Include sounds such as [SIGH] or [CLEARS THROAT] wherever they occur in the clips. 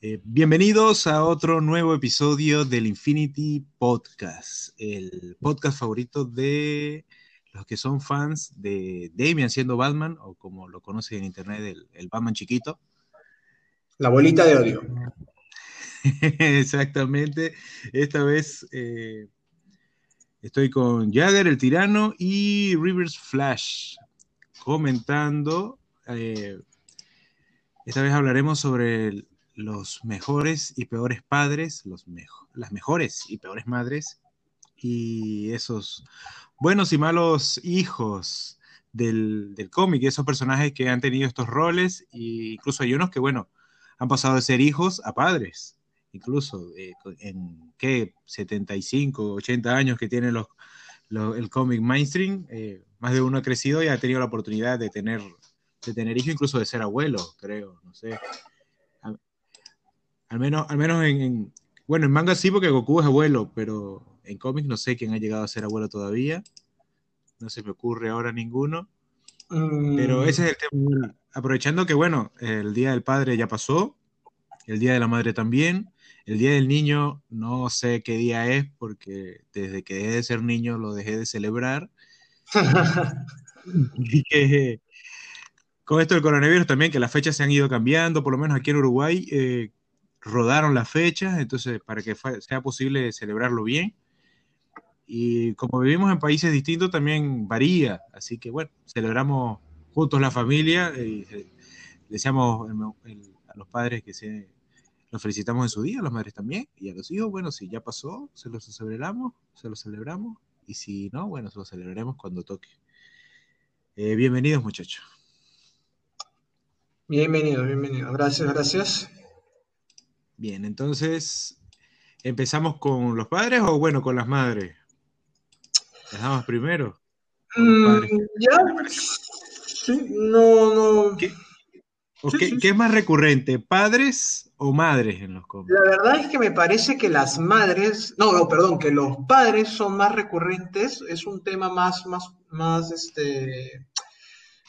Eh, bienvenidos a otro nuevo episodio del Infinity Podcast, el podcast favorito de los que son fans de Damian siendo Batman, o como lo conoce en internet, el, Batman chiquito. La bolita de odio. [LAUGHS] Exactamente. Esta vez eh, estoy con Jagger, el tirano, y Rivers Flash, comentando. Eh, esta vez hablaremos sobre el, los mejores y peores padres, los las mejores y peores madres y esos buenos y malos hijos del, del cómic, esos personajes que han tenido estos roles, e incluso hay unos que, bueno, han pasado de ser hijos a padres, incluso eh, en, ¿qué? 75, 80 años que tiene los, el cómic mainstream, eh, más de uno ha crecido y ha tenido la oportunidad de tener, de tener hijos, incluso de ser abuelo, creo, no sé. Al menos, al menos en, Bueno, en manga sí, porque Goku es abuelo, pero en cómics no sé quién ha llegado a ser abuelo todavía. No se me ocurre ahora ninguno. Pero ese es el tema. Aprovechando que, bueno, el Día del Padre ya pasó, el Día de la Madre también, el Día del Niño no sé qué día es, porque desde que dejé de ser niño lo dejé de celebrar. [LAUGHS] y que con esto del coronavirus también, que las fechas se han ido cambiando, por lo menos aquí en Uruguay, eh, rodaron las fechas, entonces para que sea posible celebrarlo bien. Y como vivimos en países distintos, también varía. Así que bueno, celebramos juntos la familia y eh, deseamos a los padres que se los felicitamos en su día, a las madres también, y a los hijos, bueno, si ya pasó, se los celebramos, se los celebramos, y si no, bueno, se los celebraremos cuando toque. Eh, bienvenidos, muchachos. Bienvenidos, bienvenidos. Gracias, gracias. Bien, entonces, ¿empezamos con los padres o bueno, con las madres? ¿Las damos primero? Mm, ya, sí, no, no. ¿Qué, es más recurrente, padres o madres en los cómics? La verdad es que me parece que las madres, no, no, perdón, que los padres son más recurrentes, es un tema más, más, más, este,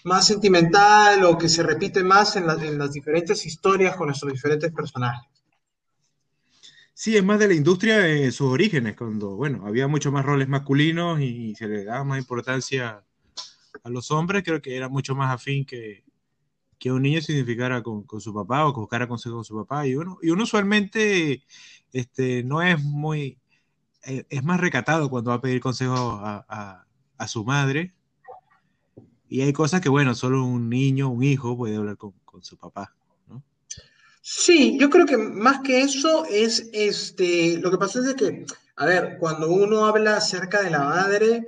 más sentimental o que se repite más en, en las diferentes historias con nuestros diferentes personajes. Sí, es más de la industria de sus orígenes, cuando, bueno, había mucho más roles masculinos y se le daba más importancia a los hombres, creo que era mucho más afín que, que un niño significara con, con, su papá o que buscara consejo con su papá. Y uno, y uno usualmente este, no es muy, eh, es más recatado cuando va a pedir consejo a, a, a, su madre. Y hay cosas que, bueno, solo un niño, un hijo puede hablar con, con su papá. Sí, yo creo que más que eso es, este, lo que pasa es que, a ver, cuando uno habla acerca de la madre,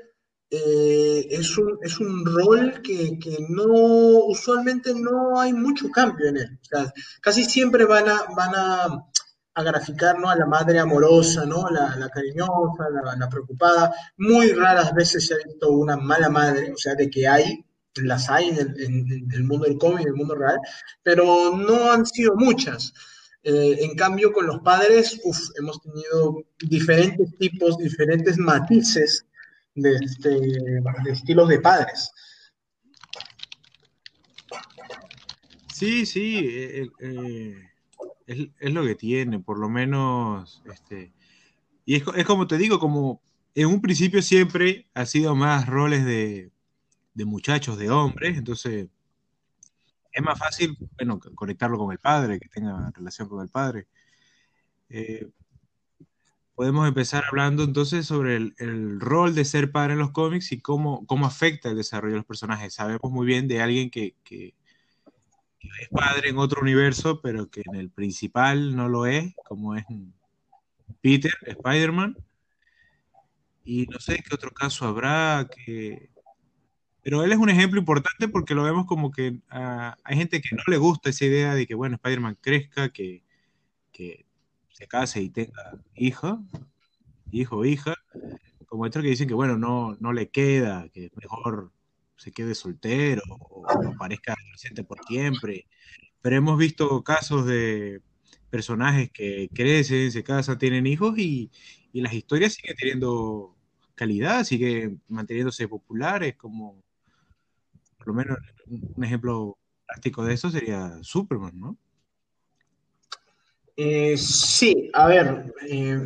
eh, es, un, es un rol que, que, no, usualmente no hay mucho cambio en él. O sea, casi siempre van a, van a, a graficar a la madre amorosa, ¿no? la, la cariñosa, la, preocupada. Muy raras veces se ha visto una mala madre, o sea, de que hay, las hay en el, mundo del cómic, en el mundo real, pero no han sido muchas. Eh, en cambio, con los padres, hemos tenido diferentes tipos, diferentes matices de, este, de estilos de padres. Sí, sí, eh, eh, es, lo que tiene, por lo menos, este, y es, es como te digo, como en un principio siempre ha sido más roles de, de muchachos, de hombres, entonces es más fácil, bueno, conectarlo con el padre, que tenga relación con el padre. Eh, podemos empezar hablando entonces sobre el, rol de ser padre en los cómics y cómo, cómo afecta el desarrollo de los personajes. Sabemos muy bien de alguien que, que, es padre en otro universo, pero que en el principal no lo es, como es Peter, Spider-Man. Y no sé qué otro caso habrá que pero él es un ejemplo importante porque lo vemos como que uh, hay gente que no le gusta esa idea de que, bueno, Spider-Man crezca, que, se case y tenga hija, hijo o hija, como otros que dicen que, bueno, no, no le queda, que mejor se quede soltero o, o parezca adolescente por siempre. Pero hemos visto casos de personajes que crecen, se casan, tienen hijos y, y las historias siguen teniendo calidad, siguen manteniéndose populares, como por lo menos un ejemplo práctico de eso sería Superman, ¿no? Eh, sí, a ver, eh,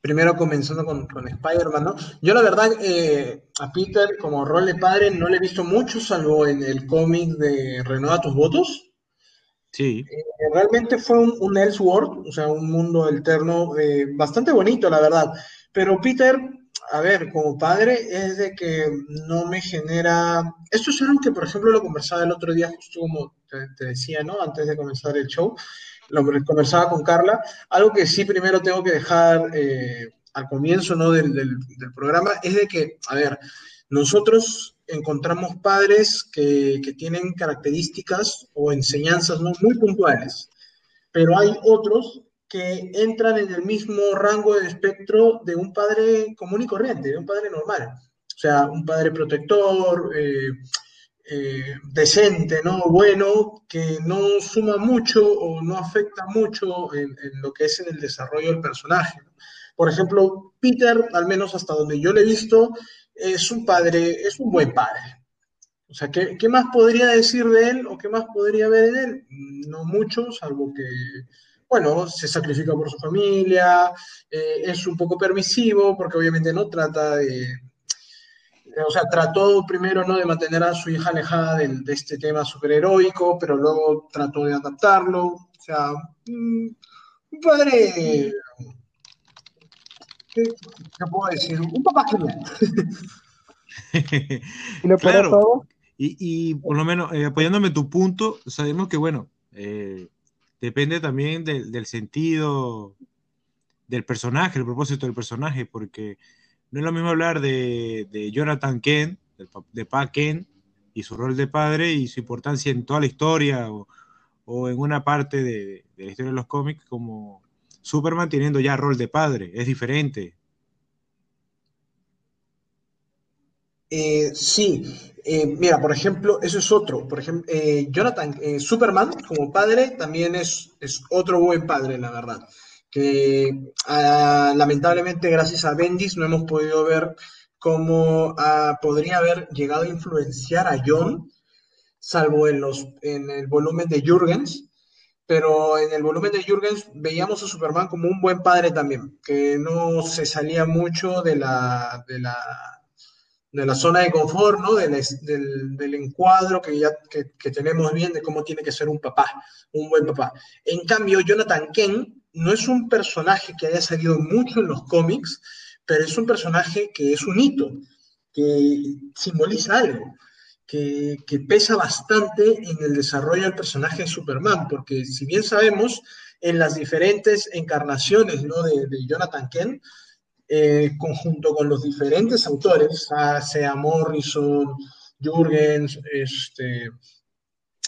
primero comenzando con, con Spider-Man, ¿no? Yo la verdad eh, a Peter como rol de padre no le he visto mucho, salvo en el cómic de Renueva tus votos. Sí. Realmente fue un, un Elseworld, o sea, un mundo alterno bastante bonito, la verdad. Pero Peter, a ver, como padre, es de que no me genera. Esto es algo que, por ejemplo, lo conversaba el otro día, justo como te, te decía, ¿no? Antes de comenzar el show, lo conversaba con Carla. Algo que sí primero tengo que dejar eh, al comienzo, ¿no? Del, del, del programa, es de que, a ver, nosotros encontramos padres que, que, tienen características o enseñanzas ¿no? muy puntuales, pero hay otros que entran en el mismo rango de espectro de un padre común y corriente, de un padre normal. O sea, un padre protector, eh, eh, decente, ¿no? Bueno, que no suma mucho o no afecta mucho en, en lo que es en el desarrollo del personaje. Por ejemplo, Peter, al menos hasta donde yo le he visto, es un padre, es un buen padre. O sea, ¿qué, ¿qué, más podría decir de él o qué más podría ver de él? No mucho, salvo que, bueno, se sacrifica por su familia, eh, es un poco permisivo, porque obviamente no trata de, o sea, trató primero ¿no? de mantener a su hija alejada de, de este tema superheroico, pero luego trató de adaptarlo. O sea, un padre ¿Qué, ¿qué, puedo decir? Un papá genial. [LAUGHS] ¿Y, lo claro, y, y, por lo menos eh, apoyándome tu punto, sabemos que, bueno, eh, depende también de, del sentido del personaje, el propósito del personaje, porque no es lo mismo hablar de, Jonathan Kent, de, Pa Kent, y su rol de padre y su importancia en toda la historia o, en una parte de la historia de los cómics como Superman teniendo ya rol de padre, es diferente. Eh, sí, eh, mira, por ejemplo, eso es otro. Por ejemplo, eh, Jonathan, eh, Superman como padre también es, es, otro buen padre, la verdad. Que ah, lamentablemente, gracias a Bendis, no hemos podido ver cómo ah, podría haber llegado a influenciar a John, salvo en, los, en el volumen de Jurgens, pero en el volumen de Jürgens veíamos a Superman como un buen padre también, que no se salía mucho de la, de la, de la zona de confort, ¿no? del, del, encuadro que ya que, que, tenemos bien de cómo tiene que ser un papá, un buen papá. En cambio, Jonathan Kent no es un personaje que haya salido mucho en los cómics, pero es un personaje que es un hito, que simboliza algo que, que, pesa bastante en el desarrollo del personaje de Superman, porque si bien sabemos, en las diferentes encarnaciones ¿no? de, de, Jonathan Kent, eh, conjunto con los diferentes autores, sea Morrison, Jurgens, este,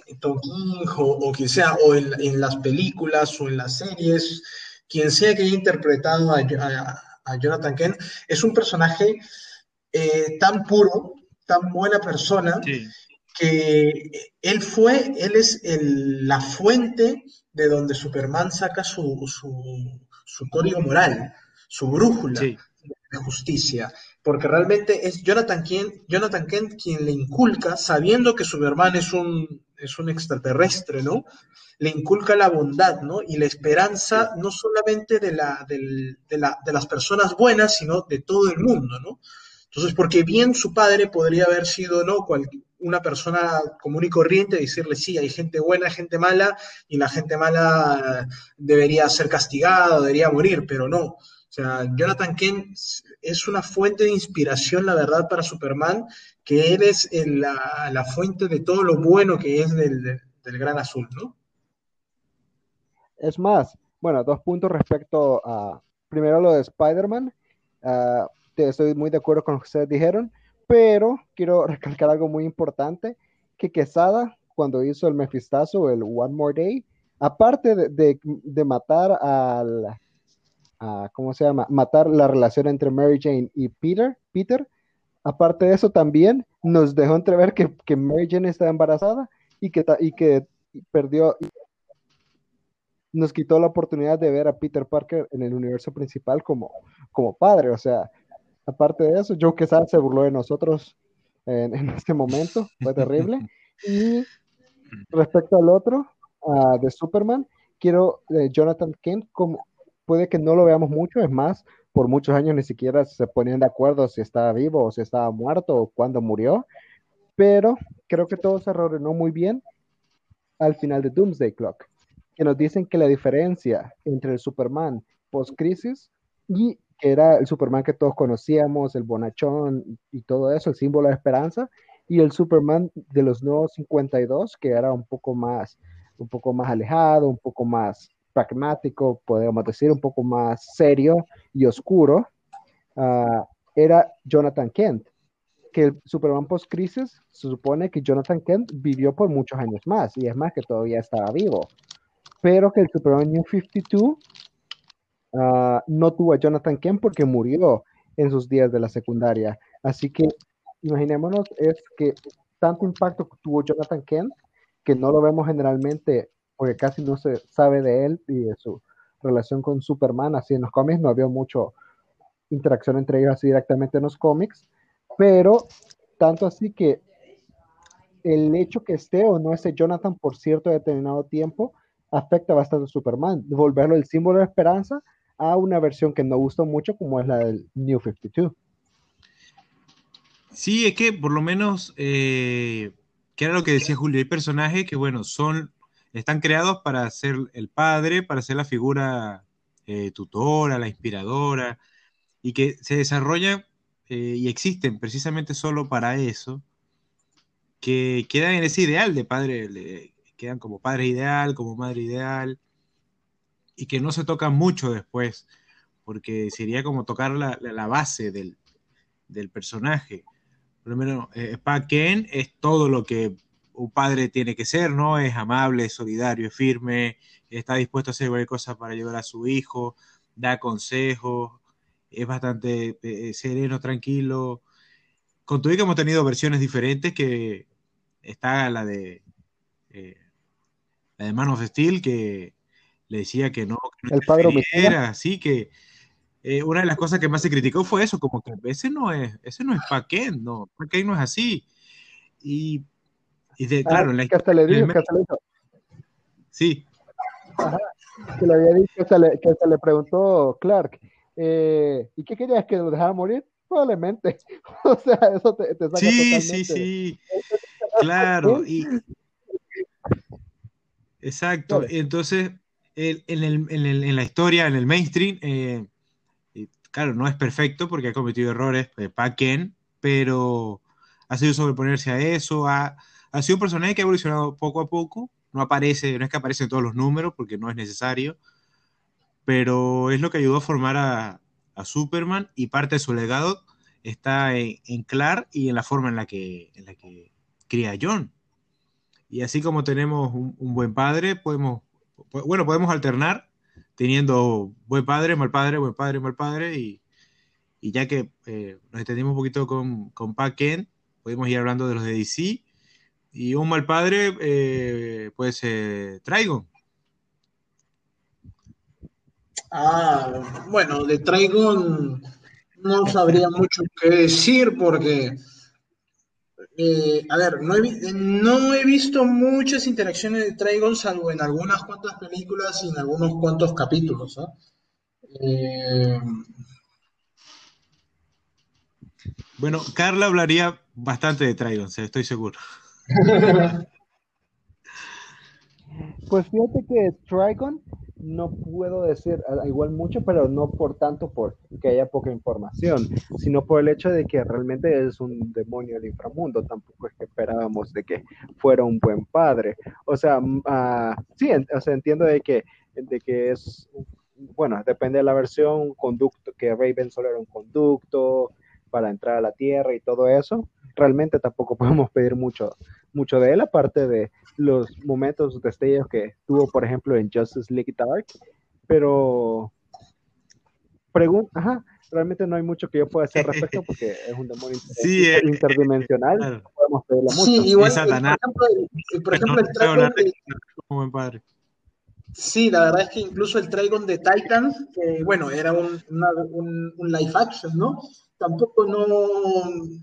King o, o quien sea, o en, en, las películas o en las series, quien sea que haya interpretado a, a, a Jonathan Kent, es un personaje eh, tan puro tan buena persona sí. que él fue, él es el, la fuente de donde Superman saca su, su, su código moral, su brújula sí. de justicia. Porque realmente es Jonathan Kent, Jonathan Kent quien le inculca, sabiendo que Superman es un, es un extraterrestre, ¿no? Le inculca la bondad, ¿no? Y la esperanza no solamente de, la, de, de, la, de las personas buenas, sino de todo el mundo, ¿no? Entonces, porque bien su padre podría haber sido ¿no? Cual, una persona común y corriente, decirle sí, hay gente buena, hay gente mala, y la gente mala debería ser castigada, debería morir, pero no. O sea, Jonathan Kent es una fuente de inspiración, la verdad, para Superman, que él es la, la fuente de todo lo bueno que es del, Gran Azul, ¿no? Es más, bueno, dos puntos respecto a, primero lo de Spider-Man. Uh, estoy muy de acuerdo con lo que ustedes dijeron, pero quiero [LAUGHS] recalcar algo muy importante, que Quesada, cuando hizo el mefistazo, el One More Day, aparte de matar al, ¿cómo se llama? Matar la relación entre Mary Jane y Peter, Peter. Aparte de eso, también nos dejó entrever que, que Mary Jane estaba embarazada y que, y que perdió, nos quitó la oportunidad de ver a Peter Parker en el universo principal como, como padre. O sea, aparte de eso, Joe Quesada se burló de nosotros en, este momento, fue terrible. [LAUGHS] Y respecto al otro, de Superman, quiero eh, Jonathan Kent, como puede que no lo veamos mucho, es más, por muchos años ni siquiera se ponían de acuerdo si estaba vivo o si estaba muerto o cuándo murió, pero creo que todo se ordenó muy bien al final de Doomsday Clock que nos dicen que la diferencia entre el Superman post-crisis y que era el Superman que todos conocíamos, el bonachón y todo eso, el símbolo de esperanza, y el Superman de los nuevos 52, que era un poco más, un poco más alejado, un poco más pragmático, podríamos decir, un poco más serio y oscuro, ah, era Jonathan Kent. Que el Superman post-crisis se supone que Jonathan Kent vivió por muchos años más, y es más que todavía estaba vivo pero que el Superman New 52 ah, no tuvo a Jonathan Kent porque murió en sus días de la secundaria. Así que imaginémonos es que tanto impacto tuvo Jonathan Kent que no lo vemos generalmente porque casi no se sabe de él y de su relación con Superman, así en los cómics no había mucho interacción entre ellos así directamente en los cómics, pero tanto así que el hecho que esté o no esté Jonathan por cierto determinado tiempo afecta bastante a Superman, volverlo el símbolo de esperanza a una versión que no gustó mucho como es la del New 52. Sí, es que por lo menos, eh, que era lo que decía Julio, hay personajes que, bueno, son, están creados para ser el padre, para ser la figura eh, tutora, la inspiradora, y que se desarrollan eh, y existen precisamente solo para eso, que quedan en ese ideal de padre, quedan como padre ideal, como madre ideal, y que no se tocan mucho después, porque sería como tocar la, base del, personaje. Por lo menos, eh, Ken es todo lo que un padre tiene que ser, ¿no? Es amable, es solidario, es firme, está dispuesto a hacer cualquier cosa para ayudar a su hijo, da consejos, es bastante eh, sereno, tranquilo. Con tu que hemos tenido versiones diferentes que está la de eh, de Man of Steel, que le decía que no, el padre era así que eh, una de las cosas que más se criticó fue eso, como que ese no es, ese no es Paquén, no, Paquén no es así. Y, y de, claro, ah, que hasta le dijo, que hasta le dijo. Sí. que le había dicho, que le, que le preguntó Clark, eh, ¿y qué querías que lo dejara morir? Probablemente. [LAUGHS] o sea, eso te, te saca Sí, sí, sí. [LAUGHS] Claro, y, Exacto. Entonces, en, la historia, en el mainstream, eh, claro, no es perfecto porque ha cometido errores eh, Ken, pero ha sido sobreponerse a eso. Ha, sido un personaje que ha evolucionado poco a poco. No aparece, no es que aparece en todos los números porque no es necesario, pero es lo que ayudó a formar a, Superman y parte de su legado está en, Clark y en la forma en la que, en la que cría a John. Y así como tenemos un, buen padre, podemos, bueno, podemos alternar teniendo buen padre, mal padre, buen padre, mal padre, y, ya que eh, nos entendimos un poquito con, con Pac Kent, podemos ir hablando de los de DC, y un mal padre eh, puede ser Trigon. Ah, bueno, de Trigon no sabría mucho qué decir porque eh, a ver, no he, visto muchas interacciones de Trigon salvo en algunas cuantas películas y en algunos cuantos capítulos. Eh, bueno, Carla hablaría bastante de Trigon, estoy seguro. [LAUGHS] pues fíjate que Trigon no puedo decir igual mucho, pero no por tanto porque haya poca información, sino por el hecho de que realmente es un demonio del inframundo. Tampoco es que esperábamos de que fuera un buen padre. O sea, uh, sí, o sea, entiendo de que, de que es, bueno, depende de la versión, conducto, que Raven solo era un conducto para entrar a la Tierra y todo eso. Realmente tampoco [LAUGHS] podemos pedir mucho, mucho de él, aparte de los momentos destellos que tuvo, por ejemplo, en Justice League Dark, pero pregunta, ajá, realmente no hay mucho que yo pueda hacer al respecto [LAUGHS] porque es un demonio sí, inter- interdimensional, claro. no podemos pedirle mucho. Sí, igual, Es Satanás. por ejemplo, el- por ejemplo, el No, Dragon no, de- como buen padre. Sí, la verdad es que incluso el Trigon de Titans, que bueno, era un, una- un, un live action, ¿no? Tampoco no,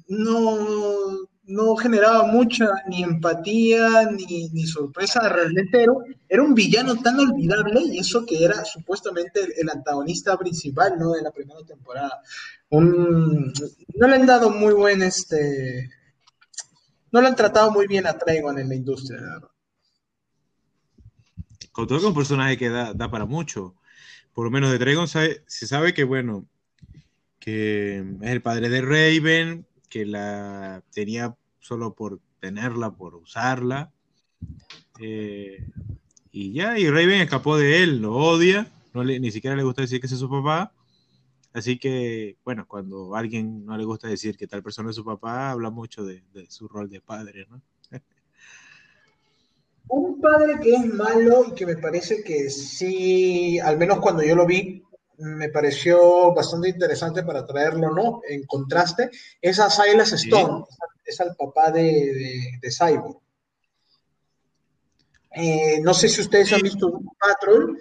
no, no generaba mucha ni empatía ni, sorpresa. Realmente era, era un villano tan olvidable y eso que era supuestamente el, antagonista principal, ¿no? De la primera temporada. No le han dado muy buen, este, no lo han tratado muy bien a Trigon en la industria. Con todo que un personaje que da, da para mucho. Por lo menos de sabe- se sabe que, bueno, que es el padre de Raven, que la tenía solo por tenerla, por usarla. Eh, y ya, y Raven escapó de él, lo odia, no le, ni siquiera le gusta decir que es su papá. Así que, bueno, cuando a alguien no le gusta decir que tal persona es su papá, habla mucho de su rol de padre, ¿no? Un padre que es malo y que me parece que sí, al menos cuando yo lo vi, me pareció bastante interesante para traerlo, ¿no? En contraste, es a Silas Sí. Stone, es al papá de, de, de Cyborg. Eh, no sé si ustedes han visto Doom Patrol,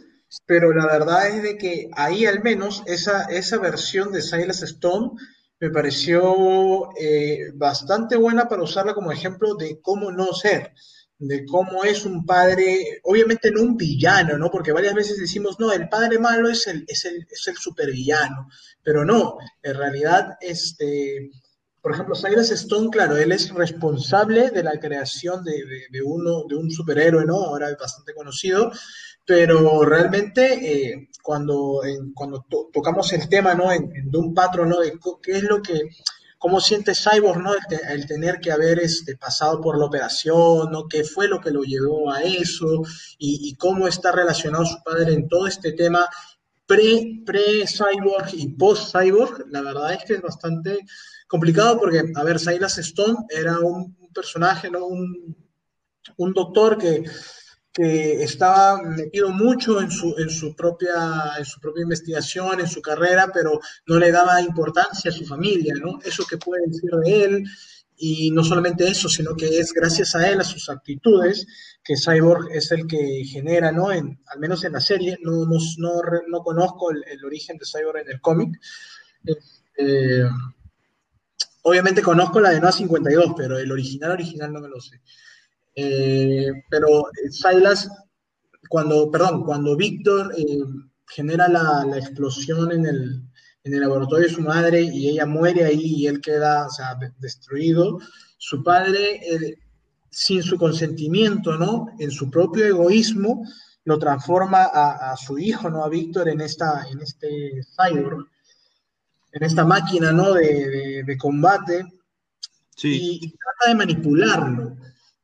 pero la verdad es de que ahí al menos esa, esa versión de Silas Stone me pareció eh, bastante buena para usarla como ejemplo de cómo no ser, de cómo es un padre, obviamente no un villano, ¿no? Porque varias veces decimos, no, el padre malo es el, es el, es el supervillano, pero no, en realidad, este, por ejemplo, Cyrus Stone, claro, él es responsable de la creación de, de, de uno, de un superhéroe, ¿no? Ahora bastante conocido, pero realmente eh, cuando, cuando to tocamos el tema, ¿no? En Doom Patrol, ¿no? De qué es lo que, cómo siente Cyborg, ¿no? El, te, el, tener que haber este, pasado por la operación, ¿no? ¿Qué fue lo que lo llevó a eso? Y, cómo está relacionado su padre en todo este tema pre, pre-cyborg y post-cyborg, la verdad es que es bastante complicado porque, a ver, Silas Stone era un personaje, ¿no? Un, un doctor que que estaba metido mucho en su, en, su propia, en su propia investigación, en su carrera, pero no le daba importancia a su familia, ¿no? Eso que puede decir de él, y no solamente eso, sino que es gracias a él, a sus actitudes, que Cyborg es el que genera, ¿no? En, al menos en la serie, no, no, no, no conozco el, origen de Cyborg en el cómic. Eh, obviamente conozco la de Noah 52, pero el original original no me lo sé. Eh, pero Silas, cuando, perdón, cuando Víctor eh, genera la, la, explosión en el, en el laboratorio de su madre y ella muere ahí y él queda o sea, de, destruido, su padre, eh, sin su consentimiento, ¿no? En su propio egoísmo, lo transforma a, a su hijo, ¿no? A Víctor en, esta, en este cyborg, en esta máquina, ¿no? De, de, de combate. Sí. Y, y trata de manipularlo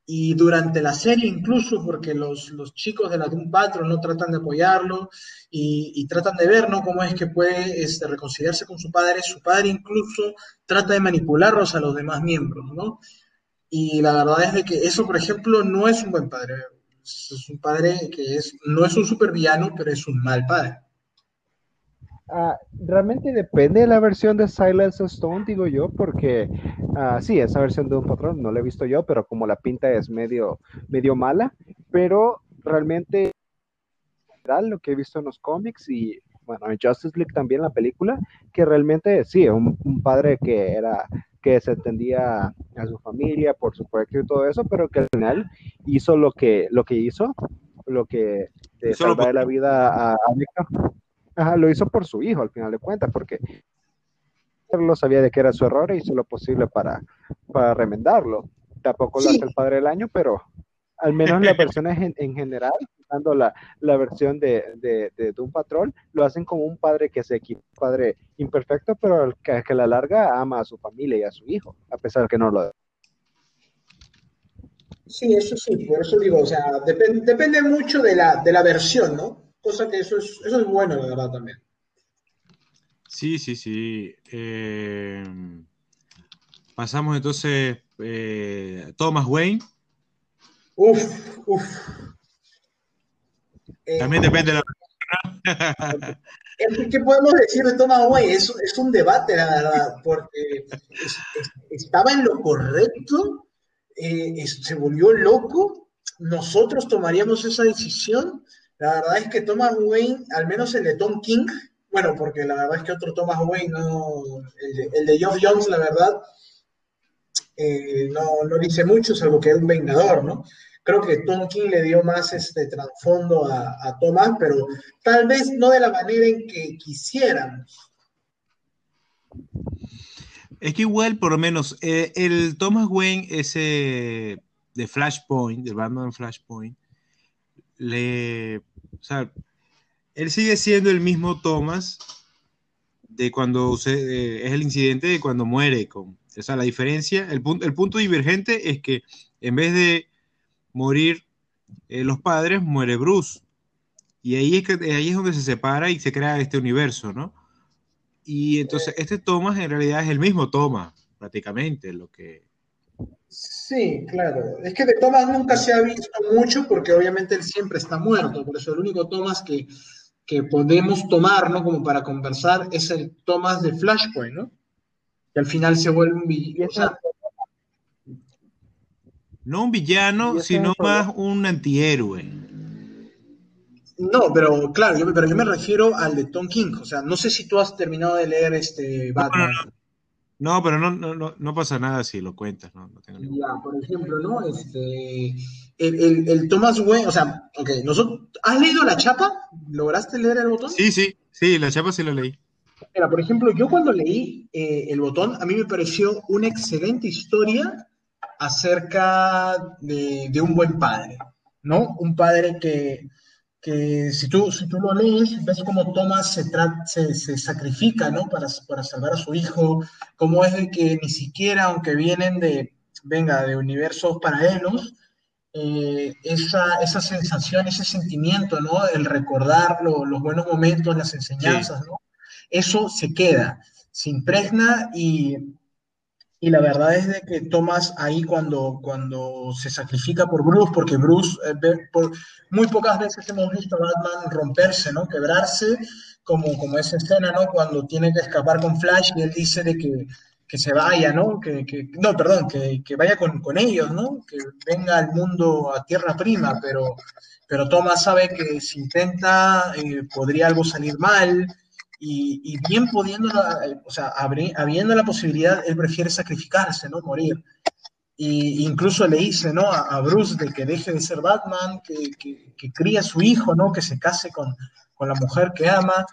y durante la serie incluso porque los, los chicos de la Doom Patrol no tratan de apoyarlo y, tratan de ver ¿no? cómo es que puede este, reconciliarse con su padre, su padre incluso trata de manipularlos a los demás miembros, ¿no? Y la verdad es de que eso, por ejemplo, no es un buen padre, es un padre que es, no es un supervillano, pero es un mal padre. Uh, realmente depende de la versión de Silence Stone, digo yo, porque uh, sí, esa versión de un patrón no la he visto yo, pero como la pinta es medio, medio mala, pero realmente lo que he visto en los cómics y bueno, en Justice League también la película, que realmente sí, un, un padre que era que se entendía a su familia por su proyecto y todo eso, pero que al final hizo lo que, lo que hizo, lo que de salvar la vida a, a. Ajá, lo hizo por su hijo, al final de cuentas, porque él lo sabía de que era su error e hizo lo posible para, para remendarlo. Tampoco lo sí. hace el padre del año, pero al menos las versiones en, en general, dando la, la versión de, de, de, Doom Patrol, lo hacen como un padre que se equipa, un padre imperfecto, pero que, que a la larga ama a su familia y a su hijo, a pesar de que no lo Sí, eso sí, por eso digo, o sea, depende mucho de la, de la versión, ¿no? Cosa que eso es, eso es bueno, la verdad, también. Sí, sí, sí. Eh, pasamos entonces eh, Thomas Wayne. Uf, uf. También eh, depende de la ¿Qué podemos decir de Thomas Wayne? Es, es un debate, la verdad, porque estaba en lo correcto, eh, se volvió loco, nosotros tomaríamos esa decisión. La verdad es que Thomas Wayne, al menos el de Tom King, bueno, porque la verdad es que otro Thomas Wayne, no, el, de, Geoff Jones, la verdad, eh, no, no dice mucho, salvo que es un vengador, ¿no? Creo que Tom King le dio más este trasfondo a, a Thomas, pero tal vez no de la manera en que quisiéramos. Es que igual, por lo menos, eh, el Thomas Wayne, ese de Flashpoint, del Batman Flashpoint, le. O sea, él sigue siendo el mismo Thomas de cuando eh, es el incidente de cuando muere. Con, o sea, la diferencia, el, punto, el punto divergente es que en vez de morir eh, los padres, muere Bruce. Y ahí es, que, ahí es donde se separa y se crea este universo, ¿no? Y entonces este Thomas en realidad es el mismo Thomas, prácticamente, lo que... Sí, claro. Es que de Thomas nunca se ha visto mucho porque obviamente él siempre está muerto. Por eso el único Thomas que, que podemos tomar, ¿no? Como para conversar es el Thomas de Flashpoint, ¿no? Que al final se vuelve un villano. No un villano, sino más un antihéroe. No, pero claro, yo, pero yo me refiero al de Tom King. O sea, no sé si tú has terminado de leer este Batman. No, pero no, no, no, pasa nada si lo cuentas, ¿no? tengo ya, por ejemplo, ¿no? Este, el, el, el, Thomas Wayne, o sea, nosotros, ¿has leído la chapa? ¿Lograste leer el botón? Sí, sí, sí, la chapa sí la leí. Mira, por ejemplo, yo cuando leí eh, el botón, a mí me pareció una excelente historia acerca de, de, un buen padre, ¿no? Un padre que, que si, tú, si tú lo lees, ves cómo Thomas se, se, se, sacrifica, ¿no? Para, para salvar a su hijo, cómo es de que ni siquiera, aunque vienen de, venga, de universos paralelos, eh, esa, esa sensación, ese sentimiento, ¿no? El recordar lo, los buenos momentos, las enseñanzas, sí. ¿no? Eso se queda, se impregna y y la verdad es de que Thomas ahí cuando, cuando se sacrifica por Bruce, porque Bruce, eh, muy pocas veces hemos visto a Batman romperse, ¿no? Quebrarse, como, como esa escena, ¿no? Cuando tiene que escapar con Flash y él dice de que, que se vaya, ¿no? Que, que no, perdón, que, que vaya con, con, ellos, ¿no? Que venga al mundo a tierra prima, pero, pero Thomas sabe que si intenta eh, podría algo salir mal, y, y, bien pudiendo, o sea, habiendo la posibilidad, él prefiere sacrificarse, ¿no? Morir. Y incluso le dice, ¿no? A, a Bruce de que deje de ser Batman, que, que, que cría a su hijo, ¿no? Que se case con, con la mujer que ama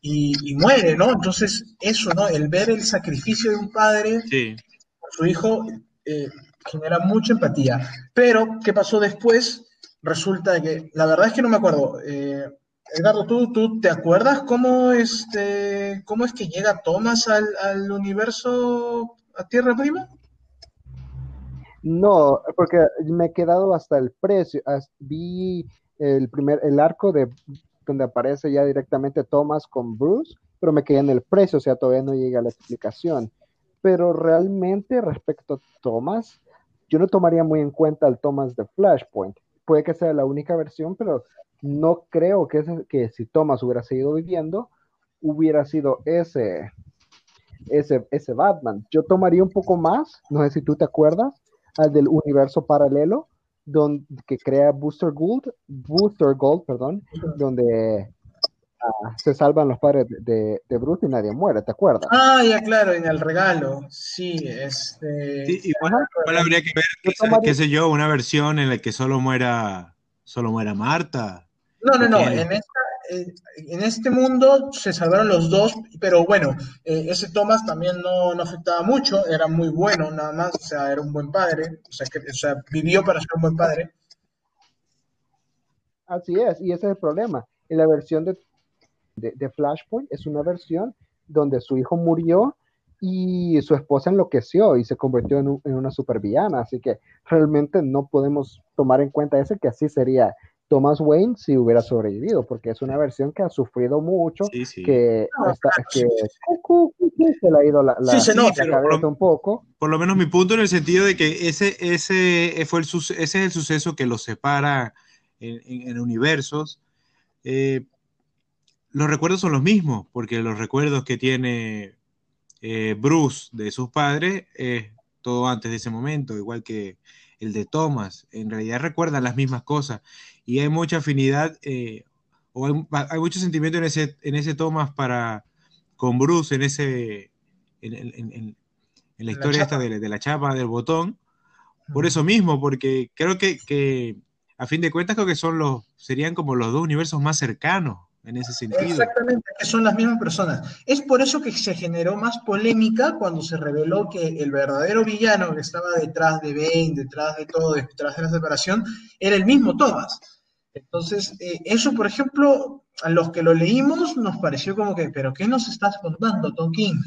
y, y, muere, ¿no? Entonces, eso, ¿no? El ver el sacrificio de un padre sí. por su hijo eh, genera mucha empatía. Pero, ¿qué pasó después? Resulta que, la verdad es que no me acuerdo. Eh, Edgardo, ¿tú, ¿tú te acuerdas cómo, este, cómo es que llega Thomas al, al universo a Tierra Prima? No, porque me he quedado hasta el precio. Vi el primer, el arco de donde aparece ya directamente Thomas con Bruce, pero me quedé en el precio, o sea, todavía no llega la explicación. Pero realmente respecto a Thomas, yo no tomaría muy en cuenta al Thomas de Flashpoint. Puede que sea la única versión, pero no creo que, que si Thomas hubiera seguido viviendo, hubiera sido ese, ese, ese Batman. Yo tomaría un poco más, no sé si tú te acuerdas, al del universo paralelo, donde, que crea Booster Gold, Booster Gold, perdón, donde se salvan los padres de, de, de, Bruce y nadie muere, ¿te acuerdas? Ah, ya claro, en el regalo, sí, este... Sí, igual, igual habría que ver, qué, tomaría... qué sé yo, una versión en la que solo muera, solo muera Marta, no, no, no. En, esta, en, este mundo se salvaron los dos, pero bueno, eh, ese Thomas también no, no, afectaba mucho, era muy bueno, nada más, o sea, era un buen padre, o sea, que, o sea, vivió para ser un buen padre. Así es, y ese es el problema. En la versión de, de, de Flashpoint es una versión donde su hijo murió y su esposa enloqueció y se convirtió en, un, en, una supervillana, así que realmente no podemos tomar en cuenta ese que así sería Thomas Wayne si hubiera sobrevivido, porque es una versión que ha sufrido mucho, sí, sí. que, está, que se le ha ido la, la, cabeza lo, un poco. Por lo menos mi punto en el sentido de que ese, ese, fue el, ese es el suceso que los separa en, en, en universos. Eh, los recuerdos son los mismos, porque los recuerdos que tiene eh, Bruce de sus padres es todo antes de ese momento, igual que el de Thomas. En realidad recuerdan las mismas cosas y hay mucha afinidad eh, o hay, mucho sentimiento en ese, en ese Thomas para con Bruce en ese en, la historia esta de, de, la chapa del botón. Por eso mismo, porque creo que, que a fin de cuentas creo que son los serían como los dos universos más cercanos en ese sentido. Exactamente, que son las mismas personas. Es por eso que se generó más polémica cuando se reveló que el verdadero villano que estaba detrás de Bane, detrás de todo, detrás de la separación, era el mismo Thomas. Entonces, eh, eso, por ejemplo, a los que lo leímos nos pareció como que, pero ¿qué nos estás contando, Tom King?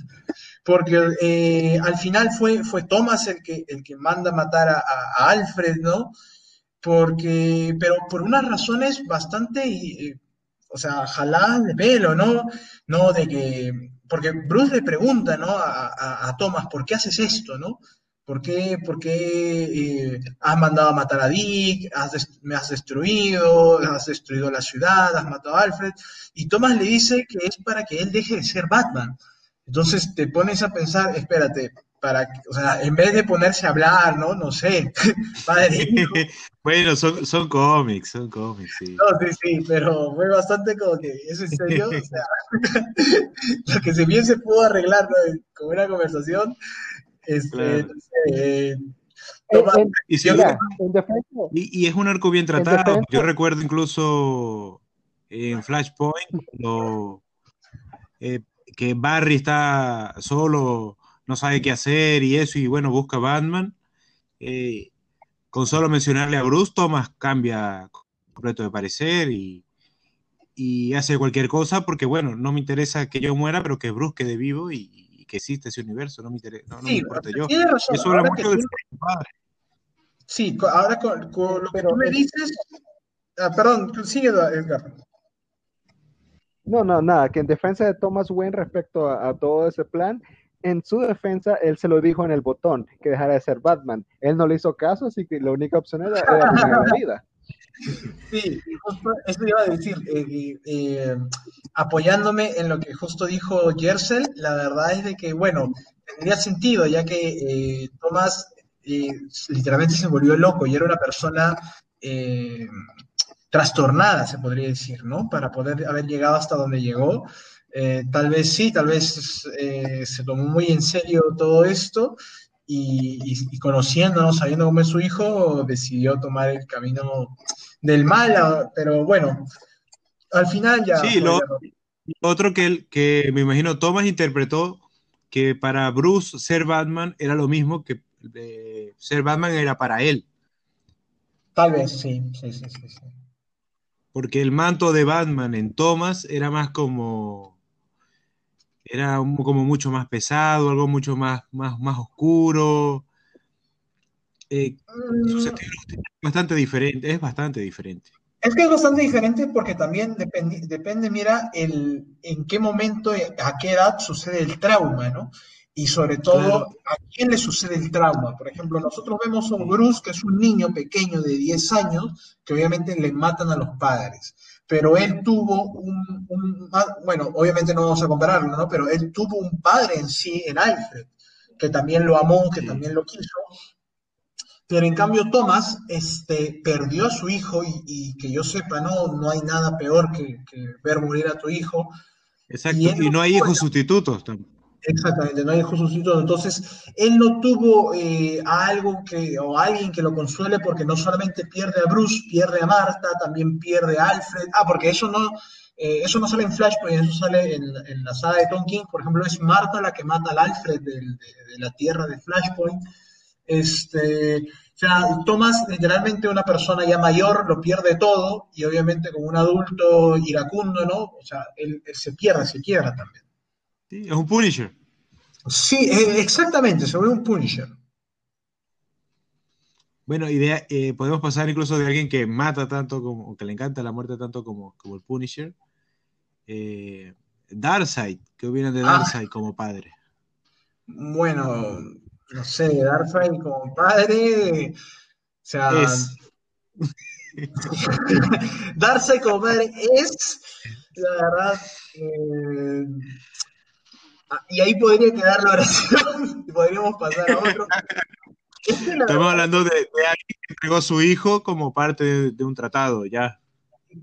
Porque eh, al final fue, fue Thomas el que, el que manda matar a, Alfred, ¿no? Porque, pero por unas razones bastante eh, o sea, jaladas de pelo, ¿no? No de que, porque Bruce le pregunta, ¿no? A, Thomas, ¿por qué haces esto, ¿no? ¿Por qué, por qué eh, has mandado a matar a Dick? me has destruido, has destruido la ciudad, has matado a Alfred. Y Thomas le dice que es para que él deje de ser Batman. Entonces te pones a pensar, espérate, para, o sea, en vez de ponerse a hablar, ¿no? No sé, [LAUGHS] padre. [LAUGHS] bueno, son, son cómics, son cómics, sí. No, sí, sí, pero fue bastante como que, ¿es en serio? O sea, [LAUGHS] lo que se bien se pudo arreglar ¿no? con una conversación, este, eh, y, es un arco bien tratado. Yo recuerdo incluso en Flashpoint eh, que Barry está solo no sabe qué hacer y eso, y bueno, busca Batman. Eh, con solo mencionarle a Bruce, Thomas cambia completo de parecer y, hace cualquier cosa porque, bueno, no me interesa que yo muera, pero que Bruce quede vivo y, que existe ese universo, no me, interesa, no, me importa yo. Eso habla mucho de su padre. Sí, ahora con, lo que tú me dices... Ah, perdón, sigue Edgar. No, no, nada, que en defensa de Thomas Wayne respecto a todo ese plan, en su defensa, él se lo dijo en el botón, que dejara de ser Batman. Él no le hizo caso, así que la única opción era, era la [LAUGHS] vida. Sí, eso iba a decir, eh, eh, apoyándome en lo que justo dijo Jersel, la verdad es de que, bueno, tendría sentido, ya que eh, Thomas literalmente se volvió loco y era una persona trastornada, se podría decir, ¿no? Para poder haber llegado hasta donde llegó. Eh, tal vez sí, tal vez eh, se tomó muy en serio todo esto y, y, conociéndonos, sabiendo cómo es su hijo, decidió tomar el camino del mal, pero bueno, al final ya... Sí, lo, otro que, que me imagino Thomas interpretó que para Bruce ser Batman era lo mismo que eh, ser Batman era para él. Tal vez, sí, sí, sí, sí. Porque el manto de Batman en Thomas era más como era como mucho más pesado, algo mucho más, más, más oscuro. Eh, mm. bastante diferente, es bastante diferente. Es que es bastante diferente porque también depende, depende mira, el, en qué momento, a qué edad sucede el trauma, ¿no? Y sobre todo, a quién le sucede el trauma. Por ejemplo, nosotros vemos a un Bruce, que es un niño pequeño de 10 años, que obviamente le matan a los padres pero él tuvo un, ah, bueno, obviamente no vamos a compararlo, ¿no? Pero él tuvo un padre en sí, en Alfred, que también lo amó, que también lo quiso. Pero en cambio Thomas este, perdió a su hijo y, que yo sepa, no, no hay nada peor que, ver morir a tu hijo. Exacto, y, no hay hijos sustitutos tampoco. Exactamente, no hay hijos sustitutos. Entonces, él no tuvo eh, algo que, o alguien que lo consuele porque no solamente pierde a Bruce, pierde a Marta, también pierde a Alfred. Ah, porque eso no, eh, eso no sale en Flashpoint, eso sale en, la saga de Tom King. Por ejemplo, es Marta la que mata al Alfred de, la tierra de Flashpoint. Este, o sea, Thomas, literalmente una persona ya mayor, lo pierde todo y obviamente como un adulto iracundo, ¿no? O sea, él, él se pierde, se quiebra también es un Punisher. Sí, eh, exactamente, sobre un Punisher. Bueno, idea, eh, podemos pasar incluso de alguien que mata tanto como, que le encanta la muerte tanto como, como el Punisher. Eh, Darkseid, ¿qué opinan de ah. Darkseid como padre? Bueno, no sé, Darkseid como padre, o sea, [LAUGHS] Darkseid como padre es la verdad, eh, ah, y ahí podría quedar la oración [LAUGHS] y podríamos pasar a otro. Estamos hablando de, alguien que entregó a su hijo como parte de, un tratado, ya.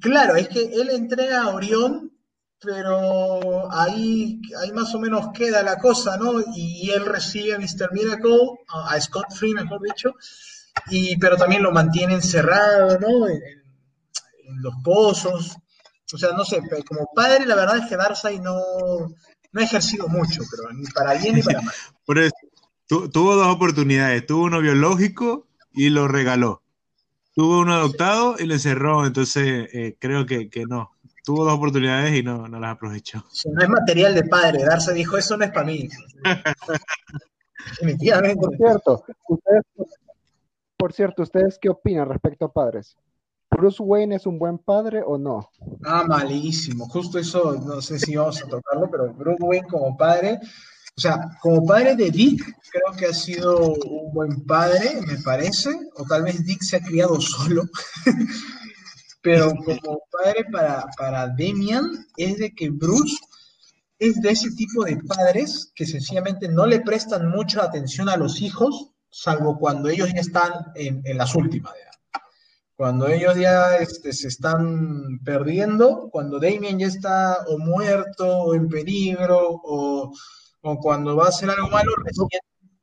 Claro, es que él entrega a Orión, pero ahí, ahí más o menos queda la cosa, ¿no? Y él recibe a Mr. Miracle, a Scott Free, mejor dicho, y, pero también lo mantiene encerrado, ¿no? En, los pozos. O sea, no sé, como padre la verdad es que Darcy no, no ha ejercido mucho, pero ni para bien ni para mal. [LAUGHS] Por eso, tuvo dos oportunidades. Tuvo uno biológico y lo regaló. Tuvo uno adoptado y lo encerró. Entonces, eh, creo que, no. Tuvo dos oportunidades y no, las aprovechó. no es material de padre. Darse dijo, eso no es para mí. [LAUGHS] Definitivamente. Por cierto, ustedes, por cierto, ¿ustedes qué opinan respecto a padres? ¿Bruce Wayne es un buen padre o no? Ah, malísimo. Justo eso, no sé si vamos a tocarlo, pero Bruce Wayne como padre o sea, como padre de Dick, creo que ha sido un buen padre, me parece, o tal vez Dick se ha criado solo, [LAUGHS] pero como padre para, para Damian es de que Bruce es de ese tipo de padres que sencillamente no le prestan mucha atención a los hijos, salvo cuando ellos ya están en, las últimas. Cuando ellos ya este, se están perdiendo, cuando Damian ya está o muerto o en peligro o o cuando va a hacer algo malo, recién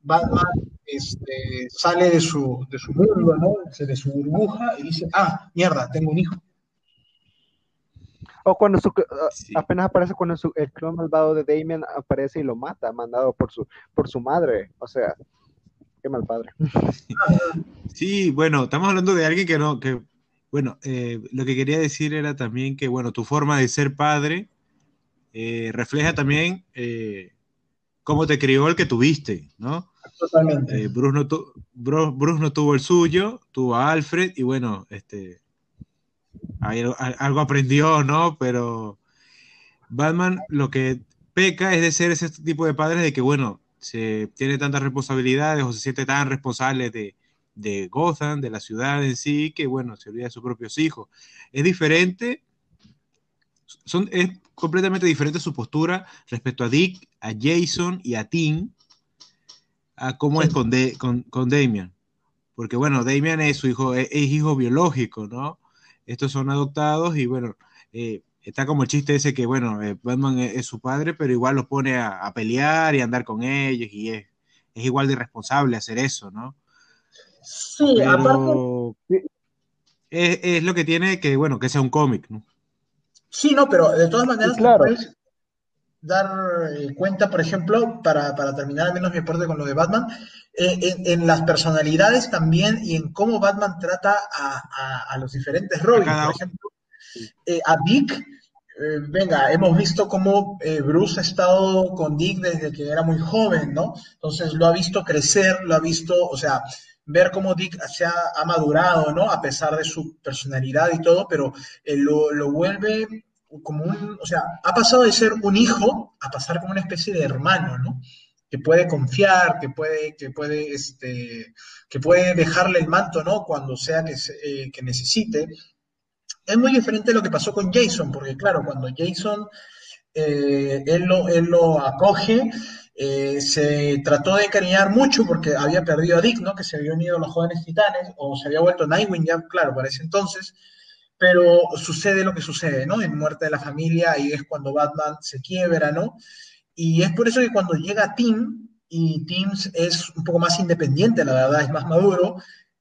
Batman este, sale de su, de su mundo, ¿no? de su burbuja y dice, ah, mierda, tengo un hijo. O cuando su, ah, apenas aparece cuando su, el clon malvado de Damien aparece y lo mata, mandado por su, por su madre. O sea, qué mal padre. Sí, bueno, estamos hablando de alguien que no, que, bueno, eh, lo que quería decir era también que, bueno, tu forma de ser padre eh, refleja también eh, cómo te crió el que tuviste, ¿no? Totalmente. Bruce, no tuvo el suyo, tuvo a Alfred y bueno, este, algo aprendió, ¿no? Pero Batman lo que peca es de ser ese tipo de padres de que, bueno, se tiene tantas responsabilidades o se siente tan responsable de, de Gotham, de la ciudad en sí, que, bueno, se olvida de sus propios hijos. Es diferente son, es completamente diferente su postura respecto a Dick, a Jason y a Tim, a cómo es con, con, Damian. Porque bueno, Damian es su hijo, es, hijo biológico, ¿no? Estos son adoptados y bueno, eh, está como el chiste ese que bueno, eh, Batman es, su padre, pero igual los pone a, pelear y a andar con ellos y es, es igual de irresponsable hacer eso, ¿no? Sí, aparte... Es, es, lo que tiene que, bueno, que sea un cómic, ¿no? Sí, no, pero de todas maneras puedes dar eh, cuenta, por ejemplo, para, terminar al menos mi aporte con lo de Batman, eh, en, las personalidades también y en cómo Batman trata a, los diferentes Robins. Por ejemplo, eh, a Dick, venga, hemos visto cómo Bruce ha estado con Dick desde que era muy joven, ¿no? Entonces lo ha visto crecer, lo ha visto, o sea, ver cómo Dick se ha, madurado, ¿no? A pesar de su personalidad y todo, pero lo, lo, vuelve como un, o sea, ha pasado de ser un hijo a pasar como una especie de hermano, ¿no? Que puede confiar, que puede, que puede, este, que puede dejarle el manto, ¿no? Cuando sea que, eh, que necesite. Es muy diferente lo que pasó con Jason, porque claro, cuando Jason, eh, él, lo, él lo acoge, eh, se trató de encariñar mucho porque había perdido a Dick, ¿no? Que se había unido a los jóvenes titanes, o se había vuelto Nightwing ya, claro, para ese entonces pero sucede lo que sucede, ¿no? En muerte de la familia y es cuando Batman se quiebra, ¿no? Y es por eso que cuando llega Tim, y Tim es un poco más independiente, la verdad, es más maduro,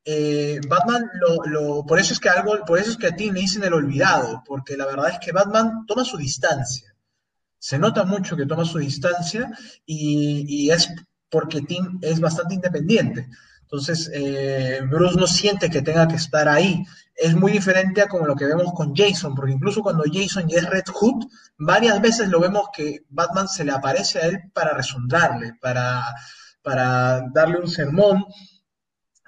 eh, Batman lo, por eso es que algo, por eso es que a Tim le dicen el olvidado, porque la verdad es que Batman toma su distancia. Se nota mucho que toma su distancia y, es porque Tim es bastante independiente. Entonces, eh, Bruce no siente que tenga que estar ahí. Es muy diferente a como lo que vemos con Jason, porque incluso cuando Jason es Red Hood, varias veces lo vemos que Batman se le aparece a él para resondarle, para, para darle un sermón.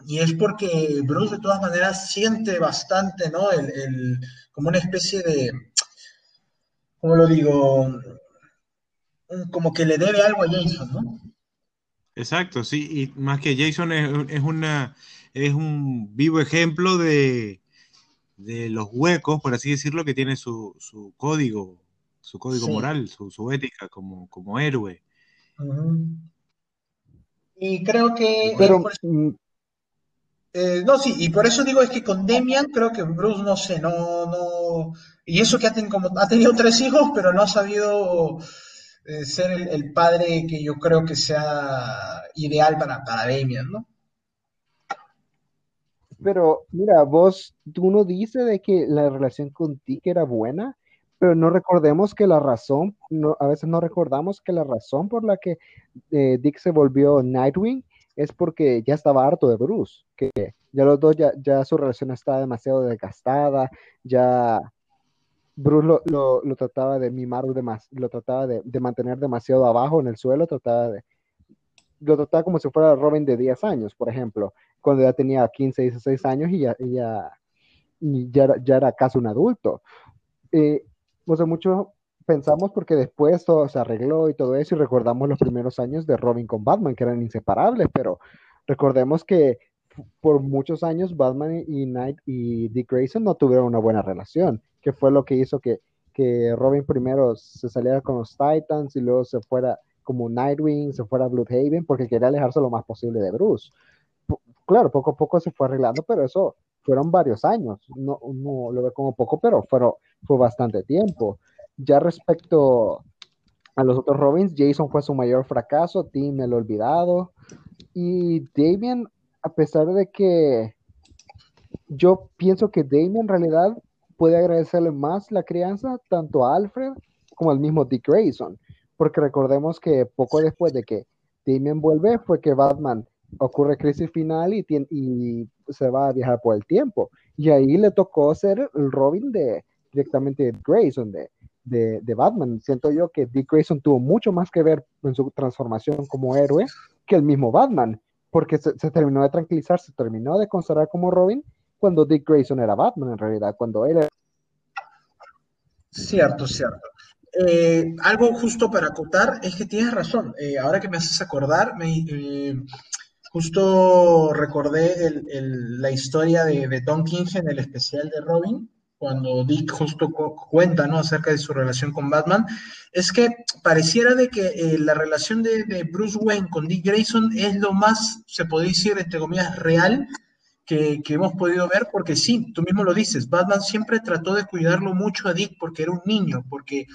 Y es porque Bruce de todas maneras siente bastante, ¿no? El, como una especie de, ¿cómo lo digo? Como que le debe algo a Jason, ¿no? Exacto, sí, y más que Jason es, una, es un vivo ejemplo de, los huecos, por así decirlo, que tiene su, código su código moral, su, su, ética como, como héroe. Y creo que... Pero, eh, no, sí, y por eso digo es que con Demian creo que Bruce, no sé, no, no, y eso que ha, ha tenido tres hijos, pero no ha sabido eh, ser el, padre que yo creo que sea ideal para, para Demian, ¿no? Pero mira, vos, tú no dices de que la relación con Dick era buena, pero no recordemos que la razón, a veces no recordamos que la razón por la que eh, Dick se volvió Nightwing es porque ya estaba harto de Bruce, que ya los dos, ya, ya su relación estaba demasiado desgastada, ya Bruce lo, lo, trataba de mimar, lo trataba de, de, mantener demasiado abajo en el suelo, trataba de, lo trataba como si fuera Robin de 10 años, por ejemplo, cuando ya tenía 15, 16 años y ya, ya, ya, ya era casi un adulto. Eh, o sea, mucho pensamos porque después todo se arregló y todo eso y recordamos los primeros años de Robin con Batman, que eran inseparables, pero recordemos que por muchos años Batman y Knight y Dick Grayson no tuvieron una buena relación, que fue lo que hizo que, que Robin primero se saliera con los Titans y luego se fuera como Nightwing, se fuera a Bloodhaven, porque quería alejarse lo más posible de Bruce. claro, poco a poco se fue arreglando, pero eso fueron varios años. No, no lo veo como poco, pero fueron, fue bastante tiempo. Ya respecto a los otros Robins, Jason fue su mayor fracaso, Tim el olvidado. Y Damien, a pesar de que yo pienso que Damien en realidad puede agradecerle más la crianza tanto a Alfred como al mismo Dick Grayson. Porque recordemos que poco después de que Damien vuelve fue que Batman ocurre crisis final y, y se va a viajar por el tiempo. Y ahí le tocó ser el Robin de directamente de Grayson, de, de, Batman. Siento yo que Dick Grayson tuvo mucho más que ver en su transformación como héroe que el mismo Batman, porque se, terminó de tranquilizar, se terminó de considerar como Robin cuando Dick Grayson era Batman en realidad, cuando él era... Cierto, cierto. Eh, algo justo para acotar es que tienes razón. Eh, ahora que me haces acordar, me, eh, justo recordé la historia de, de Tom King en el especial de Robin, cuando Dick justo cuenta ¿no? acerca de su relación con Batman, es que pareciera de que eh, la relación de, Bruce Wayne con Dick Grayson es lo más, se puede decir, entre comillas, real que, hemos podido ver, porque sí, tú mismo lo dices, Batman siempre trató de cuidarlo mucho a Dick porque era un niño, porque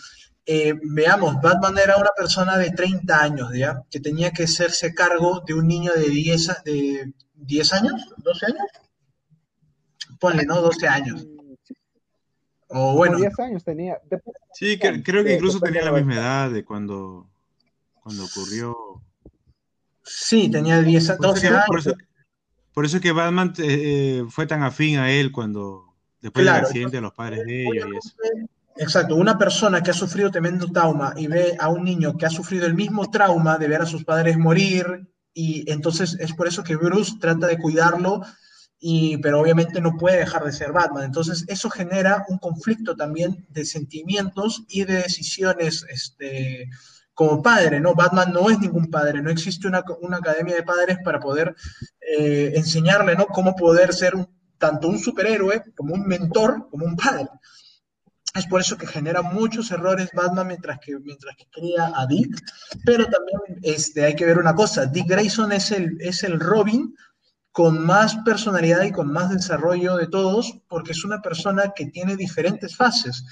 eh, veamos, Batman era una persona de 30 años, ¿ya? Que tenía que hacerse cargo de un niño de 10, de 10 años, 12 años. Ponle, ¿no? 12 años. O bueno. 10 años tenía. sí, creo que incluso tenía la misma edad de cuando, cuando ocurrió. Sí, tenía 10, 12 años. Por eso, por eso que Batman eh, fue tan afín a él cuando, después del accidente, a los padres de ellos y eso. Exacto, una persona que ha sufrido tremendo trauma y ve a un niño que ha sufrido el mismo trauma de ver a sus padres morir, y entonces es por eso que Bruce trata de cuidarlo y, pero obviamente no puede dejar de ser Batman. Entonces eso genera un conflicto también de sentimientos y de decisiones este, como padre, ¿no? Batman no es ningún padre, no existe una, una academia de padres para poder eh, enseñarle, ¿no? Cómo poder ser tanto un superhéroe como un mentor, como un padre. Es por eso que genera muchos errores Batman mientras que, mientras que cría a Dick. Pero también este, hay que ver una cosa, Dick Grayson es el, es el Robin con más personalidad y con más desarrollo de todos, porque es una persona que tiene diferentes fases.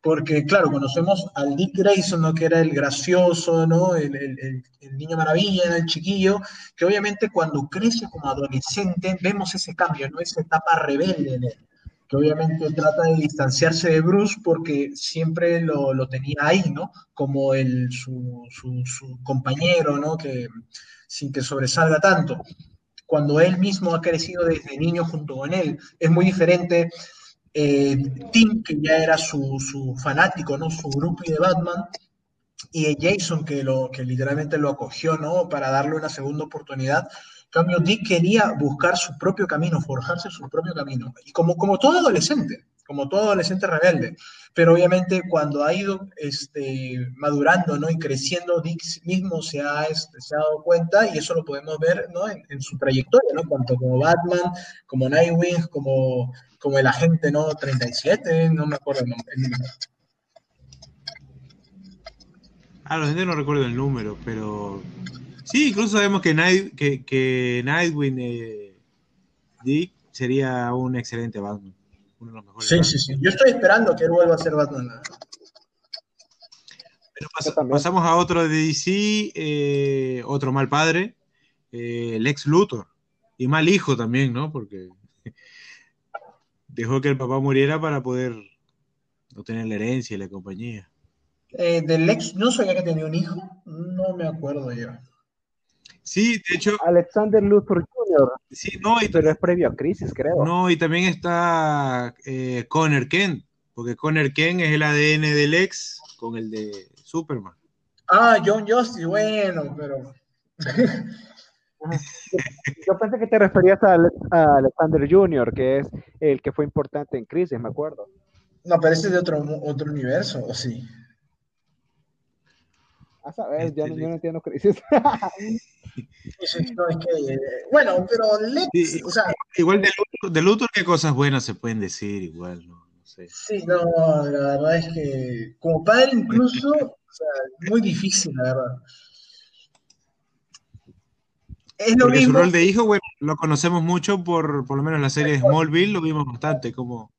Porque, claro, conocemos al Dick Grayson, ¿no? que era el gracioso, ¿no? El, el, el, niño maravilla, el chiquillo, que obviamente cuando crece como adolescente vemos ese cambio, ¿no? esa etapa rebelde en él, que obviamente trata de distanciarse de Bruce porque siempre lo, lo tenía ahí, ¿no? Como el, su, su, su compañero, ¿no? Que, sin que sobresalga tanto cuando él mismo ha crecido desde niño junto con él. Es muy diferente eh, Tim, que ya era su, su, fanático, ¿no? Su grupo de Batman, y Jason, que, lo, que literalmente lo acogió, ¿no? Para darle una segunda oportunidad. En cambio, Dick quería buscar su propio camino, forjarse su propio camino. Y como, como todo adolescente, como todo adolescente rebelde. Pero obviamente cuando ha ido este, madurando ¿no? y creciendo, Dick mismo se ha, este, se ha dado cuenta y eso lo podemos ver ¿no? en, su trayectoria, ¿no? tanto como Batman, como Nightwing, como, como el agente ¿no? 37, no me acuerdo el nombre. Ah, los no recuerdo el número, pero sí, incluso sabemos que, Night, que, que Nightwing eh, Dick sería un excelente Batman. Uno de los mejores Sí, Batman. sí, sí. Yo estoy esperando que él vuelva a ser Batman. Pero pas- pasamos a otro de DC, eh, otro mal padre, eh, Lex Luthor. Y mal hijo también, ¿no? Porque [LAUGHS] dejó que el papá muriera para poder obtener la herencia y la compañía. Eh, del ex, no sabía que tenía un hijo. No me acuerdo yo. Sí, de hecho, Alexander Luthor Jr., sí, no, y, pero es previo a Crisis, creo. no, y también está eh, Connor Kent, porque Connor Kent es el ADN del ex con el de Superman. Ah, John Justice, bueno, pero. [LAUGHS] Yo pensé que te referías a, Ale- a Alexander Jr., que es el que fue importante en Crisis, me acuerdo. No, pero ese es de otro, otro universo, ¿o sí? A saber, yo, no- Este, yo no entiendo Crisis. [LAUGHS] Sí, sí, no, es que, eh, bueno, pero Lex, Sí, o sea, Igual de Luthor, de Luthor, qué cosas buenas se pueden decir, igual, no, no sé. sí, no, la verdad es que como padre incluso, o sea, muy difícil, la verdad. Es lo Porque su rol de hijo, bueno, lo conocemos mucho por, por lo menos la serie de Smallville, lo vimos bastante como,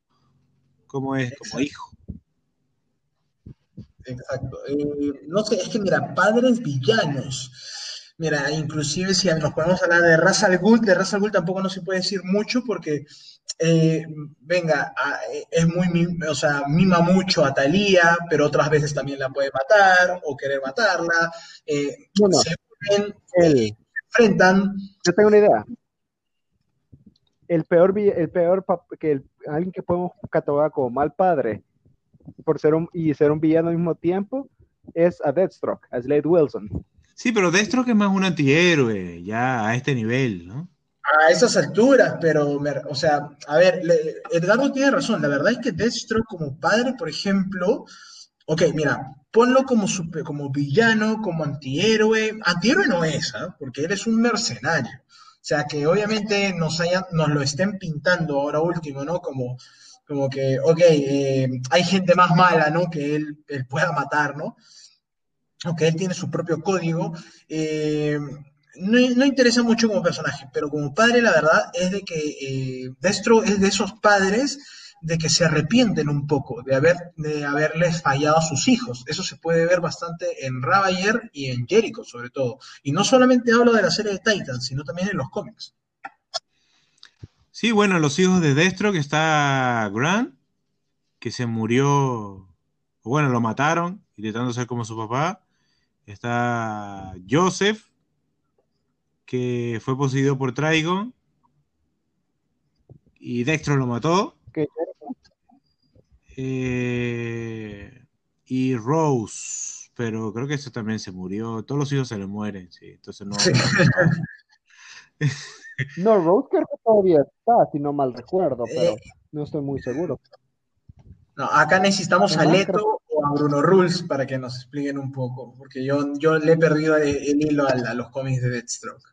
como es, como hijo. Exacto. Eh, no sé, es que mira, padres villanos. Mira, inclusive si nos podemos hablar de Ra's al Ghul, de Ra's al Ghul tampoco no se puede decir mucho porque, eh, venga, a- es muy, o sea, mima mucho a Thalía, pero otras veces también la puede matar o querer matarla. eh, Bueno, se unen, el- se enfrentan. yo tengo una idea. El peor, el peor que el- alguien que podemos catalogar como mal padre por ser un, y ser un villano al mismo tiempo es a Deathstroke, a Slade Wilson. Sí, pero Destro que es más un antihéroe, ya a este nivel, ¿no? A esas alturas, pero, me- o sea, a ver, le- Edgardo tiene razón. La verdad es que Deathstroke como padre, por ejemplo, ok, mira, ponlo como, super- como villano, como antihéroe. Antihéroe no es, ¿ah? Porque él es un mercenario. O sea, que obviamente nos, hayan, nos lo estén pintando ahora último, ¿no? Como, como que, ok, eh, hay gente más mala, ¿no? Que él, pueda matar, ¿no? aunque él tiene su propio código, eh, no, no interesa mucho como personaje, pero como padre la verdad es de que eh, Destro es de esos padres de que se arrepienten un poco de, haber, de haberles fallado a sus hijos. Eso se puede ver bastante en Ravager y en Jericho sobre todo. Y no solamente hablo de la serie de Titans, sino también en los cómics. Sí, bueno, los hijos de Destro, que está Grant, que se murió, bueno, lo mataron, intentando ser como su papá. Está Joseph, que fue poseído por Trigon, y Destro lo mató. Eh, y Rose, pero creo que ese también se murió. Todos los hijos se le mueren, sí. Entonces no. Sí. [LAUGHS] No, [LAUGHS] Creo que todavía está, si no mal recuerdo, pero Eh. no estoy muy seguro. No, acá necesitamos a Leto o a Bruno Rules para que nos expliquen un poco, porque yo, yo le he perdido el, el hilo a, a los cómics de Deathstroke.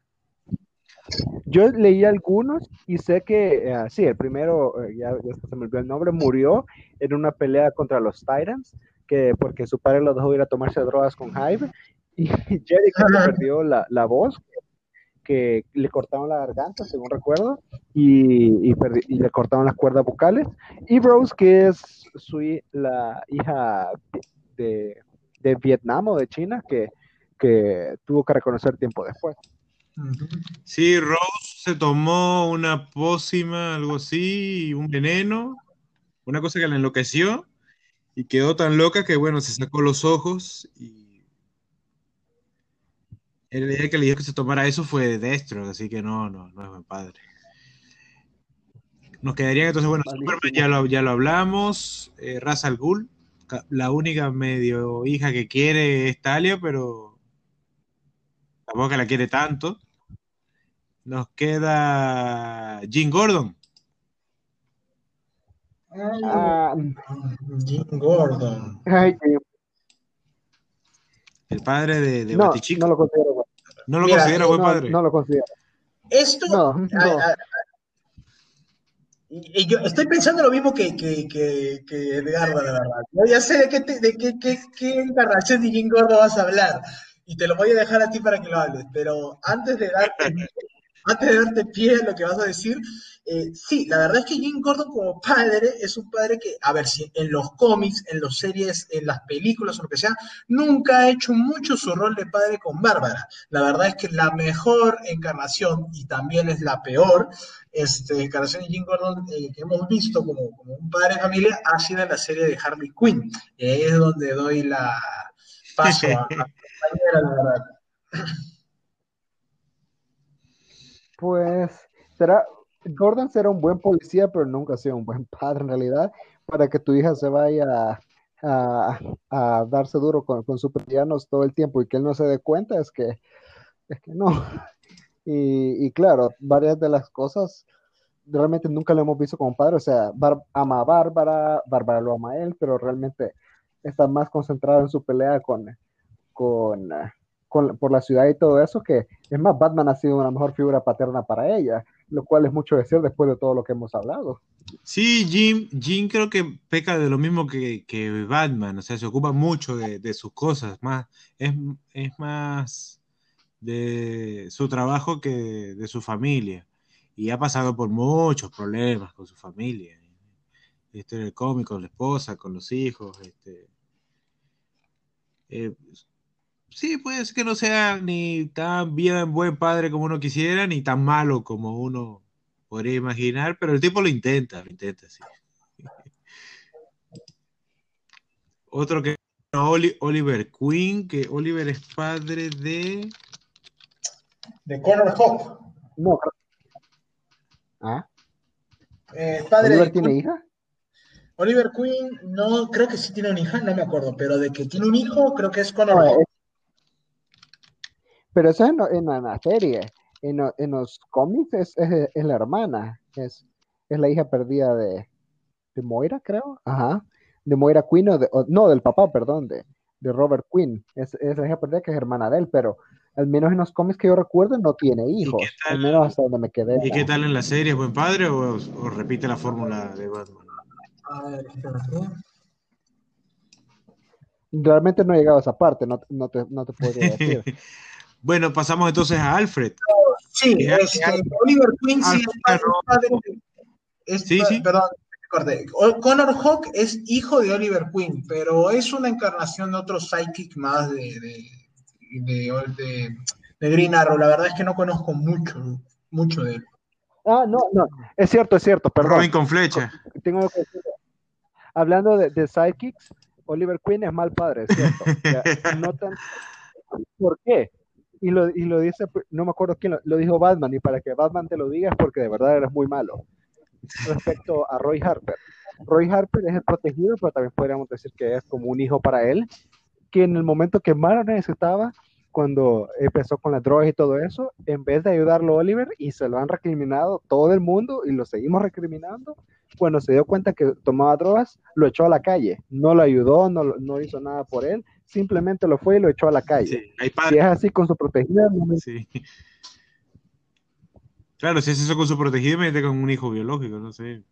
Yo leí algunos y sé que, eh, sí, el primero, eh, ya, ya se me olvidó el nombre, murió en una pelea contra los Titans, que porque su padre lo dejó ir a tomarse drogas con Hive, y [LAUGHS] Jericho perdió la, la voz, que le cortaron la garganta, según recuerdo, y, y, y le cortaron las cuerdas vocales, y Rose, que es su, la hija de, de Vietnam o de China, que, que tuvo que reconocer tiempo después. Sí, Rose se tomó una pócima, algo así, un veneno, una cosa que la enloqueció y quedó tan loca que, bueno, se sacó los ojos y el día que le dijo que se tomara eso fue Destro, así que no, no, no es buen padre. Nos quedarían entonces, bueno, Malísimo. Superman ya lo, ya lo hablamos, eh, Ra's al Ghul, ca- la única medio hija que quiere es Talia, pero tampoco que la quiere tanto. Nos queda Jim Gordon. Ah, Jim Gordon. ay. El padre de, de no, Batichica. no lo considero. No lo Mira, considera buen no, padre. no lo considero. Esto, No, a- no. a- Y, yo estoy pensando lo mismo que, que, que, que Edgardo, la verdad. Yo ya sé de qué, de qué, qué, qué encarnación de Jim Gordo vas a hablar. Y te lo voy a dejar a ti para que lo hables. Pero antes de darte, [LAUGHS] antes de darte pie a lo que vas a decir, eh, sí, la verdad es que Jim Gordon como padre es un padre que, a ver, si en los cómics, en las series, en las películas o lo que sea, nunca ha hecho mucho su rol de padre con Bárbara. La verdad es que la mejor encarnación, y también es la peor, este, encarnación de Jim Gordon eh, que hemos visto como, un padre de familia ha sido en la serie de Harley Quinn. Y ahí es donde doy la paso a, a la verdad. Pues será, Gordon será un buen policía, pero nunca ha sido un buen padre en realidad, para que tu hija se vaya a, darse duro con, con supervillanos todo el tiempo y que él no se dé cuenta, es que, es que no. Y, claro, varias de las cosas realmente nunca lo hemos visto como padre, o sea, ama a Bárbara, Bárbara lo ama a él, pero realmente está más concentrado en su pelea con, con, por la ciudad y todo eso, que es más, Batman ha sido una mejor figura paterna para ella, lo cual es mucho decir después de todo lo que hemos hablado. Sí, Jim, Jim creo que peca de lo mismo que, que Batman, o sea, se ocupa mucho de, sus cosas, más, es, es, más de su trabajo que de su familia, y ha pasado por muchos problemas con su familia, este, en el cómic, con la esposa, con los hijos, este, eh, sí, puede ser que no sea ni tan bien buen padre como uno quisiera, ni tan malo como uno podría imaginar, pero el tipo lo intenta, lo intenta, sí. [LAUGHS] Otro que Oliver Queen, que Oliver es padre de. De Connor Hawk. No. ¿Ah? Eh, padre ¿Oliver tiene hija? Oliver Queen, no, creo que sí tiene una hija, no me acuerdo, pero de que tiene un hijo, creo que es Connor Hawk. Pero eso es en, la serie. En, los cómics es, la hermana, es, es la hija perdida de, de Moira, creo. Ajá. De Moira Queen, o, no, del papá, perdón, de, de Robert Quinn. Es, la hija perdida que es hermana de él, pero al menos en los cómics que yo recuerdo no tiene hijos. Al menos hasta donde me quedé. ¿Y qué tal en la serie? ¿Buen padre o, repite la fórmula de Batman? Realmente no he llegado a esa parte, no, no, te, no te podría [LAUGHS] decir. Bueno, pasamos entonces a Alfred. Sí, este, Oliver Queen sí es sí, sí. Perdón, Connor Hawk es hijo de Oliver Queen, pero es una encarnación de otro psychic más de, de, de, Green Arrow. La verdad es que no conozco mucho, mucho de él. Ah, no, no, es cierto, es cierto, perdón. Robin con flecha. Tengo que decir, hablando de, de psychics, Oliver Queen es mal padre, es cierto. [LAUGHS] no tan... ¿Por qué? Y lo, y lo dice, no me acuerdo quién lo, dijo Batman, y para que Batman te lo diga es porque de verdad eres muy malo. Respecto a Roy Harper. Roy Harper es el protegido, pero también podríamos decir que es como un hijo para él, que en el momento que más lo necesitaba, cuando empezó con la droga y todo eso, en vez de ayudarlo Oliver, y se lo han recriminado todo el mundo y lo seguimos recriminando, cuando se dio cuenta que tomaba drogas, lo echó a la calle. No lo ayudó, no, no hizo nada por él, simplemente lo fue y lo echó a la calle. si es así con su protegida, sí. Claro, si es eso con su protegida, mete con un hijo biológico, no sé.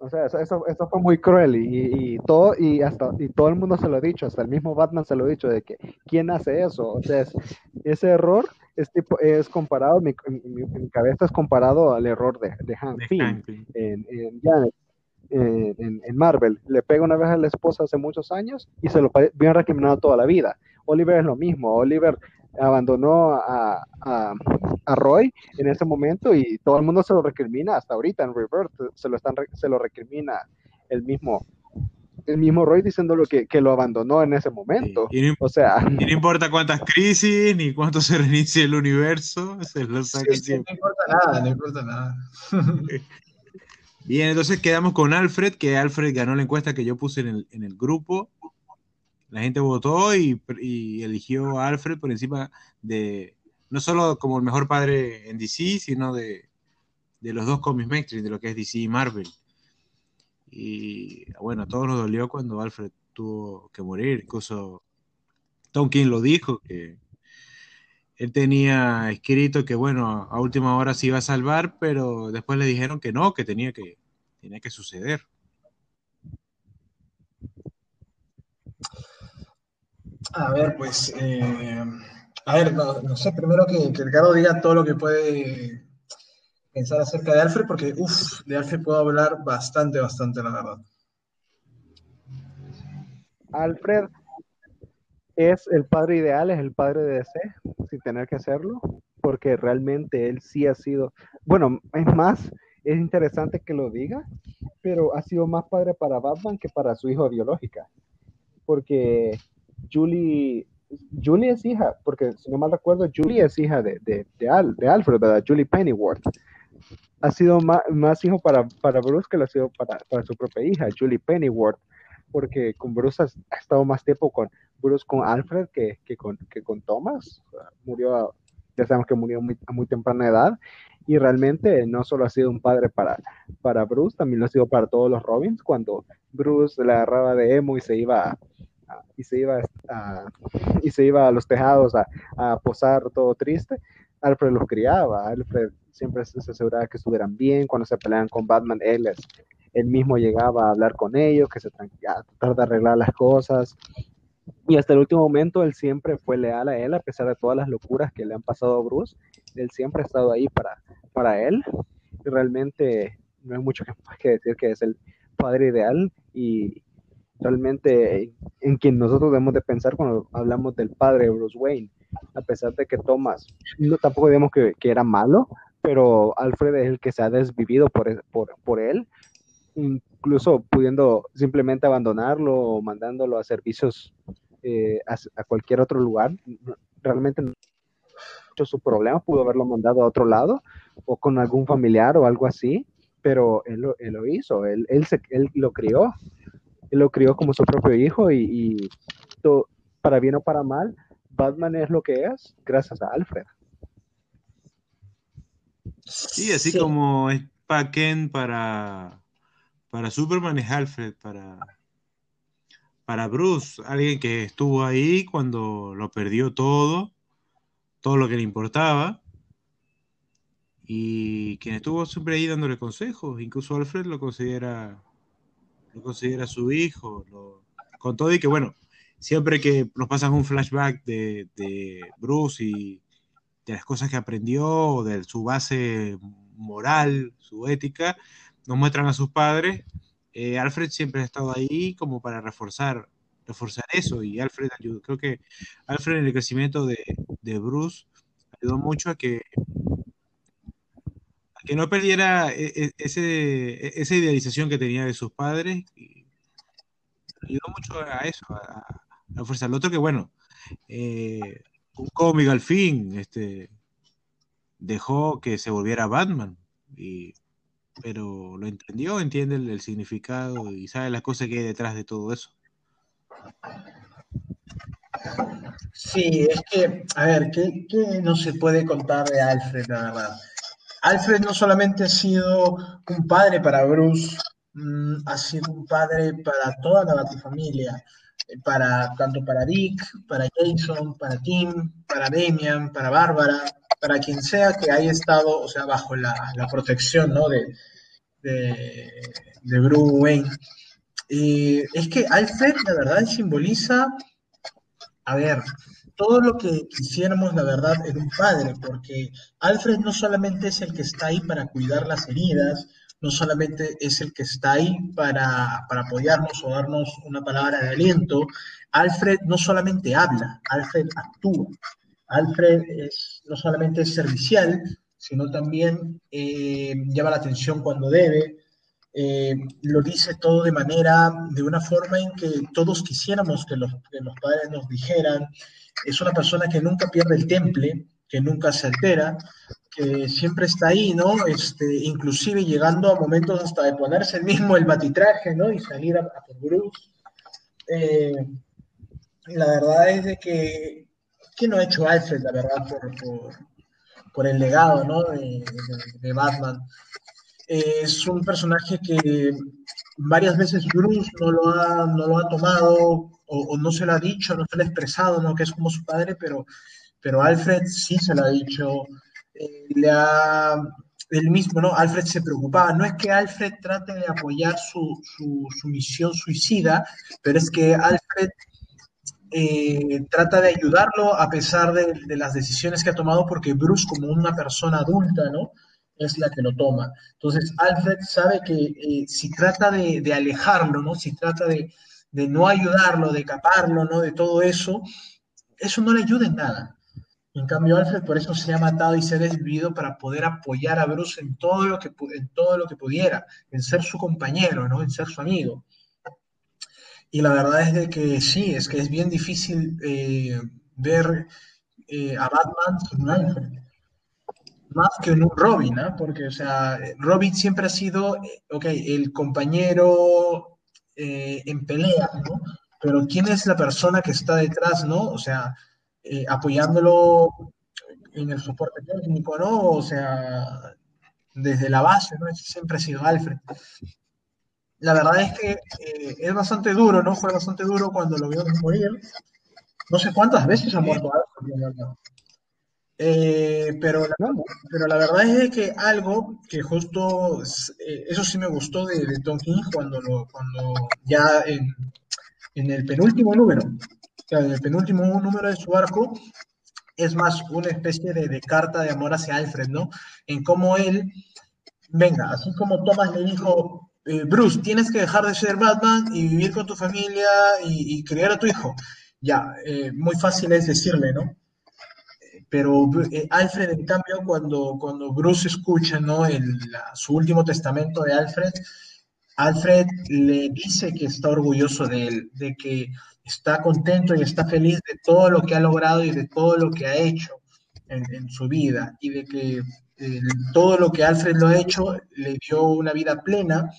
O sea, eso, eso, fue muy cruel y, todo y hasta y todo el mundo se lo ha dicho, hasta el mismo Batman se lo ha dicho de que quién hace eso. O sea, ese error es tipo es comparado, mi, mi, cabeza es comparado al error de, de Pym en, en Janet en, Marvel. Le pega una vez a la esposa hace muchos años y se lo viene recriminado toda la vida. Oliver es lo mismo. Oliver abandonó a, a, Roy en ese momento y todo el mundo se lo recrimina hasta ahorita en Revert se lo están se lo recrimina el mismo el mismo Roy diciéndolo que, que lo abandonó en ese momento. Y, no, o sea, y no importa cuántas crisis ni cuánto se reinicie el universo, se lo saca No importa nada, no importa nada. [LAUGHS] Bien, entonces quedamos con Alfred, que Alfred ganó la encuesta que yo puse en el, grupo. La gente votó y, eligió a Alfred por encima de, no solo como el mejor padre en DC, sino de, los dos cómics mainstream, de lo que es DC y Marvel. Y bueno, a todos nos dolió cuando Alfred tuvo que morir. Incluso Tom King lo dijo, que él tenía escrito que, bueno, a última hora se iba a salvar, pero después le dijeron que no, que tenía que, tenía que suceder. A ver, pues, eh, a ver, no, sé, primero que, que Ricardo diga todo lo que puede pensar acerca de Alfred, porque, uff, de Alfred puedo hablar bastante, bastante, la verdad. Alfred es el padre ideal, es el padre de DC, sin tener que hacerlo, porque realmente él sí ha sido, bueno, es más, es interesante que lo diga, pero ha sido más padre para Batman que para su hijo biológica, porque Julie, Julie es hija, porque si no mal recuerdo, Julie es hija de, de, de, Alfred, ¿verdad? Julie Pennyworth ha sido más, hijo para, para, Bruce que lo ha sido para, para, su propia hija, Julie Pennyworth, porque con Bruce ha, estado más tiempo con Bruce con Alfred que, que, con, que con Thomas. Murió, ya sabemos que murió muy, a muy temprana edad. Y realmente no solo ha sido un padre para, para Bruce, también lo ha sido para todos los Robins. Cuando Bruce le agarraba de emo y se iba y se iba a, y se iba a los tejados a, a posar todo triste, Alfred los criaba. Alfred siempre se aseguraba que estuvieran bien. Cuando se peleaban con Batman, él, él mismo llegaba a hablar con ellos, que se a tratar de arreglar las cosas. Y hasta el último momento él siempre fue leal a él, a pesar de todas las locuras que le han pasado a Bruce. Él siempre ha estado ahí para, para él. Y realmente no hay mucho más que decir que es el padre ideal y realmente en quien nosotros debemos de pensar cuando hablamos del padre de Bruce Wayne. A pesar de que Thomas, no, tampoco digamos que, que era malo, pero Alfred es el que se ha desvivido por, por, por él, incluso pudiendo simplemente abandonarlo o mandándolo a servicios eh, a, cualquier otro lugar. Realmente no hecho su problema, pudo haberlo mandado a otro lado o con algún familiar o algo así, pero él él lo hizo, él, él, se, él, lo crió, él lo crió como su propio hijo y, y para bien o para mal, Batman es lo que es gracias a Alfred. Sí, así como es para Ken, para, para Superman es Alfred, para, para Bruce, alguien que estuvo ahí cuando lo perdió todo, todo lo que le importaba, y quien estuvo siempre ahí dándole consejos, incluso Alfred lo considera, lo considera su hijo, con todo y que bueno, siempre que nos pasan un flashback de, de Bruce y de las cosas que aprendió, de su base moral, su ética, nos muestran a sus padres. Eh, Alfred siempre ha estado ahí como para reforzar, reforzar eso y Alfred ayudó. Creo que Alfred en el crecimiento de, Bruce ayudó mucho a que, que no perdiera e, e, ese, esa idealización que tenía de sus padres. Ayudó mucho a eso, a, a otro que, bueno, eh, un cómic al fin, este, dejó que se volviera Batman, y, pero lo entendió, entiende el, significado y sabe las cosas que hay detrás de todo eso. Sí, es que, a ver, ¿qué, no se puede contar de Alfred, la verdad? Alfred no solamente ha sido un padre para Bruce, mm, ha sido un padre para toda la familia para, tanto para Dick, para Jason, para Tim, para Damian, para Bárbara, para quien sea que haya estado, o sea, bajo la, protección, ¿no? De, de, de Bruce Wayne. Y es que Alfred, la verdad, simboliza, a ver, todo lo que quisiéramos, la verdad, en un padre, porque Alfred no solamente es el que está ahí para cuidar las heridas, no solamente es el que está ahí para, apoyarnos o darnos una palabra de aliento, Alfred no solamente habla, Alfred actúa. Alfred es, no solamente es servicial, sino también eh, llama la atención cuando debe, eh, lo dice todo de manera, de una forma en que todos quisiéramos que los, que los padres nos dijeran. Es una persona que nunca pierde el temple, que nunca se altera, que siempre está ahí, ¿no? Este, inclusive llegando a momentos hasta de ponerse mismo el batitraje, ¿no? Y salir a, por Bruce. Eh, la verdad es de que, ¿qué no ha hecho Alfred, la verdad, por, por, el legado, ¿no? De, de, Batman. es un personaje que varias veces Bruce no lo ha, no lo ha tomado o, o, no se lo ha dicho, no se lo ha expresado, ¿no? Que es como su padre, pero pero Alfred sí se lo ha dicho, eh, le ha, él mismo, ¿no? Alfred se preocupaba. No es que Alfred trate de apoyar su, su, misión suicida, pero es que Alfred eh, trata de ayudarlo a pesar de, las decisiones que ha tomado, porque Bruce, como una persona adulta, ¿no? Es la que lo toma. Entonces, Alfred sabe que eh, si trata de, de, alejarlo, ¿no? Si trata de, de no ayudarlo, de caparlo, ¿no? De todo eso, eso no le ayuda en nada. En cambio, Alfred por eso se ha matado y se ha desvivido para poder apoyar a Bruce en todo lo que, en todo lo que pudiera, en ser su compañero, ¿no? en ser su amigo. Y la verdad es de que sí, es que es bien difícil eh, ver eh, a Batman sin Alfred. Más que un Robin, ¿eh? porque, o sea, Robin siempre ha sido, eh, ok, el compañero en pelea, ¿no? Pero ¿quién es la persona que está detrás, no? O sea, eh, apoyándolo en el soporte técnico, ¿no? O sea, desde la base, ¿no? siempre ha sido Alfred. La verdad es que eh, es bastante duro, ¿no? Fue bastante duro cuando lo vio morir. No sé cuántas veces ha muerto Alfred, eh, pero, la, pero la verdad es que algo que justo, eso sí me gustó de, de Tom King cuando, lo, cuando ya en, en el penúltimo número, el penúltimo número de su arco es más una especie de, carta de amor hacia Alfred, ¿no? En cómo él, venga, así como Thomas le dijo, eh, Bruce, tienes que dejar de ser Batman y vivir con tu familia y, criar a tu hijo. Ya, eh, muy fácil es decirle, ¿no? Pero eh, Alfred, en cambio, cuando, cuando Bruce escucha, ¿no? Su último testamento de Alfred, Alfred le dice que está orgulloso de él, de que está contento y está feliz de todo lo que ha logrado y de todo lo que ha hecho en, su vida y de que eh, todo lo que Alfred lo ha hecho le dio una vida plena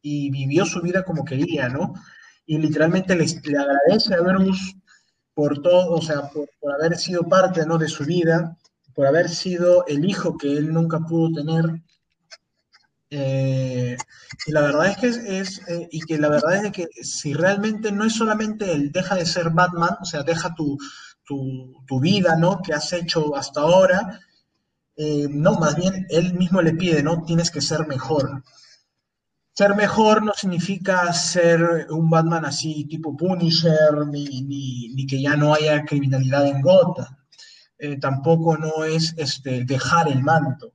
y vivió su vida como quería, ¿no? Y literalmente le, le agradece a Bruce por todo, o sea, por, por, haber sido parte, ¿no? De su vida, por haber sido el hijo que él nunca pudo tener eh, y la verdad es que es, eh, y que la verdad es que si realmente no es solamente el deja de ser Batman, o sea, deja tu, tu, vida, ¿no? Que has hecho hasta ahora, eh, no, más bien él mismo le pide, ¿no? Tienes que ser mejor. Ser mejor no significa ser un Batman así tipo Punisher, ni, ni, que ya no haya criminalidad en Gotham. tampoco no es este, dejar el manto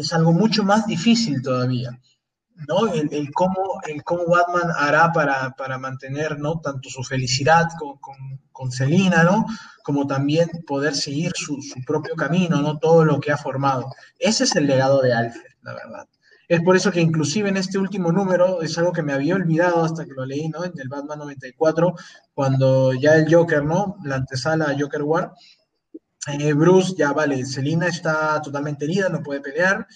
es algo mucho más difícil todavía, ¿no? El, el cómo, el cómo Batman hará para, para, mantener, ¿no? Tanto su felicidad con, con, con Selina, ¿no? Como también poder seguir su, su, propio camino, ¿no? Todo lo que ha formado. Ese es el legado de Alfred, la verdad. Es por eso que inclusive en este último número es algo que me había olvidado hasta que lo leí, ¿no? En el Batman 94, cuando ya el Joker, ¿no? La antesala Joker War, eh, Bruce ya vale, Selina está totalmente herida, no puede pelear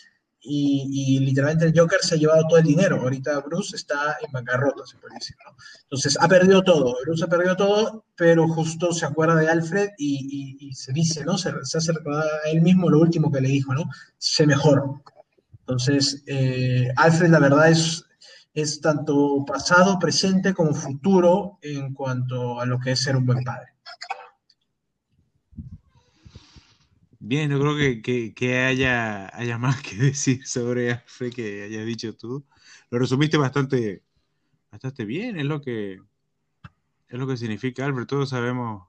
y, literalmente el Joker se ha llevado todo el dinero. Ahorita Bruce está en bancarrota, se puede decir. Entonces ha perdido todo, Bruce ha perdido todo, pero justo se acuerda de Alfred y, se dice, ¿no? Se, se, hace recordar a él mismo lo último que le dijo, ¿no? Sé mejor. Entonces, eh, Alfred la verdad es, es tanto pasado, presente como futuro en cuanto a lo que es ser un buen padre. Bien, no creo que, que, haya, haya más que [LAUGHS] decir sobre Alfred que hayas dicho tú. Lo resumiste bastante, bastante bien, es lo que es lo que significa Alfred. Todos sabemos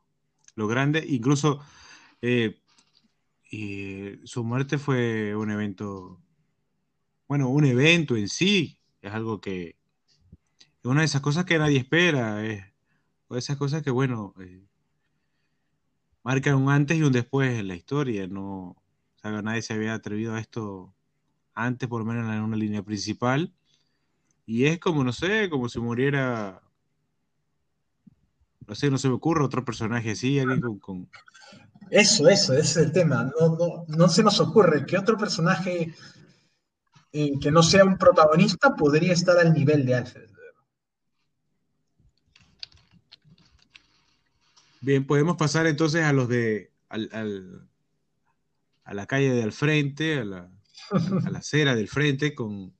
lo grande, incluso eh, y su muerte fue un evento, bueno, un evento en sí, es algo que es una de esas cosas que nadie espera, es, o esas cosas que, bueno, eh, marca un antes y un después en la historia. No, o nadie se había atrevido a esto antes, por lo menos en una línea principal. Y es como, no sé, como si muriera. No sé, no se me ocurre otro personaje así, alguien con. Eso, eso, ese es el tema. No, no, no se nos ocurre que otro personaje eh, que no sea un protagonista podría estar al nivel de Alfred. Bien, podemos pasar entonces a los de al, a la calle del frente, a la, a la acera del frente con,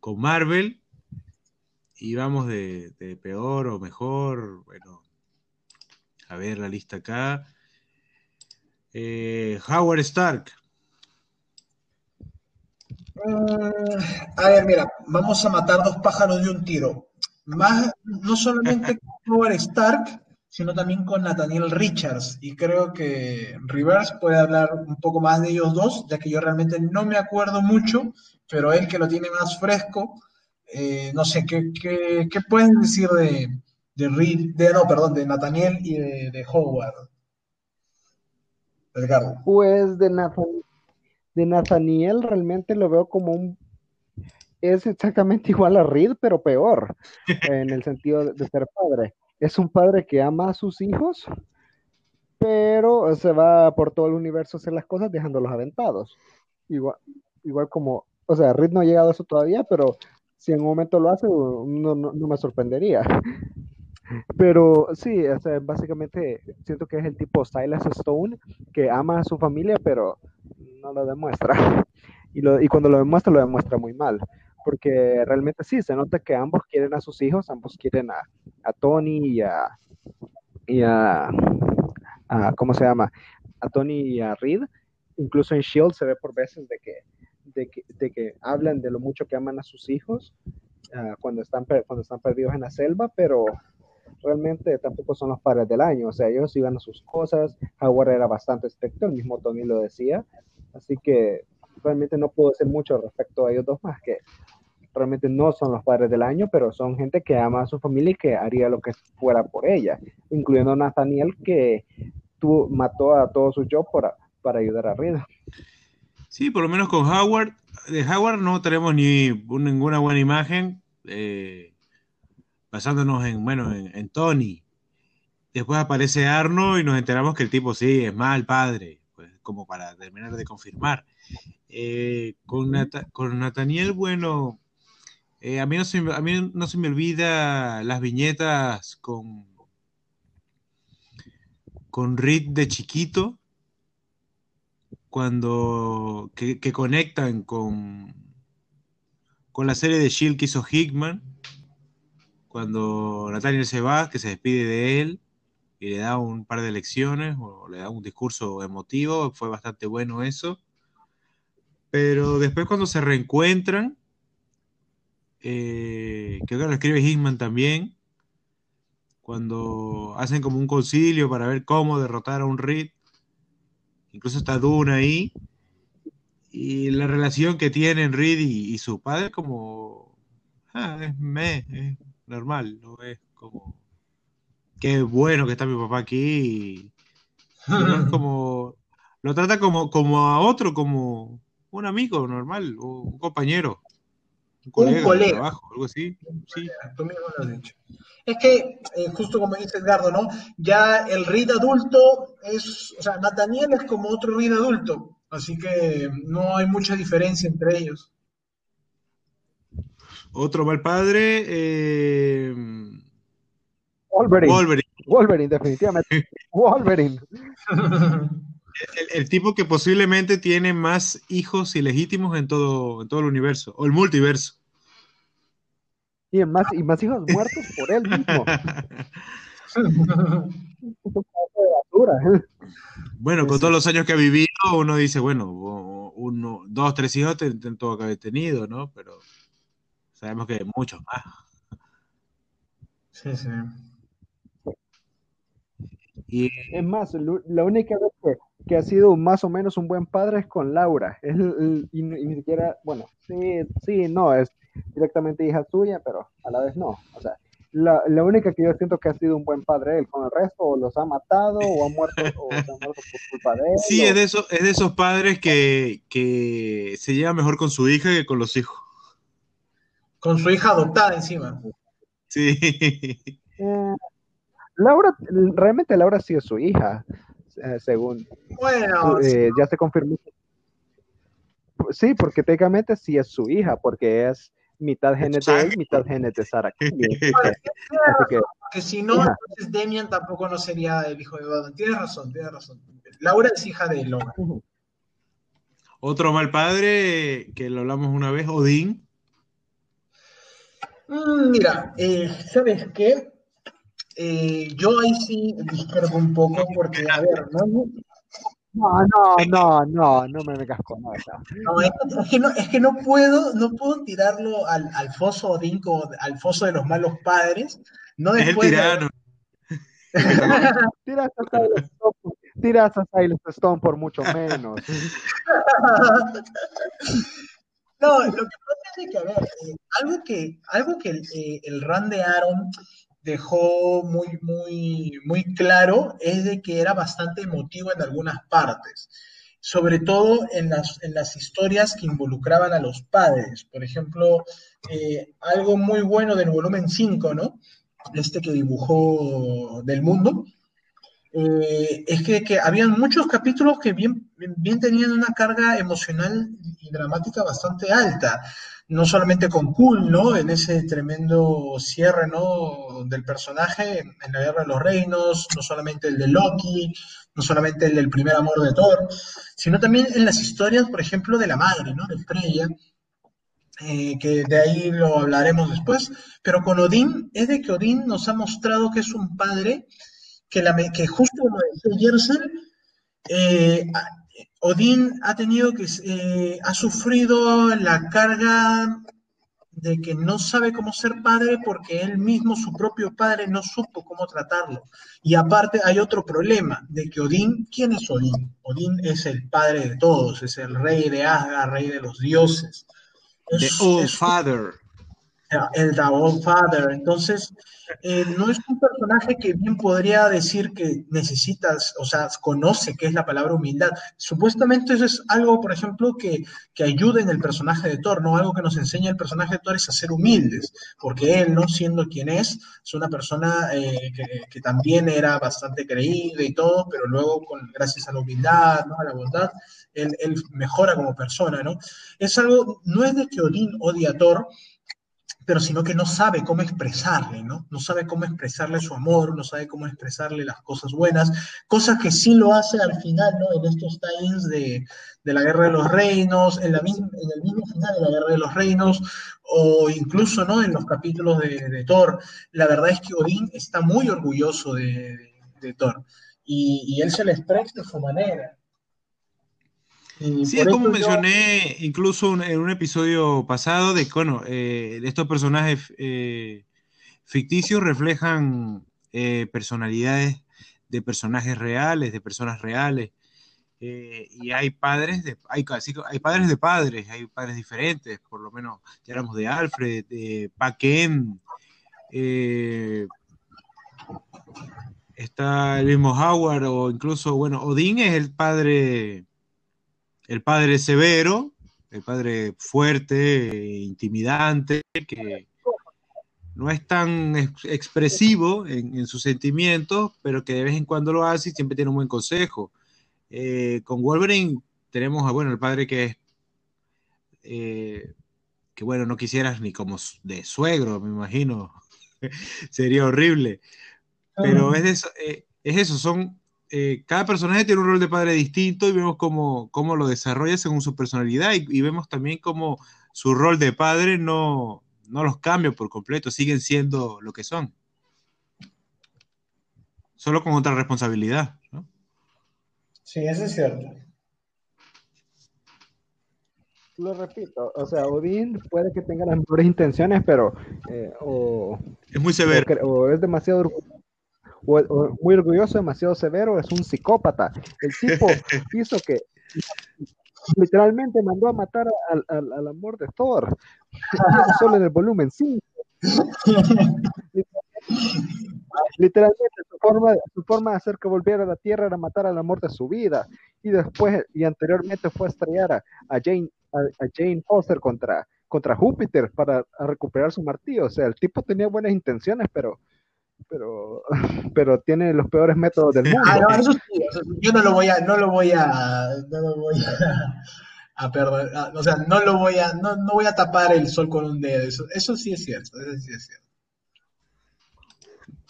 con Marvel. Y vamos de, de, peor o mejor. Bueno, a ver la lista acá. Eh, Howard Stark. Mm, a ver, mira, vamos a matar dos pájaros de un tiro. Más, no solamente [LAUGHS] Howard Stark, sino también con Nathaniel Richards. Y creo que Rivers puede hablar un poco más de ellos dos, ya que yo realmente no me acuerdo mucho, pero él que lo tiene más fresco, eh, no sé, ¿qué, qué, qué pueden decir de, de, Reed, de, no, perdón, de Nathaniel y de, Howard? Pues de Nathaniel, de Nathaniel realmente lo veo como un es exactamente [LAUGHS] igual a Reed, pero peor, en el sentido de ser padre es un padre que ama a sus hijos, pero se va por todo el universo a hacer las cosas dejándolos aventados. Igual, igual como, o sea, Reed no ha llegado a eso todavía, pero si en un momento lo hace, no, me sorprendería. [LAUGHS] Pero sí, básicamente siento que es el tipo Silas Stone que ama a su familia, pero no lo demuestra. [LAUGHS] Y cuando lo demuestra, lo demuestra muy mal porque realmente sí, se nota que ambos quieren a sus hijos, ambos quieren a, a Tony y a, y a, ¿cómo se llama? A Tony y a Reed. Incluso en Shield se ve por veces de que, de que, de que hablan de lo mucho que aman a sus hijos uh, cuando, están, cuando están perdidos en la selva, pero realmente tampoco son los padres del año, o sea, ellos iban a sus cosas, Howard era bastante estricto, el mismo Tony lo decía, así que realmente no puedo decir mucho respecto a ellos dos más que realmente no son los padres del año, pero son gente que ama a su familia y que haría lo que fuera por ella, incluyendo a Nathaniel que tú, mató a todos sus yo para, para ayudar a Rida. Sí, por lo menos con Howard. De Howard no tenemos ni ninguna buena imagen, eh, basándonos en, bueno, en, Tony. Después aparece Arno y nos enteramos que el tipo sí es mal padre, pues como para terminar de confirmar. Eh, con, con Nathaniel, bueno, eh, a, mí no se, a mí no se me olvida las viñetas con, con de chiquito, cuando que, conectan con, con la serie de Shield que hizo Hickman, cuando Nathaniel se va, que se despide de él y le da un par de lecciones o le da un discurso emotivo, fue bastante bueno eso. Pero después cuando se reencuentran, eh, que ahora lo escribe Hickman también, cuando hacen como un concilio para ver cómo derrotar a un Reed, incluso está Duna ahí, y la relación que tienen Reed y, su padre como, ah, es, me, es normal, ¿no? es como, qué bueno que está mi papá aquí, es como, lo trata como, como a otro, como un amigo normal, un compañero un colega, trabajo, algo así. Sí. Tú mismo lo has dicho. Es que, eh, justo como dice Edgardo, ¿no? Ya el Reed adulto es, o sea, Nathaniel es como otro Reed adulto, así que no hay mucha diferencia entre ellos. Otro mal padre. Eh... Wolverine. Wolverine. Wolverine, definitivamente. [LAUGHS] Wolverine. [LAUGHS] El, tipo que posiblemente tiene más hijos ilegítimos en todo, en todo el universo, o el multiverso. Y más, y más hijos [LAUGHS] muertos por él mismo. bueno, con todos los años que ha vivido, uno dice, bueno, uno, dos, tres hijos todo que haber tenido, ¿no? Pero sabemos que muchos más. Sí, sí. Y... Es más, la única vez que que ha sido más o menos un buen padre es con Laura. [LAUGHS] y, ni siquiera, bueno, sí, sí, no, es directamente hija suya, pero a la vez no. O sea, la, única que yo siento que ha sido un buen padre él, con el resto o los ha matado o ha muerto, o se ha muerto por culpa de él. Sí, es, de esos, es de esos padres que, que se lleva mejor con su hija que con los hijos. Con su hija adoptada encima. Sí. Eh, Laura, realmente Laura sí es su hija. Eh, según. Bueno. Eh, ya se confirmó. Sí, porque técnicamente sí es su hija, porque es mitad genes de él, mitad genes de Sara. [LAUGHS] que, si no, entonces Demian tampoco no sería el hijo de Badon. Tienes razón, tienes razón. Laura es hija de Logan. Otro mal padre que lo hablamos una vez, Odín. Mm, mira, eh, ¿sabes qué? Eh, yo ahí sí discrepo un poco porque, a ver, No, no, no, no, no me vengas con nada. No, es, que no, es que no puedo, no puedo tirarlo al, al foso como al foso de los malos padres. No Es el después de- tirano. Tiras a Silas Stone, tiras a Silas Stone por mucho menos. [LAUGHS] No, lo que pasa es de que, a ver, eh, algo que, algo que el, eh, el run de Aaron dejó muy, muy, muy claro es de que era bastante emotivo en algunas partes, sobre todo en las, en las historias que involucraban a los padres. Por ejemplo, eh, algo muy bueno del volumen 5, ¿no? Este que dibujó del mundo, eh, es que, que habían muchos capítulos que bien, bien tenían una carga emocional y dramática bastante alta. No solamente con Cool, ¿no? En ese tremendo cierre, ¿no? Del personaje en la Guerra de los Reinos, no solamente el de Loki, no solamente el del primer amor de Thor, sino también en las historias, por ejemplo, de la madre, ¿no? De Freya, eh, que de ahí lo hablaremos después, pero con Odín es de que Odín nos ha mostrado que es un padre que, la, que justo como decía eh, Odín ha tenido que, eh, ha sufrido la carga de que no sabe cómo ser padre porque él mismo, su propio padre, no supo cómo tratarlo. Y aparte hay otro problema, de que Odín, ¿quién es Odín? Odín es el padre de todos, es el rey de Asgard, rey de los dioses. The Old es- Father. el The Old Father. Entonces, eh, no es un personaje que bien podría decir que necesitas, o sea, conoce qué es la palabra humildad. Supuestamente eso es algo, por ejemplo, que, que ayuda en el personaje de Thor, ¿no? Algo que nos enseña el personaje de Thor es a ser humildes, porque él, ¿no? Siendo quien es, es una persona eh, que, también era bastante creída y todo, pero luego, con, gracias a la humildad, ¿no? A la bondad, él, él mejora como persona, ¿no? Es algo, no es de que Odín odia a Thor, pero sino que no sabe cómo expresarle, ¿no? No sabe cómo expresarle su amor, no sabe cómo expresarle las cosas buenas, cosas que sí lo hace al final, ¿no? En estos times de, de la Guerra de los Reinos, en, la en el mismo final de la Guerra de los Reinos, o incluso, ¿no? En los capítulos de, de Thor. La verdad es que Odín está muy orgulloso de, de Thor, y, y, él se le expresa de su manera. Y sí, es como yo... mencioné incluso en un episodio pasado de que, bueno, eh, estos personajes eh, ficticios reflejan eh, personalidades de personajes reales, de personas reales. Y hay padres de hay, hay padres de padres, hay padres diferentes, por lo menos ya hablamos de Alfred, de Paquem, está el mismo Howard, o incluso, bueno, Odín es el padre el padre severo, el padre fuerte, intimidante, que no es tan expresivo en, en, sus sentimientos, pero que de vez en cuando lo hace y siempre tiene un buen consejo. Eh, con Wolverine tenemos a, bueno, el padre que es, eh, que bueno, no quisieras ni como de suegro, me imagino, [LAUGHS] sería horrible, pero es, de eso, eh, es eso, son eh, cada personaje tiene un rol de padre distinto y vemos cómo, cómo lo desarrolla según su personalidad y, y, vemos también cómo su rol de padre no, no los cambia por completo, siguen siendo lo que son. Solo con otra responsabilidad. ¿no? Sí, eso es cierto. Lo repito, o sea, Odín puede que tenga las mejores intenciones, pero eh, o, es muy severo. O, o es demasiado orgulloso o, o muy orgulloso, demasiado severo, es un psicópata. El tipo [LAUGHS] hizo que literalmente mandó a matar al, al, al amor de Thor, [LAUGHS] solo en el volumen 5. [LAUGHS] Literalmente su forma, su forma de hacer que volviera a la Tierra era matar al amor de su vida. Y después, y anteriormente fue a estrellar a, a Jane, a, a, Jane Foster contra, contra Júpiter para recuperar su martillo. O sea, el tipo tenía buenas intenciones, pero pero, [LAUGHS] pero tiene los peores métodos del mundo. Ah, no, eso sí, o sea, yo no lo voy a, no lo voy a, no lo voy a, [LAUGHS] a perder, o sea, no lo voy a, no, no voy a tapar el sol con un dedo, eso, eso sí es cierto, eso sí es cierto.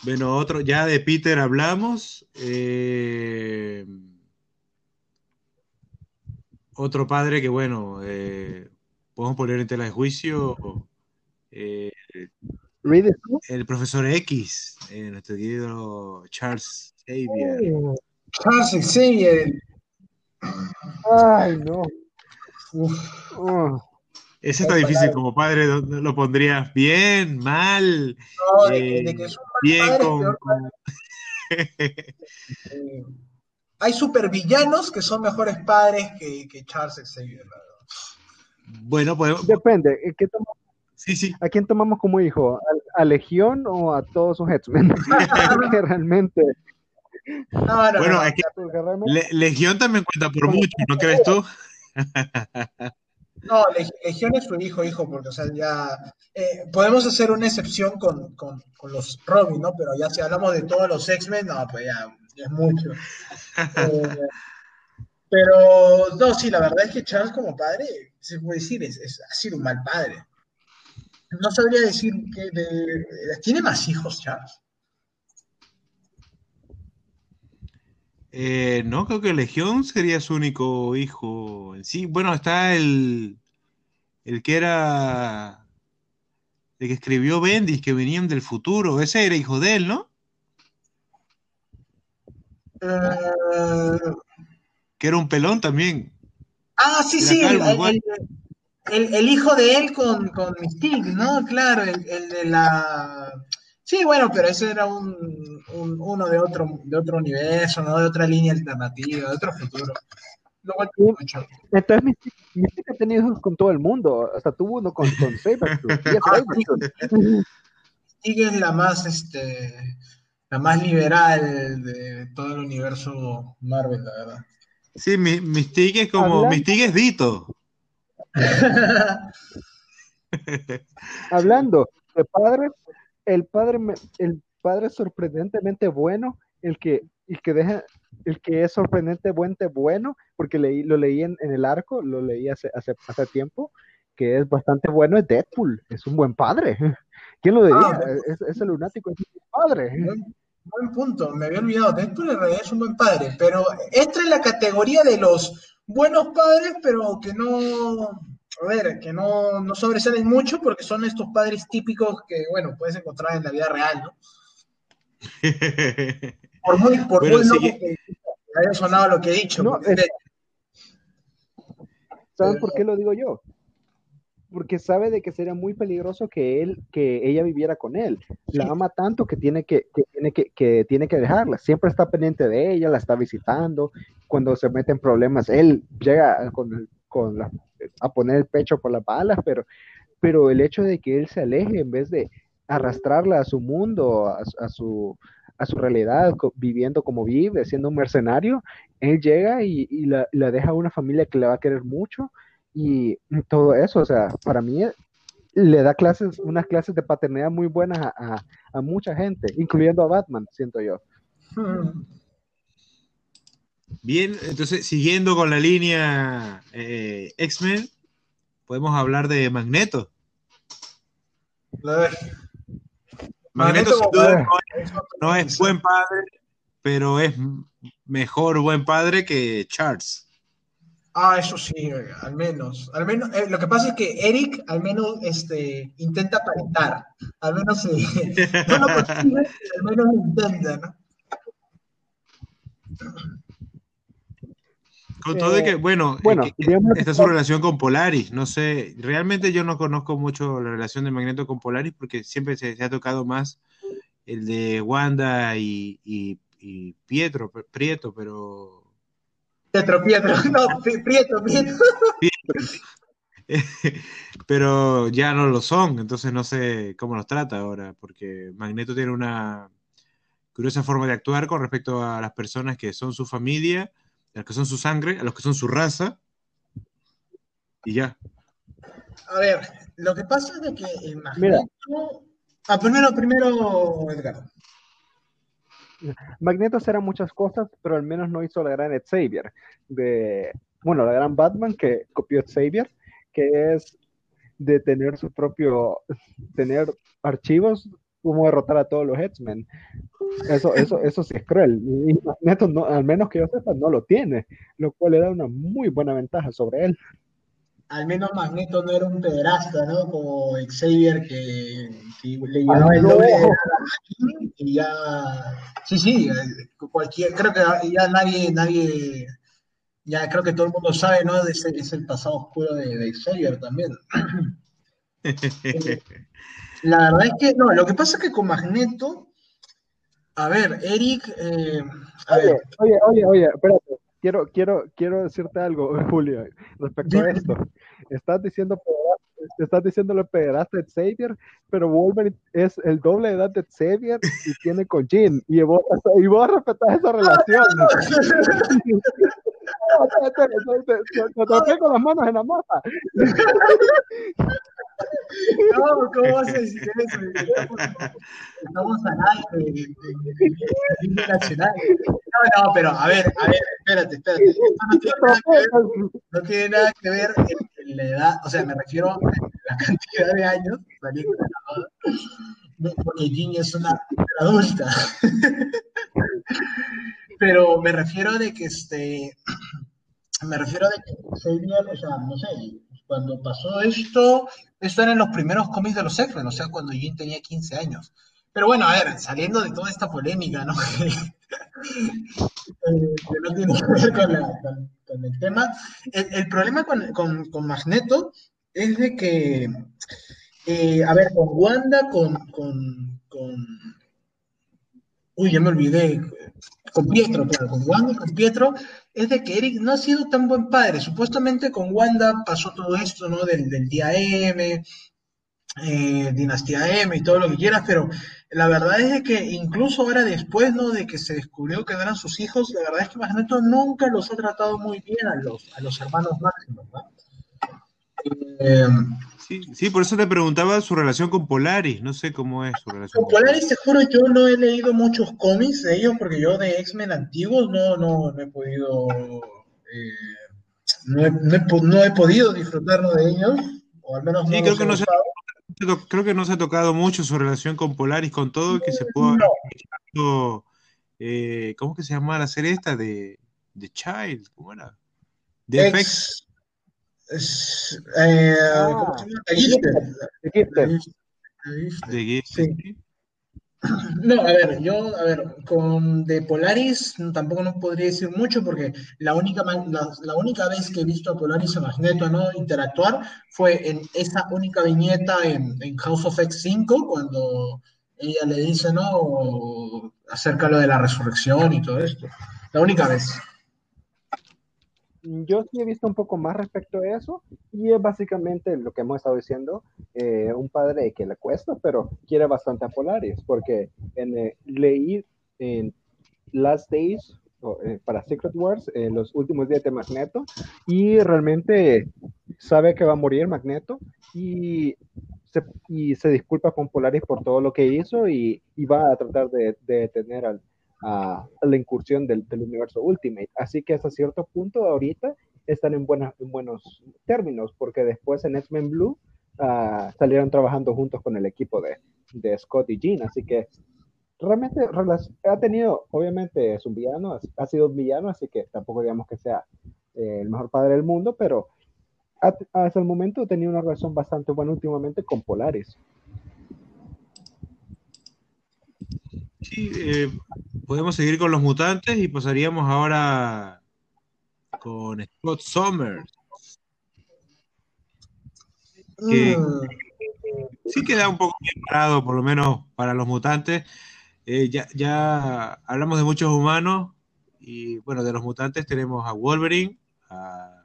Bueno, otro, ya de Peter hablamos. Eh, otro padre que, bueno, eh, podemos poner en tela de juicio. Eh, el profesor X, eh, nuestro querido Charles Xavier. Charles Xavier. Ay, no. Uf, Oh, Ese está difícil como padre, ¿dónde ¿lo pondrías bien, mal? no, de, que- Eh, de que es un mal bien padre, con, peor con- [LAUGHS] Eh, hay supervillanos que son mejores padres que, que Charles Xavier. verdad. Bueno, podemos... depende. ¿eh, ¿qué toma- Sí, sí. ¿A quién tomamos como hijo? ¿A, a Legión o a todos sus X-Men? [LAUGHS] Realmente, No, no, Bueno, no. es que Le- Legión también cuenta por mucho, ¿no crees tú? No, Leg- Legión es su hijo, hijo, porque, o sea, ya eh, podemos hacer una excepción con, con, con los Robin, ¿no? Pero ya si hablamos de todos los X-Men, no, pues ya, ya es mucho. Eh, pero, no, sí, la verdad es que Charles como padre, se puede decir, es, es- ha sido un mal padre. No sabría decir que de- ¿Tiene más hijos, Charles? Eh, no, creo que Legión sería su único hijo en sí. Bueno, está el, el que era, el que escribió Bendis, que venían del futuro. Ese era hijo de él, ¿no? Eh, Que era un pelón también. ah, sí, Era sí, calvo el- el- el hijo de él con, con Mystique, ¿no? Claro, el, el de la... Sí, bueno, pero ese era un, un- uno de otro, de otro universo, ¿no? De otra línea alternativa, de otro futuro. Lo cual mucho. Entonces Mystique, Mystique ha tenido hijos con todo el mundo. Hasta tuvo uno con, con [LAUGHS] Ah. Mystique es la más, este, la más liberal de todo el universo Marvel, la verdad. Sí, mi- Mystique es como, Mystique es Dito. [LAUGHS] Hablando de padre, el padre, el padre sorprendentemente bueno, el que, el que deja, el que es sorprendentemente bueno, porque leí, lo leí en, en el arco, lo leí hace, hace, hace tiempo, que es bastante bueno, es Deadpool, es un buen padre. [LAUGHS] ¿Quién lo diría? Ah. es, ese lunático es un buen padre. Buen, buen punto, me había olvidado. Deadpool en realidad es un buen padre, pero entra en la categoría de los buenos padres, pero que no, a ver, que no, no sobresalen mucho porque son estos padres típicos que, bueno, puedes encontrar en la vida real, ¿no? [LAUGHS] Por muy, por Bueno, muy sí. que que haya sonado lo que he dicho. No, porque es- de- ¿Saben por qué lo digo yo? Porque sabe de que sería muy peligroso que él, que ella viviera con él. La ama tanto que tiene que, que tiene que, que tiene que dejarla. Siempre está pendiente de ella, la está visitando. Cuando se mete en problemas, él llega con, el- con la- a poner el pecho por las balas, pero, pero el hecho de que él se aleje en vez de arrastrarla a su mundo, a, a su, a su realidad, viviendo como vive, siendo un mercenario, él llega y, y la, la deja a una familia que le va a querer mucho y todo eso, o sea, para mí eh, le da clases, unas clases de paternidad muy buenas a, a- a mucha gente, incluyendo a Batman, siento yo. Bien, entonces siguiendo con la línea eh, X-Men, podemos hablar de Magneto. A ver. Magneto, Magneto sin duda no es, no es buen padre, pero es mejor buen padre que Charles. Ah, eso sí, al menos. Al menos, eh, lo que pasa es que Eric al menos este, intenta aparentar. Al menos eh, [LAUGHS] no lo consigue, al menos lo intenta, ¿no? Con todo de Eh, que, bueno, bueno, eh, que- esta es su relación con Polaris. No sé, realmente yo no conozco mucho la relación de Magneto con Polaris porque siempre se, se ha tocado más el de Wanda y, y- y Pietro, Prieto, pero Pietro, Pietro, [LAUGHS] no, Prieto, Prieto. [LAUGHS] pero ya no lo son, entonces no sé cómo los trata ahora, porque Magneto tiene una curiosa forma de actuar con respecto a las personas que son su familia, a los que son su sangre, a los que son su raza, y ya. A ver, lo que pasa es de que Mira. Magneto... Ah, primero, primero, Edgar. Magneto será muchas cosas, pero al menos no hizo la gran Xavier, de, bueno, la gran Batman que copió Xavier, que es de tener su propio, tener archivos, cómo derrotar a todos los X-Men. Eso, eso, eso sí es cruel. Y Magneto, no, al menos que yo sepa, no lo tiene, lo cual le da una muy buena ventaja sobre él. Al menos Magneto no era un pederasta, ¿no? Como Xavier que, que le Ah, llevaba el no. doble de edad y ya... Sí, sí, eh, cualquier... Creo que ya nadie, nadie ya creo que todo el mundo sabe, ¿no? Es, es el pasado oscuro de, de Xavier también. [LAUGHS] La verdad es que, no, lo que pasa es que con Magneto, a ver, Eric, eh, a Oye, ver, oye, oye, oye, espérate. Quiero, quiero, quiero decirte algo, [LAUGHS] Julio, respecto a esto. Estás diciendo, estás diciéndole pederasta de Xavier, pero Wolverine es el doble de edad de Xavier y tiene con Jean. Y vos, [LAUGHS] y vos respetás esa relación. [LAUGHS] No, [LAUGHS] te, toqué con las manos en la masa. no, ¿cómo vas a decir eso? Estamos al aire, nacional. No, no, pero a ver, a ver, espérate, espérate. Esto no tiene nada que ver no tiene nada que ver en la edad, o sea, me refiero a la [LAUGHS] cantidad de años saliendo de la boda, porque Ginny es una adulta. [LAUGHS] Pero me refiero de que este, [CLEARS THROAT] me refiero de que Xavier, o sea, no sé, cuando pasó esto, esto era en los primeros cómics de los X-Men, o sea, cuando Jean tenía 15 años. Pero bueno, a ver, saliendo de toda esta polémica, ¿no? [LAUGHS] Que no tiene que ver con, el tema. El, problema con, con- Magneto es de que, eh, a ver, con Wanda, con, Uy, ya me olvidé. Con Pietro, claro, con Wanda con Pietro, es de que Eric no ha sido tan buen padre. Supuestamente con Wanda pasó todo esto, ¿no? Del, del día M, eh, Dinastía M y todo lo que quieras, pero la verdad es que incluso ahora después, ¿no? De que se descubrió que no eran sus hijos, la verdad es que Magneto nunca los ha tratado muy bien a los, a los hermanos máximos, ¿no? Eh, Sí, sí, por eso te preguntaba su relación con Polaris. No sé cómo es su relación con Polaris, te juro, yo no he leído muchos cómics de ellos porque yo de X-Men antiguos no, no, no he podido, eh, no, he, no he po- no he podido disfrutar de ellos, o al menos Sí, no creo que no se-. Creo que no se ha tocado mucho su relación con Polaris, con todo que se pudo haber No. eh, ¿Cómo que se llama la serie esta de, de Child? ¿Cómo era? De FX. Eh, Ah. ¿cómo se llama? The Gifted. The Gifted. The Sí. No, a ver, yo, a ver, con de Polaris tampoco no podría decir mucho porque la única, la, única vez que he visto a Polaris a Magneto no interactuar fue en esa única viñeta en, en House of X5 cuando ella le dice, ¿no? Acerca lo de la resurrección y todo esto. La única vez. Yo sí he visto un poco más respecto a eso y es básicamente lo que hemos estado diciendo, eh, un padre que le cuesta, pero quiere bastante a Polaris, porque en, eh, leí en Last Days eh, para Secret Wars, eh, los últimos días de Magneto, y realmente sabe que va a morir Magneto y se, disculpa con Polaris por todo lo que hizo y, y va a tratar de, de detener al, a, la incursión del, universo Ultimate. Así que hasta cierto punto ahorita están en, buenos términos, porque después en X-Men Blue uh, salieron trabajando juntos con el equipo de, de Scott y Jean. Así que realmente ha tenido, obviamente es un villano, ha sido un villano, así que tampoco digamos que sea eh, el mejor padre del mundo, pero hasta el momento tenía una relación bastante buena últimamente con Polaris. Sí, eh, podemos seguir con los mutantes y pasaríamos ahora con Scott Summers. Que mm. sí queda un poco bien parado, por lo menos para los mutantes. Eh, ya, ya hablamos de muchos humanos y bueno, de los mutantes tenemos a Wolverine, a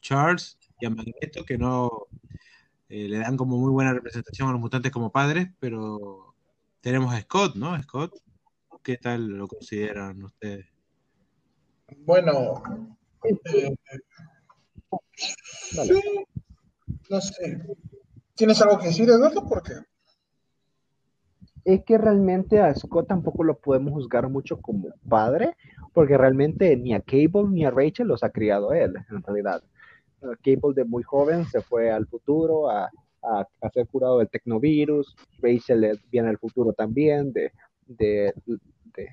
Charles y a Magneto, que no eh, le dan como muy buena representación a los mutantes como padres, pero tenemos a Scott, ¿no? Scott, ¿qué tal lo consideran ustedes? Bueno, eh, sí, no sé. ¿Tienes algo que decir, Eduardo? ¿Por qué? Es que realmente a Scott tampoco lo podemos juzgar mucho como padre, porque realmente ni a Cable ni a Rachel los ha criado él, en realidad. Cable de muy joven se fue al futuro a, a, a ser curado del tecnovirus. Rachel viene al futuro también, de, de, de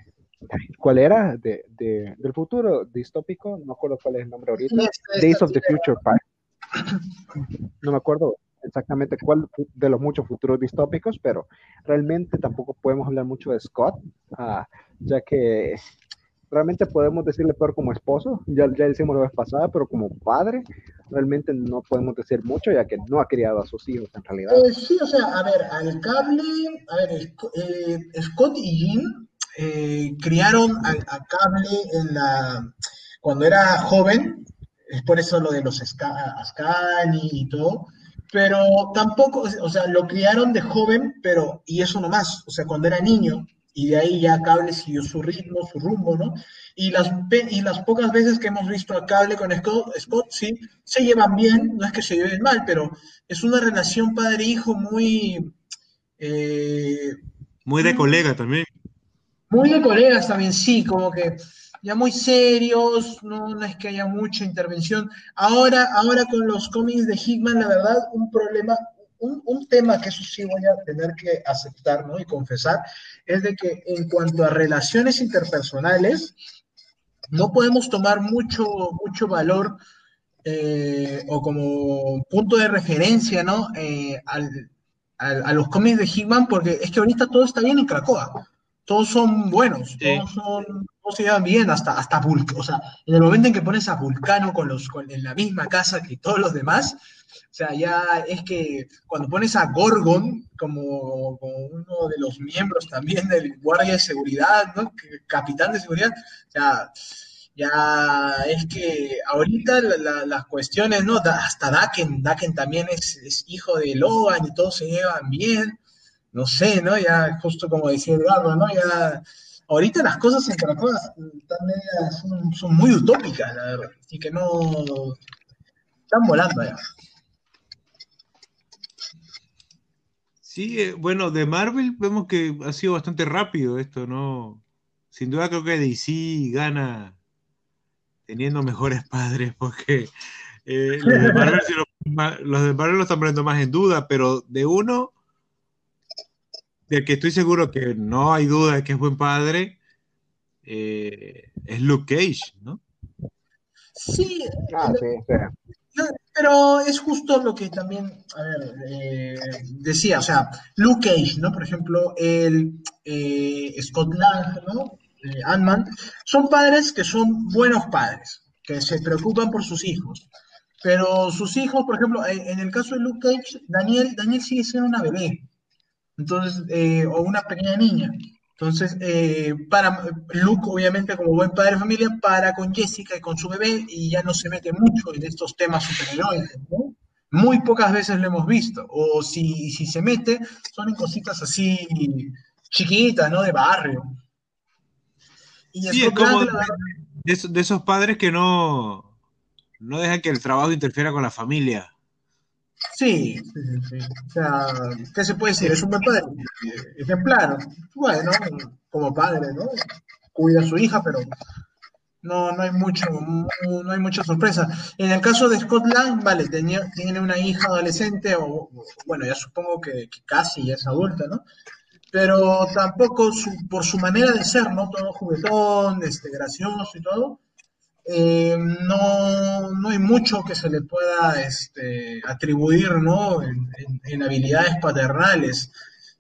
¿cuál era? De, de, del futuro distópico, no me acuerdo cuál es el nombre ahorita. Days of the Future Past. No me acuerdo exactamente cuál de los muchos futuros distópicos, pero realmente tampoco podemos hablar mucho de Scott, uh, ya que realmente podemos decirle peor como esposo, ya, ya decimos la vez pasada, pero como padre, realmente no podemos decir mucho, ya que no ha criado a sus hijos en realidad. Eh, sí, o sea, a ver, al cable, a ver, eh, Scott y Jim eh, criaron a, a, cable en la, cuando era joven, es por eso lo de los Ascani y todo, pero tampoco, o sea, lo criaron de joven, pero, y eso nomás, o sea, cuando era niño, y de ahí ya Cable siguió su ritmo, su rumbo, ¿no? Y las, y las pocas veces que hemos visto a Cable con Scott, Scott, sí, se llevan bien, no es que se lleven mal, pero es una relación padre-hijo muy... Eh, muy de colega también. Muy de colegas también, sí, como que ya muy serios, no, no es que haya mucha intervención. Ahora, ahora con los cómics de Hickman, la verdad, un problema, un, un, tema que eso sí voy a tener que aceptar ¿no? y confesar, es de que en cuanto a relaciones interpersonales, no podemos tomar mucho, mucho valor eh, o como punto de referencia ¿no? Eh, al, a los cómics de Hickman, porque es que ahorita todo está bien en Cracoa todos son buenos, sí. todos, son, todos se llevan bien, hasta, hasta Vulcano, o sea, en el momento en que pones a Vulcano con los, con, en la misma casa que todos los demás, o sea, ya es que cuando pones a Gorgon como, como uno de los miembros también del guardia de seguridad, ¿no? capitán de seguridad, o sea, ya es que ahorita la, la, las cuestiones, ¿no? Hasta Daken, Daken también es, es hijo de Logan y todos se llevan bien no sé, ¿no? Ya justo como decía Edgardo, ¿no? Ya ahorita las cosas en Caracol son, son, muy utópicas, la verdad. Así que no están volando ya. Sí, eh, bueno, de Marvel vemos que ha sido bastante rápido esto, ¿no? Sin duda creo que DC gana teniendo mejores padres, porque eh, los de Marvel lo están poniendo más en duda, pero de uno de que estoy seguro que no hay duda de que es buen padre, eh, es Luke Cage, ¿no? Sí, ah, sí, sí, pero es justo lo que también, a ver, eh, decía, o sea, Luke Cage, ¿no? Por ejemplo, el eh, Scott Lang, ¿no? Eh, Ant-Man, son padres que son buenos padres, que se preocupan por sus hijos. Pero sus hijos, por ejemplo, en el caso de Luke Cage, Daniel, Daniel sigue siendo una bebé. Entonces, eh, o una pequeña niña. Entonces, eh, para Luke, obviamente, como buen padre de familia, para con Jessica y con su bebé y ya no se mete mucho en estos temas superheroicos, ¿no? Muy pocas veces lo hemos visto. O si, si se mete, son en cositas así chiquitas, ¿no? De barrio. Y sí, es como de, de, esos, de, esos padres que no, no dejan que el trabajo interfiera con la familia. Sí, sí, sí, O sea, ¿qué se puede decir? Es un buen padre, ejemplar. Bueno, como padre, ¿no? Cuida a su hija, pero no, no hay mucho, no hay mucha sorpresa. En el caso de Scott Lang, vale, tenía, tiene una hija adolescente, o bueno, ya supongo que, casi es adulta, ¿no? Pero tampoco su, por su manera de ser, ¿no? Todo juguetón, este, gracioso y todo eh, no, no, hay mucho que se le pueda este, atribuir ¿no? en, en, en, habilidades paternales,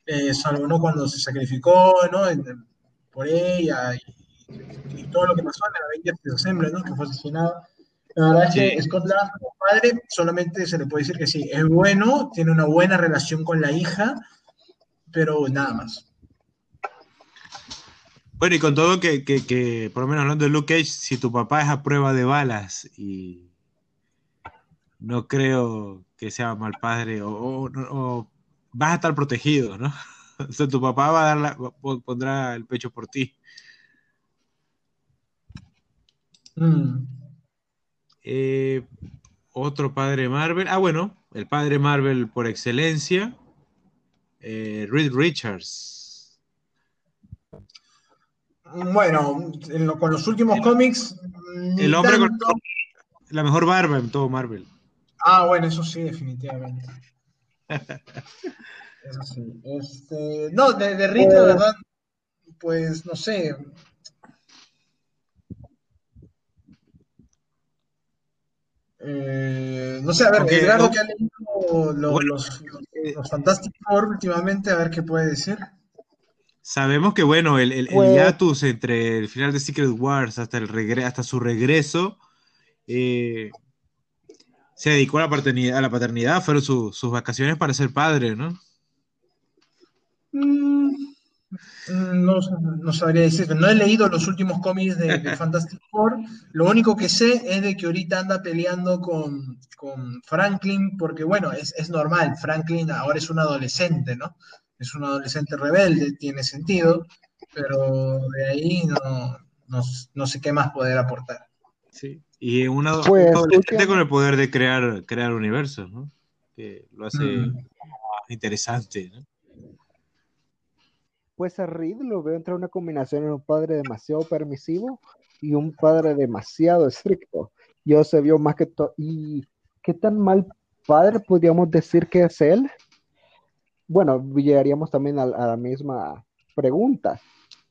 eh, salvo ¿no? cuando se sacrificó ¿no? En, por ella y, y, todo lo que pasó en el 20 de diciembre, ¿no? que fue asesinado. La verdad es que Scott Lang, como padre, solamente se le puede decir que sí, es bueno, tiene una buena relación con la hija, pero nada más. Bueno, y con todo que, que, que, por lo menos hablando de Luke Cage, si tu papá es a prueba de balas y no creo que sea mal padre o, o, o vas a estar protegido, ¿no? [LAUGHS] O sea, tu papá va a dar la, pondrá el pecho por ti. Mm. Eh, otro padre Marvel. Ah, bueno, el padre Marvel por excelencia. Eh, Reed Richards. Bueno, lo, con los últimos cómics. El hombre tanto... con la mejor barba en todo Marvel. Ah, bueno, eso sí, definitivamente. [LAUGHS] eso sí. Este, no, de, de la verdad, pues no sé. Eh, no sé, a ver, okay, Edgardo, no, que ha leído lo, bueno, los, los, los Fantastic Four últimamente, a ver qué puede decir. Sabemos que, bueno, el, el, Pues- hiatus entre el final de Secret Wars hasta, el regre- hasta su regreso eh, se dedicó a la paternidad, a la paternidad fueron su- sus vacaciones para ser padre, ¿no? Mm, No, no sabría decirte, no he leído los últimos cómics de, de [LAUGHS] Fantastic Four. Lo único que sé es de que ahorita anda peleando con, con Franklin, porque bueno, es, es normal, Franklin ahora es un adolescente, ¿no? Es un adolescente rebelde, tiene sentido, pero de ahí no, no, no sé qué más poder aportar. Sí. Y una un Pues, adolescente últimamente- con el poder de crear, crear universos, ¿no? Que lo hace Mm. más interesante, ¿no? Pues a Reed lo veo entre una combinación de un padre demasiado permisivo y un padre demasiado estricto. Yo se vio más que todo. ¿Y qué tan mal padre podríamos decir que es él? Bueno, llegaríamos también a, la misma pregunta.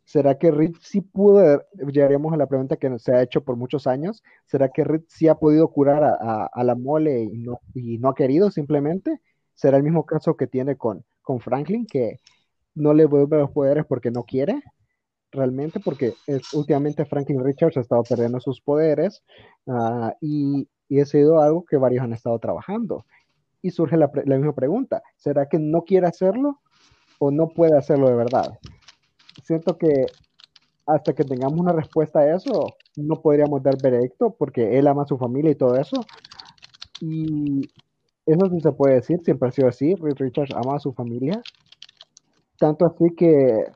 ¿Será que Reed sí pudo, llegaríamos a la pregunta que se ha hecho por muchos años, ¿será que Reed sí ha podido curar a, a- la mole y no, y no ha querido simplemente? ¿Será el mismo caso que tiene con, con Franklin, que no le vuelve los poderes porque no quiere? Realmente, porque es, últimamente Franklin Richards ha estado perdiendo sus poderes ah, y, y ha sido algo que varios han estado trabajando. Y surge la, la misma pregunta, ¿será que no quiere hacerlo o no puede hacerlo de verdad? Siento que hasta que tengamos una respuesta a eso, no podríamos dar veredicto porque él ama a su familia y todo eso. Y eso sí se puede decir, siempre ha sido así. Richards ama a su familia. Tanto así que,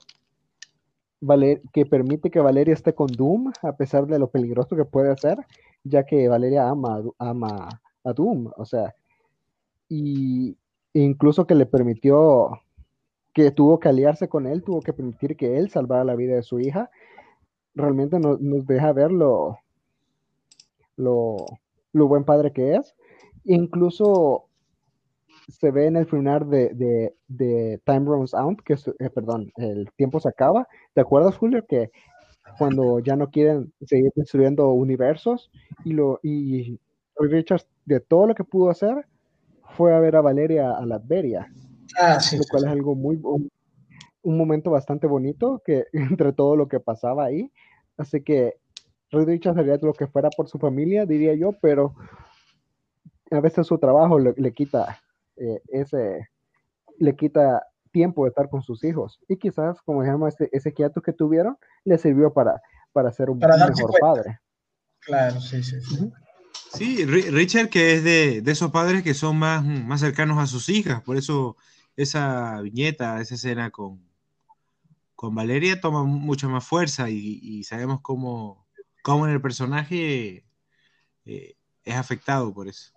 Valer- que permite que Valeria esté con Doom, a pesar de lo peligroso que puede ser, ya que Valeria ama, ama a Doom. O sea, y incluso que le permitió que tuvo que aliarse con él, tuvo que permitir que él salvara la vida de su hija, realmente nos, nos deja ver lo, lo, lo buen padre que es. Incluso se ve en el final de, de, de Time Runs Out, que es, eh, perdón, el tiempo se acaba. ¿Te acuerdas, Julio, que cuando ya no quieren seguir destruyendo universos y lo y Richards de todo lo que pudo hacer fue a ver a Valeria a Latveria? Ah, sí. lo cual es algo muy, un, un momento bastante bonito que [LAUGHS] entre todo lo que pasaba ahí. Así que Richards haría lo que fuera por su familia, diría yo, pero a veces su trabajo le, le quita eh, ese, le quita tiempo de estar con sus hijos. Y quizás, como dijimos, ese, ese quieto que tuvieron le sirvió para, para ser un Para mejor padre. Claro, sí, sí. sí. Sí, Ri- Richard, que es de, de esos padres que son más, más cercanos a sus hijas, por eso esa viñeta, esa escena con, con Valeria toma mucha más fuerza y, y sabemos cómo, cómo en el personaje eh, es afectado por eso.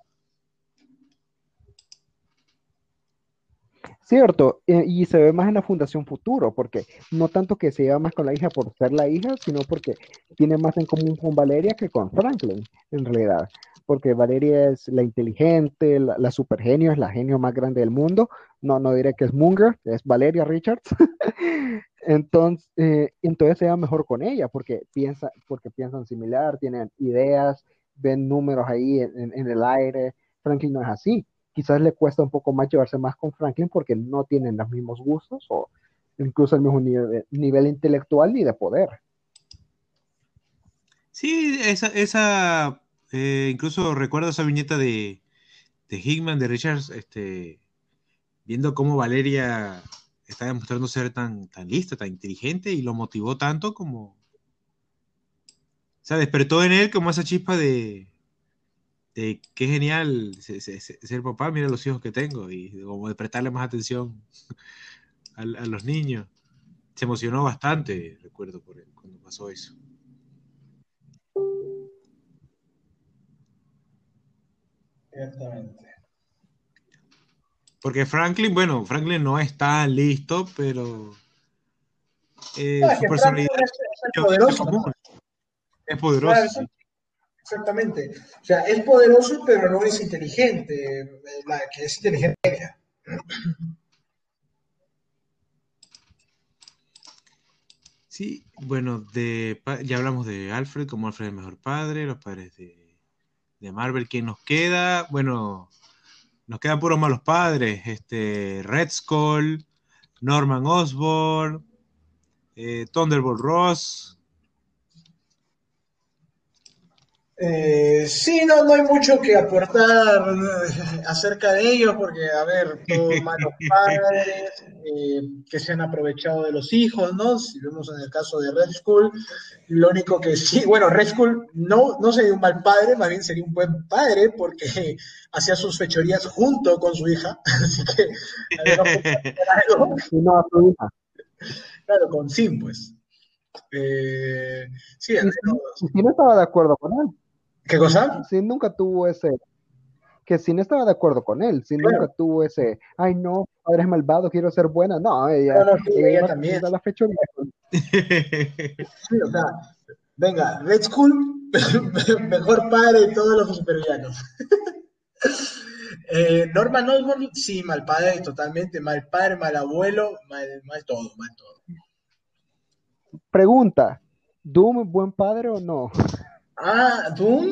Cierto, eh, y se ve más en la Fundación Futuro, porque no tanto que se lleva más con la hija por ser la hija, sino porque tiene más en común con Valeria que con Franklin, en realidad. Porque Valeria es la inteligente, la, la supergenio, es la genio más grande del mundo. No, no diré que es Munger, es Valeria Richards. [LAUGHS] entonces, eh, entonces se va mejor con ella, porque, piensa, porque piensan similar, tienen ideas, ven números ahí en el aire. Franklin no es así quizás le cuesta un poco más llevarse más con Franklin porque no tienen los mismos gustos o incluso el mismo nivel, intelectual ni de poder. Sí, esa, esa eh, incluso recuerdo esa viñeta de, de Hickman, de Richards, este, viendo cómo Valeria está demostrando ser tan, tan lista, tan inteligente y lo motivó tanto como... O sea, despertó en él como esa chispa de, de qué genial se- se- se- ser papá, mira los hijos que tengo y como de prestarle más atención [LAUGHS] a, a los niños. Se emocionó bastante, recuerdo, por él, cuando pasó eso. Ciertamente. Porque Franklin, bueno, Franklin no es tan listo, pero eh, su personalidad es, es es poderoso, común, es poderoso. Exactamente. O sea, es poderoso, pero no es inteligente. La que es inteligente. Sí, bueno, de, ya hablamos de Alfred, como Alfred es el mejor padre, los padres de, de Marvel. ¿Quién nos queda? Bueno, nos quedan puros malos padres. Este, Red Skull, Norman Osborn, eh, Thunderbolt Ross. Eh, sí, no, no hay mucho que aportar eh, acerca de ellos, porque, a ver, todos malos padres eh, que se han aprovechado de los hijos, ¿no? Si vemos en el caso de Red Skull, lo único que sí, [LAUGHS] bueno, Red Skull no, no sería un mal padre, más bien sería un buen padre, porque [LAUGHS] hacía sus fechorías junto con su hija, [LAUGHS] así que... no, a su hija. Claro, con Sim, pues. Eh, sí, y, y no estaba de acuerdo con él. ¿Qué cosa? Sí, nunca tuvo ese. Que si no estaba de acuerdo con él, si claro. nunca tuvo ese, ay no, padre es malvado, quiero ser buena. No, ella, sí, ella, ella también. La fecha sí, o sea, venga, Red Skull, [LAUGHS] mejor padre de todos los supervillanos. [LAUGHS] eh, Norman Osborn, sí, mal padre, totalmente, mal padre, mal abuelo, mal, mal todo, mal todo. Pregunta, ¿Doom buen padre o no? Ah, Doom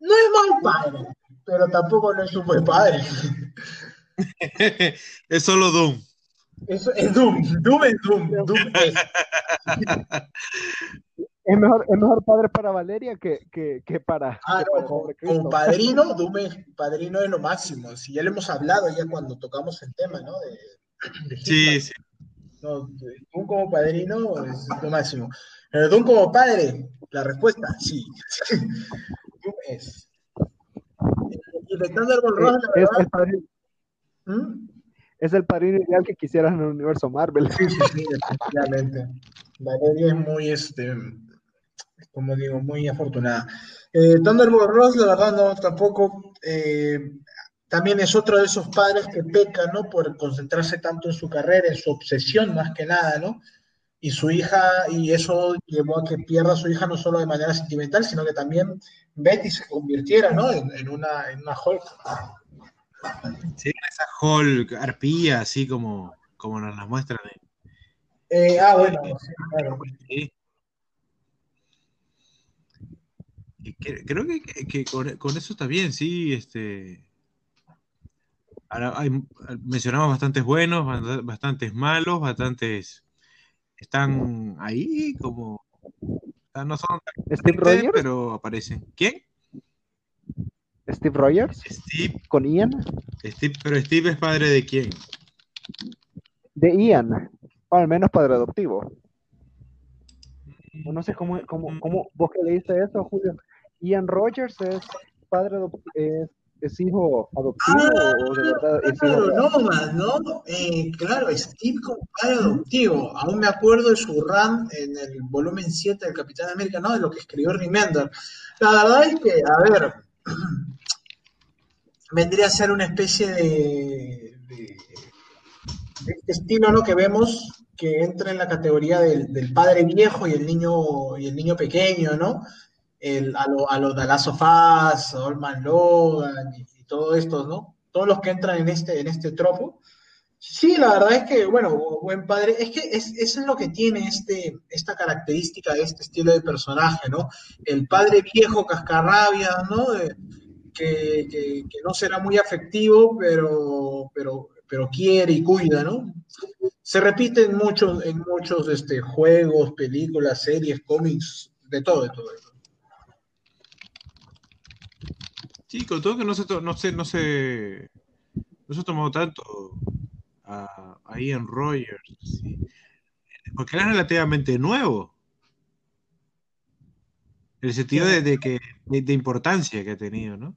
no es mal padre, pero tampoco no es un buen padre. [LAUGHS] es solo Doom. Es, es Doom, Doom es Doom, Doom es. Es mejor, es mejor padre para Valeria que, que, que para. Ah, que no, como, como, padrino, [LAUGHS] Doom es, padrino es lo máximo. Si ya lo hemos hablado ya cuando tocamos el tema, ¿no? De, de sí, sí. No, Doom como padrino es lo máximo. Doom como padre, la respuesta, sí. [LAUGHS] Es. De Thunderbolt Ross, la es, verdad. padrino, ¿Mm? es el padrino ideal que quisieras en el universo Marvel. Sí, sí, sí, efectivamente. Valeria es muy, este, como digo, muy afortunada. Eh, Thunderbolt Ross, la verdad, no, tampoco. Eh, también es otro de esos padres que pecan, ¿no? Por concentrarse tanto en su carrera, en su obsesión más que nada, ¿no? Y su hija, y eso llevó a que pierda a su hija no solo de manera sentimental, sino que también Betty se convirtiera, ¿no? En, en una, en una Hulk. Sí, esa Hulk arpía, así como, como nos la muestran. Eh, ah, bueno, sí, claro. Sí. Y que, creo que con, con, eso está bien, sí, este... Ahora hay, mencionamos bastantes buenos, bastantes malos, bastantes están ahí como no son Steve Rogers, pero aparecen. ¿Quién? Steve Rogers. Steve con Ian. Steve, pero Steve es padre de quién? De Ian, o al menos padre adoptivo. No sé cómo, cómo, cómo vos que leíste eso, Julio. Ian Rogers es padre adoptivo, es ¿Es hijo adoptivo ah, o de verdad es hijo no, ¿no? Eh, claro, Steve como padre adoptivo. Aún me acuerdo de su run en el volumen 7 del Capitán América, ¿no? De lo que escribió Remender. La verdad es que, a ver, [CLEARS THROAT] vendría a ser una especie de, de, de este estilo, ¿no? Que vemos que entra en la categoría del, del, padre viejo y el niño y el niño pequeño, ¿no? El, a los a lo de of Us, Olman Logan y, y todos estos, ¿no? Todos los que entran en este, en este tropo. Sí, la verdad es que, bueno, buen padre, es que es, es lo que tiene este, esta característica este estilo de personaje, ¿no? El padre viejo cascarrabia, ¿no? Que, que, que, no será muy afectivo, pero, pero, pero quiere y cuida, ¿no? Se repite en muchos, en muchos este, juegos, películas, series, cómics, de todo, de todo. De todo. Sí, con todo que no se, no se, no se, no se tomó tanto a, a Ian Rogers, sí. porque era relativamente nuevo. En el sentido de, de que, de, de, importancia que ha tenido, ¿no?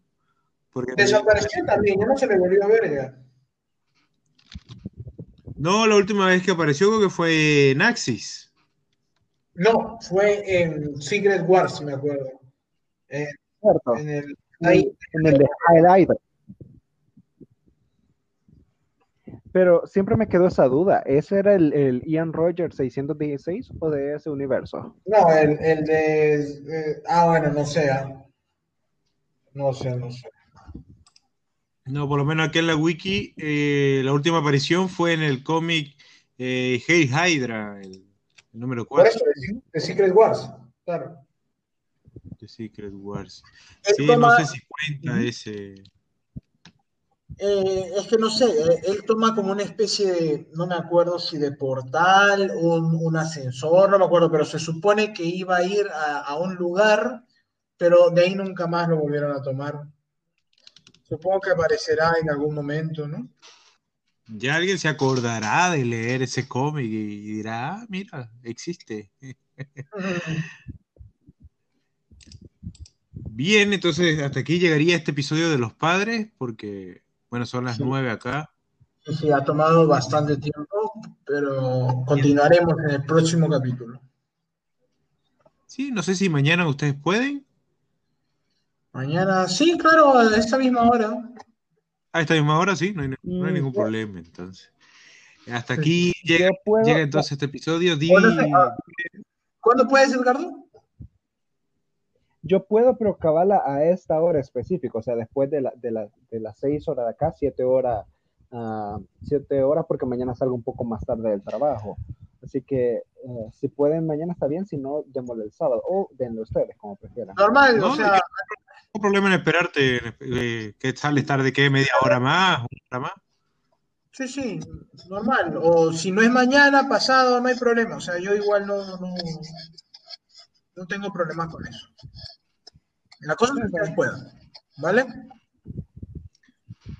Porque Desapareció también, ya no se le volvió a ver ya. No, la última vez que apareció creo que fue en Axis. No, fue en Secret Wars, me acuerdo. Eh, en el Ahí, en el de Highlight. Pero siempre me quedó esa duda. ¿Ese era el, el, Ian Rogers 616 o de ese universo? No, el, el de. Eh, ah, bueno, no sé. No sé, no sé. No, por lo menos aquí en la wiki, eh, la última aparición fue en el cómic eh, Hey Hydra, el, el número 4. Por eso, de Secret Wars, claro. The Secret Wars. Sí, toma... no sé si cuenta ese. Eh, es que no sé, eh, él toma como una especie de, no me acuerdo si de portal, un, un ascensor, no me acuerdo, pero se supone que iba a ir a, a un lugar, pero de ahí nunca más lo volvieron a tomar. Supongo que aparecerá en algún momento, ¿no? Ya alguien se acordará de leer ese cómic y dirá, ah, mira, existe. Bien, entonces hasta aquí llegaría este episodio de los padres, porque, bueno, son las Sí. nueve acá. Sí, sí, ha tomado bastante tiempo, pero continuaremos en el próximo capítulo. Sí, no sé si mañana ustedes pueden. Mañana, sí, claro, a esta misma hora. A esta misma hora, sí, no hay, no hay Mm, ningún problema, entonces. Hasta aquí llega, puedo, llega entonces este episodio. Di- Bueno, ah, ¿Cuándo puedes, Edgardo? Yo puedo, pero cabala a esta hora específica, o sea, después de, la, de, la- de las seis horas de acá, siete horas, ah, siete horas, porque mañana salgo un poco más tarde del trabajo. Así que eh, si pueden mañana está bien, si no, démosle el sábado, o denle ustedes, como prefieran. Normal, No, o no, sea, No hay problema en esperarte, eh, que sales tarde, ¿qué? ¿Media hora más? ¿Una hora más? sí, sí, normal. O si no es mañana, pasado, no hay problema. O sea, yo igual no, no, no tengo problemas con eso. La cosa es que ustedes puedan, ¿vale?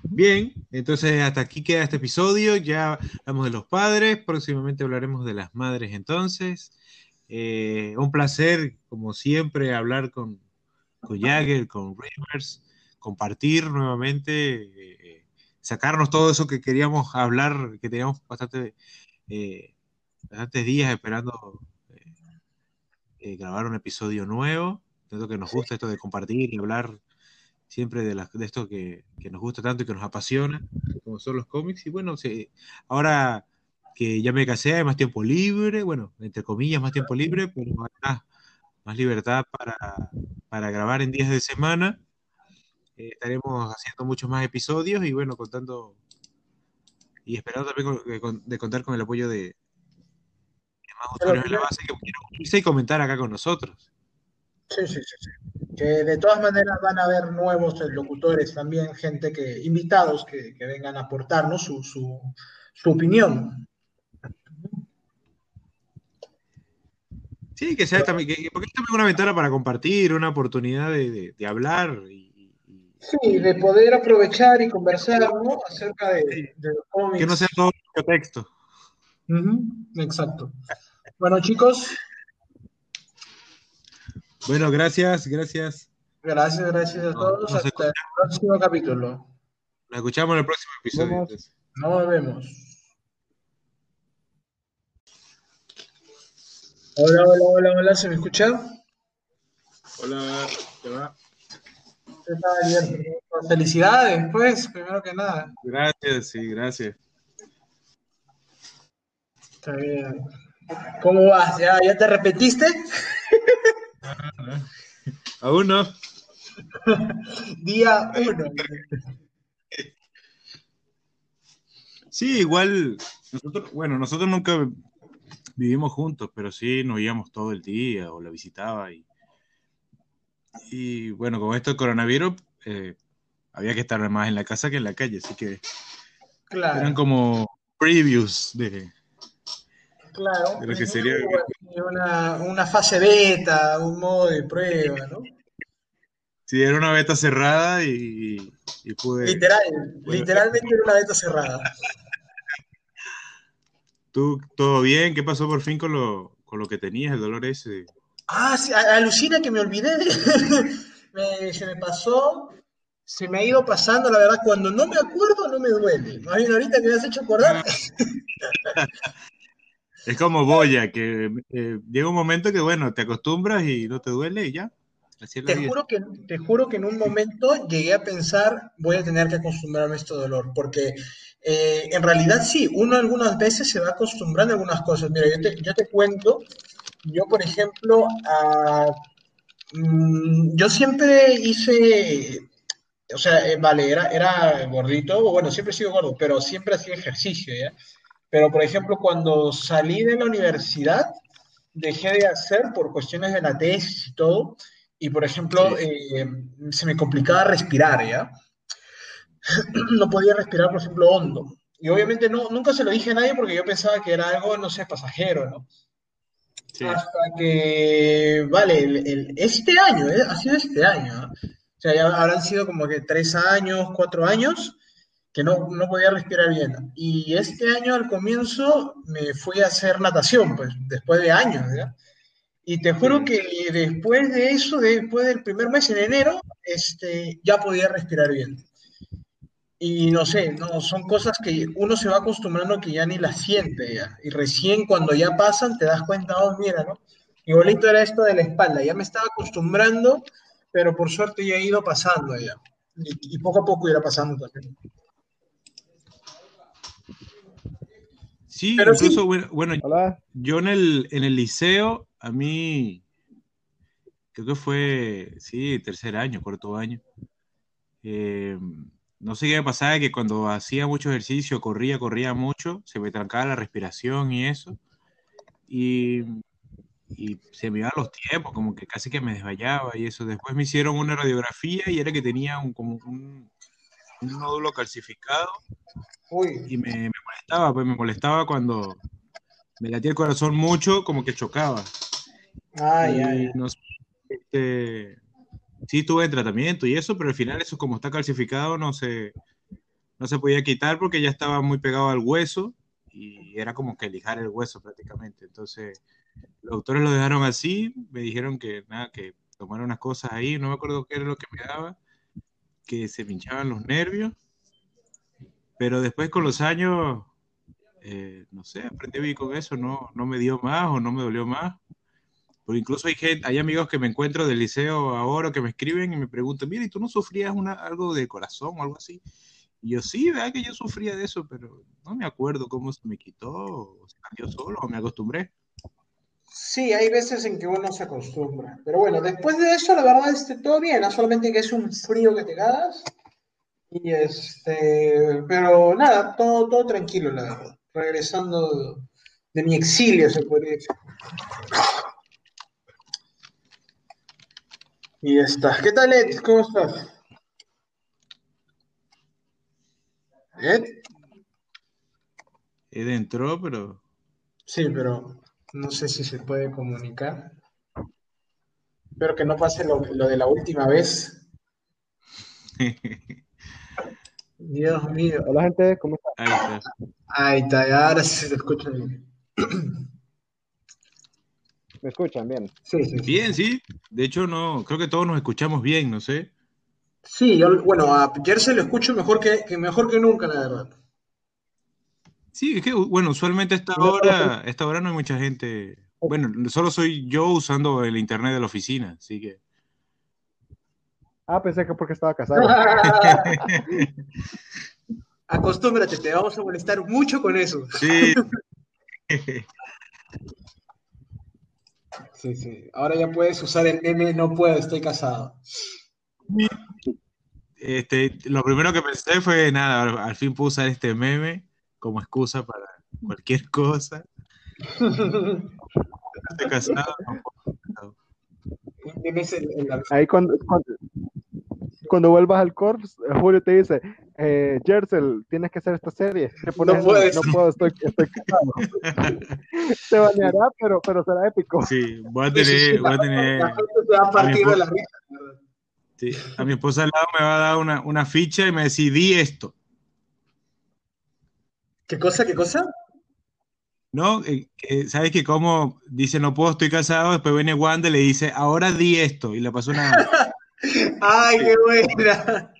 Bien, entonces hasta aquí queda este episodio. Ya hablamos de los padres, próximamente hablaremos de las madres entonces. Eh, un placer, como siempre, hablar con, con Jagger, con Rivers, compartir nuevamente, eh, sacarnos todo eso que queríamos hablar, que teníamos bastante, eh, bastantes días esperando eh, eh, grabar un episodio nuevo. Tanto que nos gusta esto de compartir y hablar siempre de, las- de esto que, que nos gusta tanto y que nos apasiona, como son los cómics. Y bueno, sí, ahora que ya me casé, hay más tiempo libre, bueno, entre comillas, más tiempo libre, pero más, más libertad para, para grabar en días de semana. Eh, estaremos haciendo muchos más episodios y bueno, contando y esperando también con- de, con- de contar con el apoyo de más usuarios en la base que quieran unirse y comentar acá con nosotros. Sí, sí, sí, sí. Que de todas maneras van a haber nuevos locutores también, gente que, invitados que, que vengan a aportarnos su, su, su opinión. Sí, que sea también, que- que- porque es también una ventana para compartir, una oportunidad de, de- de hablar y, y- Sí, de poder aprovechar y conversar, ¿no? Acerca de, de los cómics. que no sea todo texto. Ujú, exacto. Bueno, chicos, Bueno, gracias, gracias. gracias, gracias a todos. nos Hasta el próximo capítulo. Nos escuchamos en el próximo episodio. Nos vemos. Hola, hola, hola, hola, ¿se me escucha? Hola, ¿te va? ¿Qué tal, Alberto? Felicidades, pues, primero que nada. Gracias, sí, gracias. Está bien. ¿Cómo vas? ¿Ya, ya te repetiste? [LAUGHS] Aún no. [LAUGHS] Día uno. Sí, igual, nosotros, bueno, nosotros nunca vivimos juntos, pero sí nos íbamos todo el día o la visitaba y, y bueno, con esto del coronavirus eh, había que estar más en la casa que en la calle, así que eran como previews de, claro. de lo que sería. Una, una fase beta, un modo de prueba, ¿no? Sí, era una beta cerrada y, y pude. Literal, Bueno. literalmente era una beta cerrada. [LAUGHS] ¿Tú todo bien? ¿Qué pasó por fin con lo, con lo que tenías, el dolor ese? Ah, sí, alucina que me olvidé. [LAUGHS] Me- se me pasó, se me ha ido pasando, la verdad, cuando no me acuerdo no me duele. Más bien ahorita que me has hecho acordar, [LAUGHS] Es como Boya, que eh, llega un momento que, bueno, te acostumbras y no te duele y ya. Así es la te vida. juro que, te juro que en un momento llegué a pensar, voy a tener que acostumbrarme a este dolor, porque eh, en realidad sí, uno algunas veces se va acostumbrando a algunas cosas. Mira, yo te, yo te cuento, yo por ejemplo, ah, mm, yo siempre hice, o sea, eh, vale, era, era gordito, bueno, siempre he sido gordo, pero siempre hacía ejercicio, ¿ya? Pero por ejemplo, cuando salí de la universidad, dejé de hacer por cuestiones de la tesis y todo, y por ejemplo, eh, se me complicaba respirar, ¿ya? [CLEARS THROAT] no podía respirar, por ejemplo, hondo. Y obviamente no, nunca se lo dije a nadie porque yo pensaba que era algo, no sé, pasajero, ¿no? Hasta que, vale, este año, ¿eh? ha sido este año. O sea, ya habrán sido como que tres años, cuatro años que no, no podía respirar bien. Y este año al comienzo me fui a hacer natación, pues, después de años, ¿ya? Y te juro que después de eso, después del primer mes en enero, este, ya podía respirar bien. Y no sé, no, son cosas que uno se va acostumbrando que ya ni las siente ya. Y recién cuando ya pasan te das cuenta, oh, mira, ¿no? Igualito era esto de la espalda, ya me estaba acostumbrando, pero por suerte ya he ido pasando ya. Y, poco a poco irá pasando también. Sí, incluso, bueno, yo en el, en el liceo, a mí, creo que fue, sí, tercer año, cuarto año. Eh, no sé qué me pasaba, que cuando hacía mucho ejercicio, corría, corría mucho, se me trancaba la respiración y eso. Y, se me iban los tiempos, como que casi que me desmayaba y eso. Después me hicieron una radiografía y era que tenía un, como un, nódulo calcificado. Y me, molestaba, pues me molestaba cuando me latía el corazón mucho, como que chocaba. Ay, ay. No este, sí estuve en tratamiento y eso, pero al final eso como está calcificado no se, no se podía quitar porque ya estaba muy pegado al hueso y era como que lijar el hueso prácticamente. Entonces, los doctores lo dejaron así, me dijeron que nada, que tomara unas cosas ahí, no me acuerdo qué era lo que me daba, que se pinchaban los nervios, pero después con los años, eh, no sé, aprendí bien con eso, no, no me dio más o no me dolió más. Porque incluso hay gente, hay amigos que me encuentro del liceo ahora que me escriben y me preguntan, mira, ¿y tú no sufrías una, algo de corazón o algo así? Y yo sí, vea que yo sufría de eso, pero no me acuerdo cómo se me quitó, o se cambió solo, o me acostumbré. Sí, hay veces en que uno se acostumbra. Pero bueno, después de eso, la verdad, este, todo bien, ¿no? solamente que es un frío que te cagas. Y este, pero nada, todo, todo tranquilo, la verdad. Regresando de mi exilio, se podría decir. Y ya está. ¿Qué tal, Ed? ¿Cómo estás? ¿Ed? Ed entró, pero... Sí, pero no sé si se puede comunicar. Espero que no pase lo, de la última vez. [LAUGHS] Dios mío. Hola, gente, ¿cómo estás? Ahí está. Ahí está, ahora sí se te escucha bien. ¿Me escuchan bien? Sí, sí. Bien, sí. De hecho, no, creo que todos nos escuchamos bien, no sé. Sí, yo, bueno, a Jersey lo escucho mejor que, mejor que nunca, la verdad. Sí, es que, bueno, usualmente a esta hora, esta hora no hay mucha gente. Bueno, solo soy yo usando el internet de la oficina, así que. Ah, pensé que porque estaba casado. [LAUGHS] Acostúmbrate, te vamos a molestar mucho con eso. Sí. [LAUGHS] Sí, sí. Ahora ya puedes usar el meme, no puedo, estoy casado. Este, lo primero que pensé fue, nada, al fin puedo usar este meme como excusa para cualquier cosa. [LAUGHS] estoy casado, Ahí cuando, cuando, vuelvas al corps, Julio te dice, eh, Jersel, tienes que hacer esta serie. No, puedes. no puedo, estoy, estoy casado. Se [LAUGHS] bañará, pero, pero será épico. Sí, voy a tener. Voy a, tener a, partir de la risa. Sí, a mi esposa al lado me va a dar una, una ficha y me decidí esto. ¿Qué cosa? ¿Qué cosa? No, eh, sabes que como dice no puedo, estoy casado, después viene Wanda y le dice ahora di esto y le pasó una. [LAUGHS] ¡Ay, qué buena!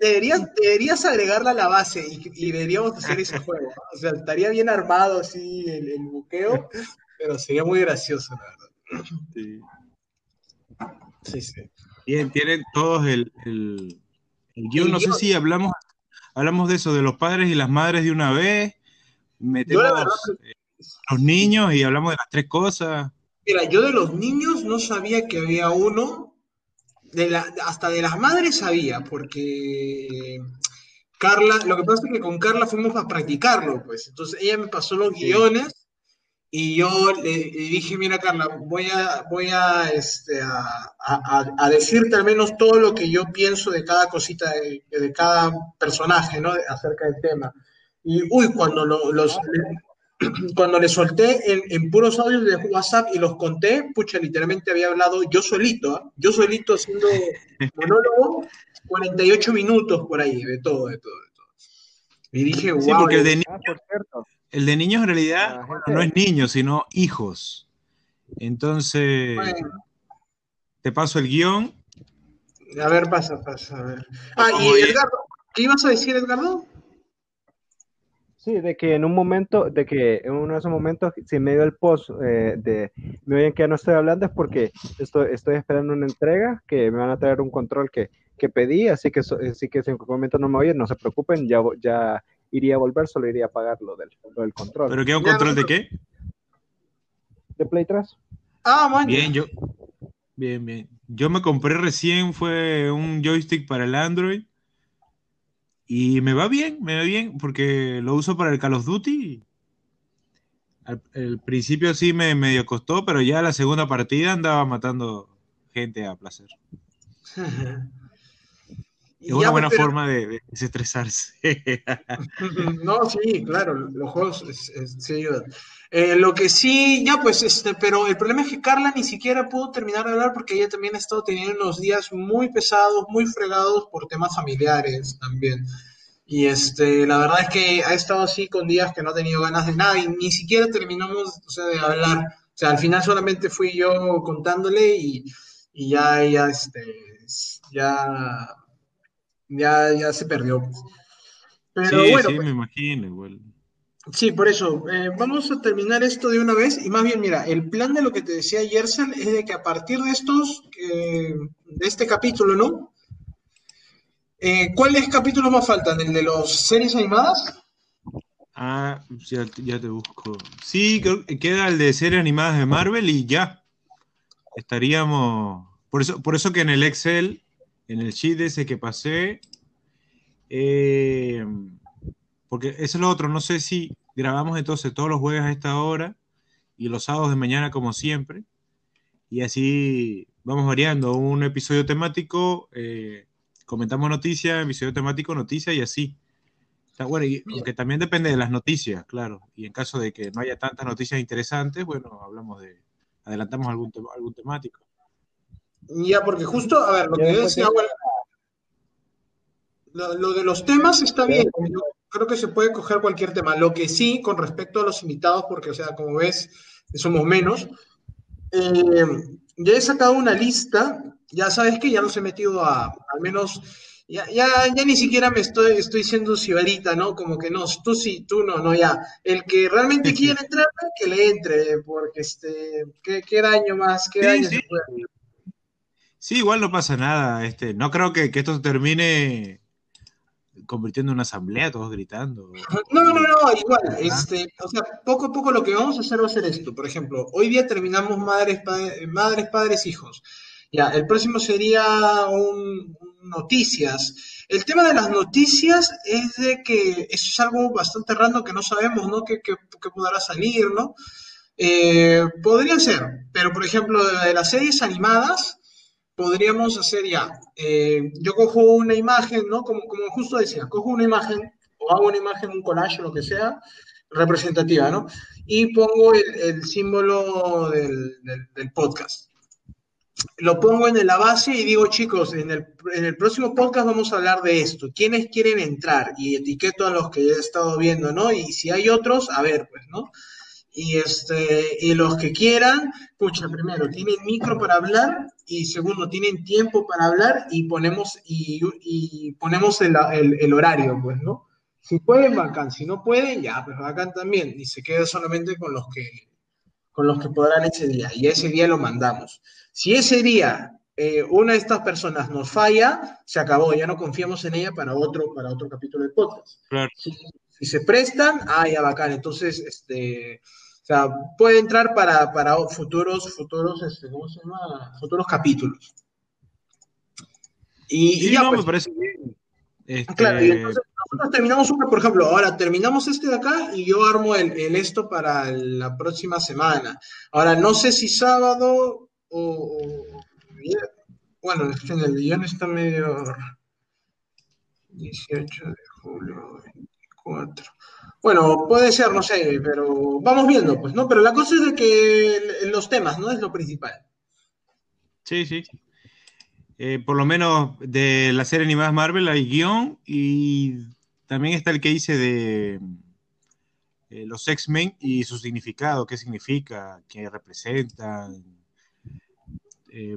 Deberías, deberías agregarla a la base y, deberíamos hacer ese juego. O sea, estaría bien armado así el, buqueo, pero sería muy gracioso, la verdad. Sí. Sí, sí. Bien, tienen todos el, el, guion. No sé si hablamos, hablamos de eso, de los padres y las madres de una vez. Metemos eh, los niños y hablamos de las tres cosas. Mira, yo de los niños no sabía que había uno hasta de las madres sabía, porque Carla, lo que pasa es que con Carla fuimos a practicarlo, pues. Entonces ella me pasó los guiones y yo le, dije, mira Carla, voy a, voy a, este, a, decirte al menos todo lo que yo pienso de cada cosita, de, cada personaje, ¿no? Acerca del tema. Y, uy, cuando los, [CLEARS THROAT] cuando le solté en, puros audios de WhatsApp y los conté, pucha, literalmente había hablado yo solito, ¿ah? yo solito haciendo [LAUGHS] monólogo, 48 minutos por ahí, de todo, de todo, de todo. Y dije, wow. Sí, porque el de, ah, el de niños en realidad ah, no es niño, sino hijos. Entonces, te paso el guion. A ver, pasa, pasa, a ver. Ah, y Edgardo, ¿qué ibas a decir, Edgardo? Sí, de que en un momento, de que en uno de esos momentos, si en medio del post eh, de me oyen que ya no estoy hablando, es porque estoy, estoy esperando una entrega, que me van a traer un control que, que pedí, así que, así que si en algún momento no me oyen, no se preocupen, ya, ya iría a volver, solo iría a pagar lo del, del control. ¿Pero qué un control de qué? De Play 3. Ah, bueno. Bien, yo. Bien, bien. Yo me compré recién, fue un joystick para el Android y me va bien, me va bien, porque lo uso para el Call of Duty. Al, principio sí me medio costó, pero ya la segunda partida andaba matando gente a placer. [LAUGHS] es una buena forma de, desestresarse. [LAUGHS] no, sí, claro, los juegos se ayudan. Eh, lo que sí, ya pues, este, pero el problema es que Carla ni siquiera pudo terminar de hablar porque ella también ha estado teniendo unos días muy pesados, muy fregados por temas familiares también. Y este, la verdad es que ha estado así con días que no ha tenido ganas de nada y ni siquiera terminamos o sea, de hablar. O sea, al final solamente fui yo contándole y, y ya, ya, este, ya, ya, ya se perdió. Pero sí, bueno, sí, me imagino igual. Sí, por eso, eh, vamos a terminar esto de una vez y más bien, mira, el plan de lo que te decía Yersel es de que a partir de estos, eh, de este capítulo, ¿no? Eh, ¿Cuáles capítulos más faltan? ¿El de las series animadas? Ah, ya, ya, te busco. Sí, queda el de series animadas de Marvel y ya. Estaríamos. Por eso, por eso que en el Excel, en el sheet ese que pasé, porque eso es lo otro, no sé si grabamos entonces todos los jueves a esta hora y los sábados de mañana como siempre. Y así vamos variando. Un episodio temático, eh, comentamos noticias, episodio temático, noticias y así. Está bueno, y, aunque también depende de las noticias, claro. Y en caso de que no haya tantas noticias interesantes, bueno, hablamos de, adelantamos algún, algún temático. Ya, porque justo, a ver, lo que yo decía, bueno, lo, de los temas está bien. Yo creo que se puede coger cualquier tema. Lo que sí, con respecto a los invitados, porque, o sea, como ves, somos menos, eh, ya he sacado una lista. Ya sabes que ya los he metido a, al menos, ya, ya, ya ni siquiera me estoy, estoy siendo cibarita, ¿no? Como que no, tú sí, tú no, no, ya. El que realmente quiere entrar, que le entre, porque este, ¿qué, qué daño más? ¿Qué daño sí. Sí, igual no pasa nada. Este, no creo que, que esto termine convirtiendo en una asamblea, todos gritando. No, no, no, igual, este, o sea, poco a poco lo que vamos a hacer va a ser esto. Por ejemplo, hoy día terminamos madres, madres padres, hijos. Ya, el próximo sería un, noticias. El tema de las noticias es de que eso es algo bastante raro que no sabemos, ¿no? Que, podrá salir, ¿no? Eh, podría ser, pero por ejemplo, de las series animadas, podríamos hacer ya, eh, yo cojo una imagen, ¿no? Como, como justo decía, cojo una imagen o hago una imagen, un collage lo que sea, representativa, ¿no? Y pongo el, símbolo del, podcast. Lo pongo en la base y digo, chicos, en el, en el próximo podcast vamos a hablar de esto. ¿Quiénes quieren entrar? Y etiqueto a los que ya he estado viendo, ¿no? Y si hay otros, a ver, pues, ¿no? Y, este, y los que quieran, pucha, primero, tienen micro para hablar y segundo, tienen tiempo para hablar y ponemos, y, ponemos el, el, horario, pues, ¿no? Si pueden, bacán. Si no pueden, ya, pues bacán también. Y se queda solamente con los que, con los que podrán ese día. Y ese día lo mandamos. Si ese día eh, una de estas personas nos falla, se acabó. Ya no confiamos en ella para otro, para otro capítulo de podcast. Claro. Si, si se prestan, ah, ya bacán. Entonces, este o sea, puede entrar para, para futuros, futuros, este, ¿cómo se llama? Futuros capítulos. Y, ya, no, pues, me parece bien. Este... Claro, y entonces nosotros terminamos una, por ejemplo, ahora terminamos este de acá y yo armo el, el esto para la próxima semana. Ahora, no sé si sábado o, o- bueno, es que en el guion está medio 18 de julio 24. Bueno, puede ser, no sé, pero vamos viendo, pues, ¿no? Pero la cosa es de que los temas, ¿no? Es lo principal. Sí, sí. Eh, por lo menos de la serie animada Marvel hay guion y también está el que hice de eh, los X-Men y su significado, qué significa, qué representan, eh,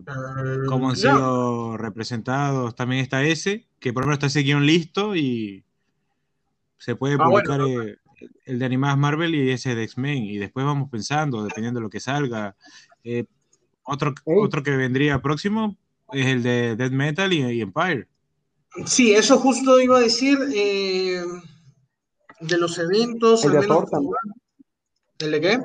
cómo han sido representados. También está ese, que por lo menos está ese guion listo y se puede Ah, bueno. publicar eh, el de animadas Marvel y ese de X-Men. Y después vamos pensando, dependiendo de lo que salga. Eh, otro, otro que vendría próximo es el de Death Metal y, y Empire. Sí, eso justo iba a decir eh, de los eventos, El de menos. Thor también. ¿El de qué?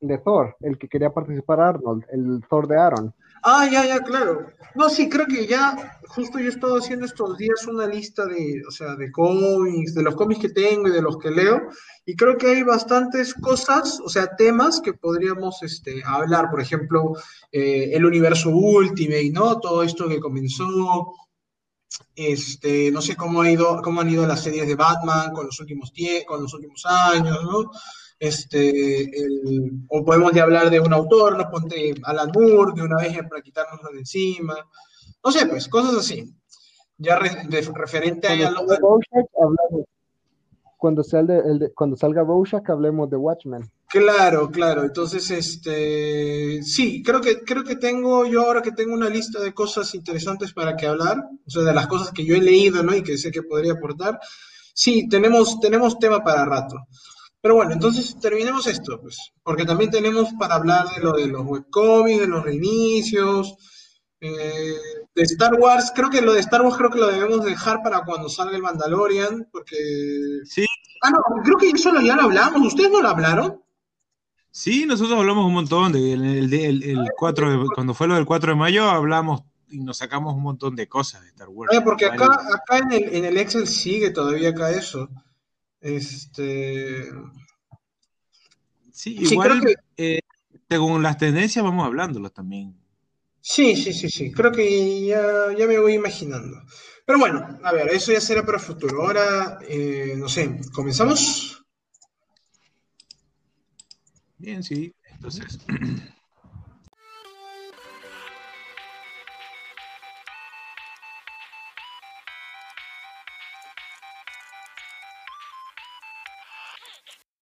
De Thor, el que quería participar Arnold, el Thor de Aaron. Ah, ya, ya, claro. No, sí, creo que ya, justo yo he estado haciendo estos días una lista de, o sea, de cómics, de los cómics que tengo y de los que leo, y creo que hay bastantes cosas, o sea, temas que podríamos este, hablar, por ejemplo, eh, el universo Ultimate, ¿no? Todo esto que comenzó, este, no sé cómo ha ido, cómo han ido las series de Batman con los últimos con los últimos años, ¿no? Este, el- o podemos ya hablar de un autor, no ponte Alan Moore de una vez para quitárnoslo de encima. No sé, pues, cosas así. Ya re- de- referente a Cuando lo- salga Rorschach, hablamos. Cuando salga, el de- cuando salga Rorschach, hablemos de Watchmen. Claro, claro. Entonces, este, sí, creo que, creo que tengo, yo ahora que tengo una lista de cosas interesantes para que hablar, o sea, de las cosas que yo he leído, ¿no? Y que sé que podría aportar, sí, tenemos, tenemos tema para rato. Pero bueno, entonces terminemos esto, pues, porque también tenemos para hablar de lo de los webcomics, de los reinicios, eh, de Star Wars, creo que lo de Star Wars creo que lo debemos dejar para cuando salga el Mandalorian, porque... Sí, Ah, no, creo que eso ya lo hablamos, ¿ustedes no lo hablaron? sí, nosotros hablamos un montón de, el, el- el- el 4 de- cuando fue lo del 4 de mayo, hablamos y nos sacamos un montón de cosas de Star Wars. Porque acá, acá en el, en el Excel sigue todavía acá eso. Este, sí, sí, igual, creo eh, según las tendencias vamos hablándolo también. sí, sí, sí, sí, creo que ya, ya me voy imaginando. Pero bueno, a ver, eso ya será para el futuro. Ahora, eh, no sé, ¿comenzamos? Bien, sí, entonces [CLEARS THROAT]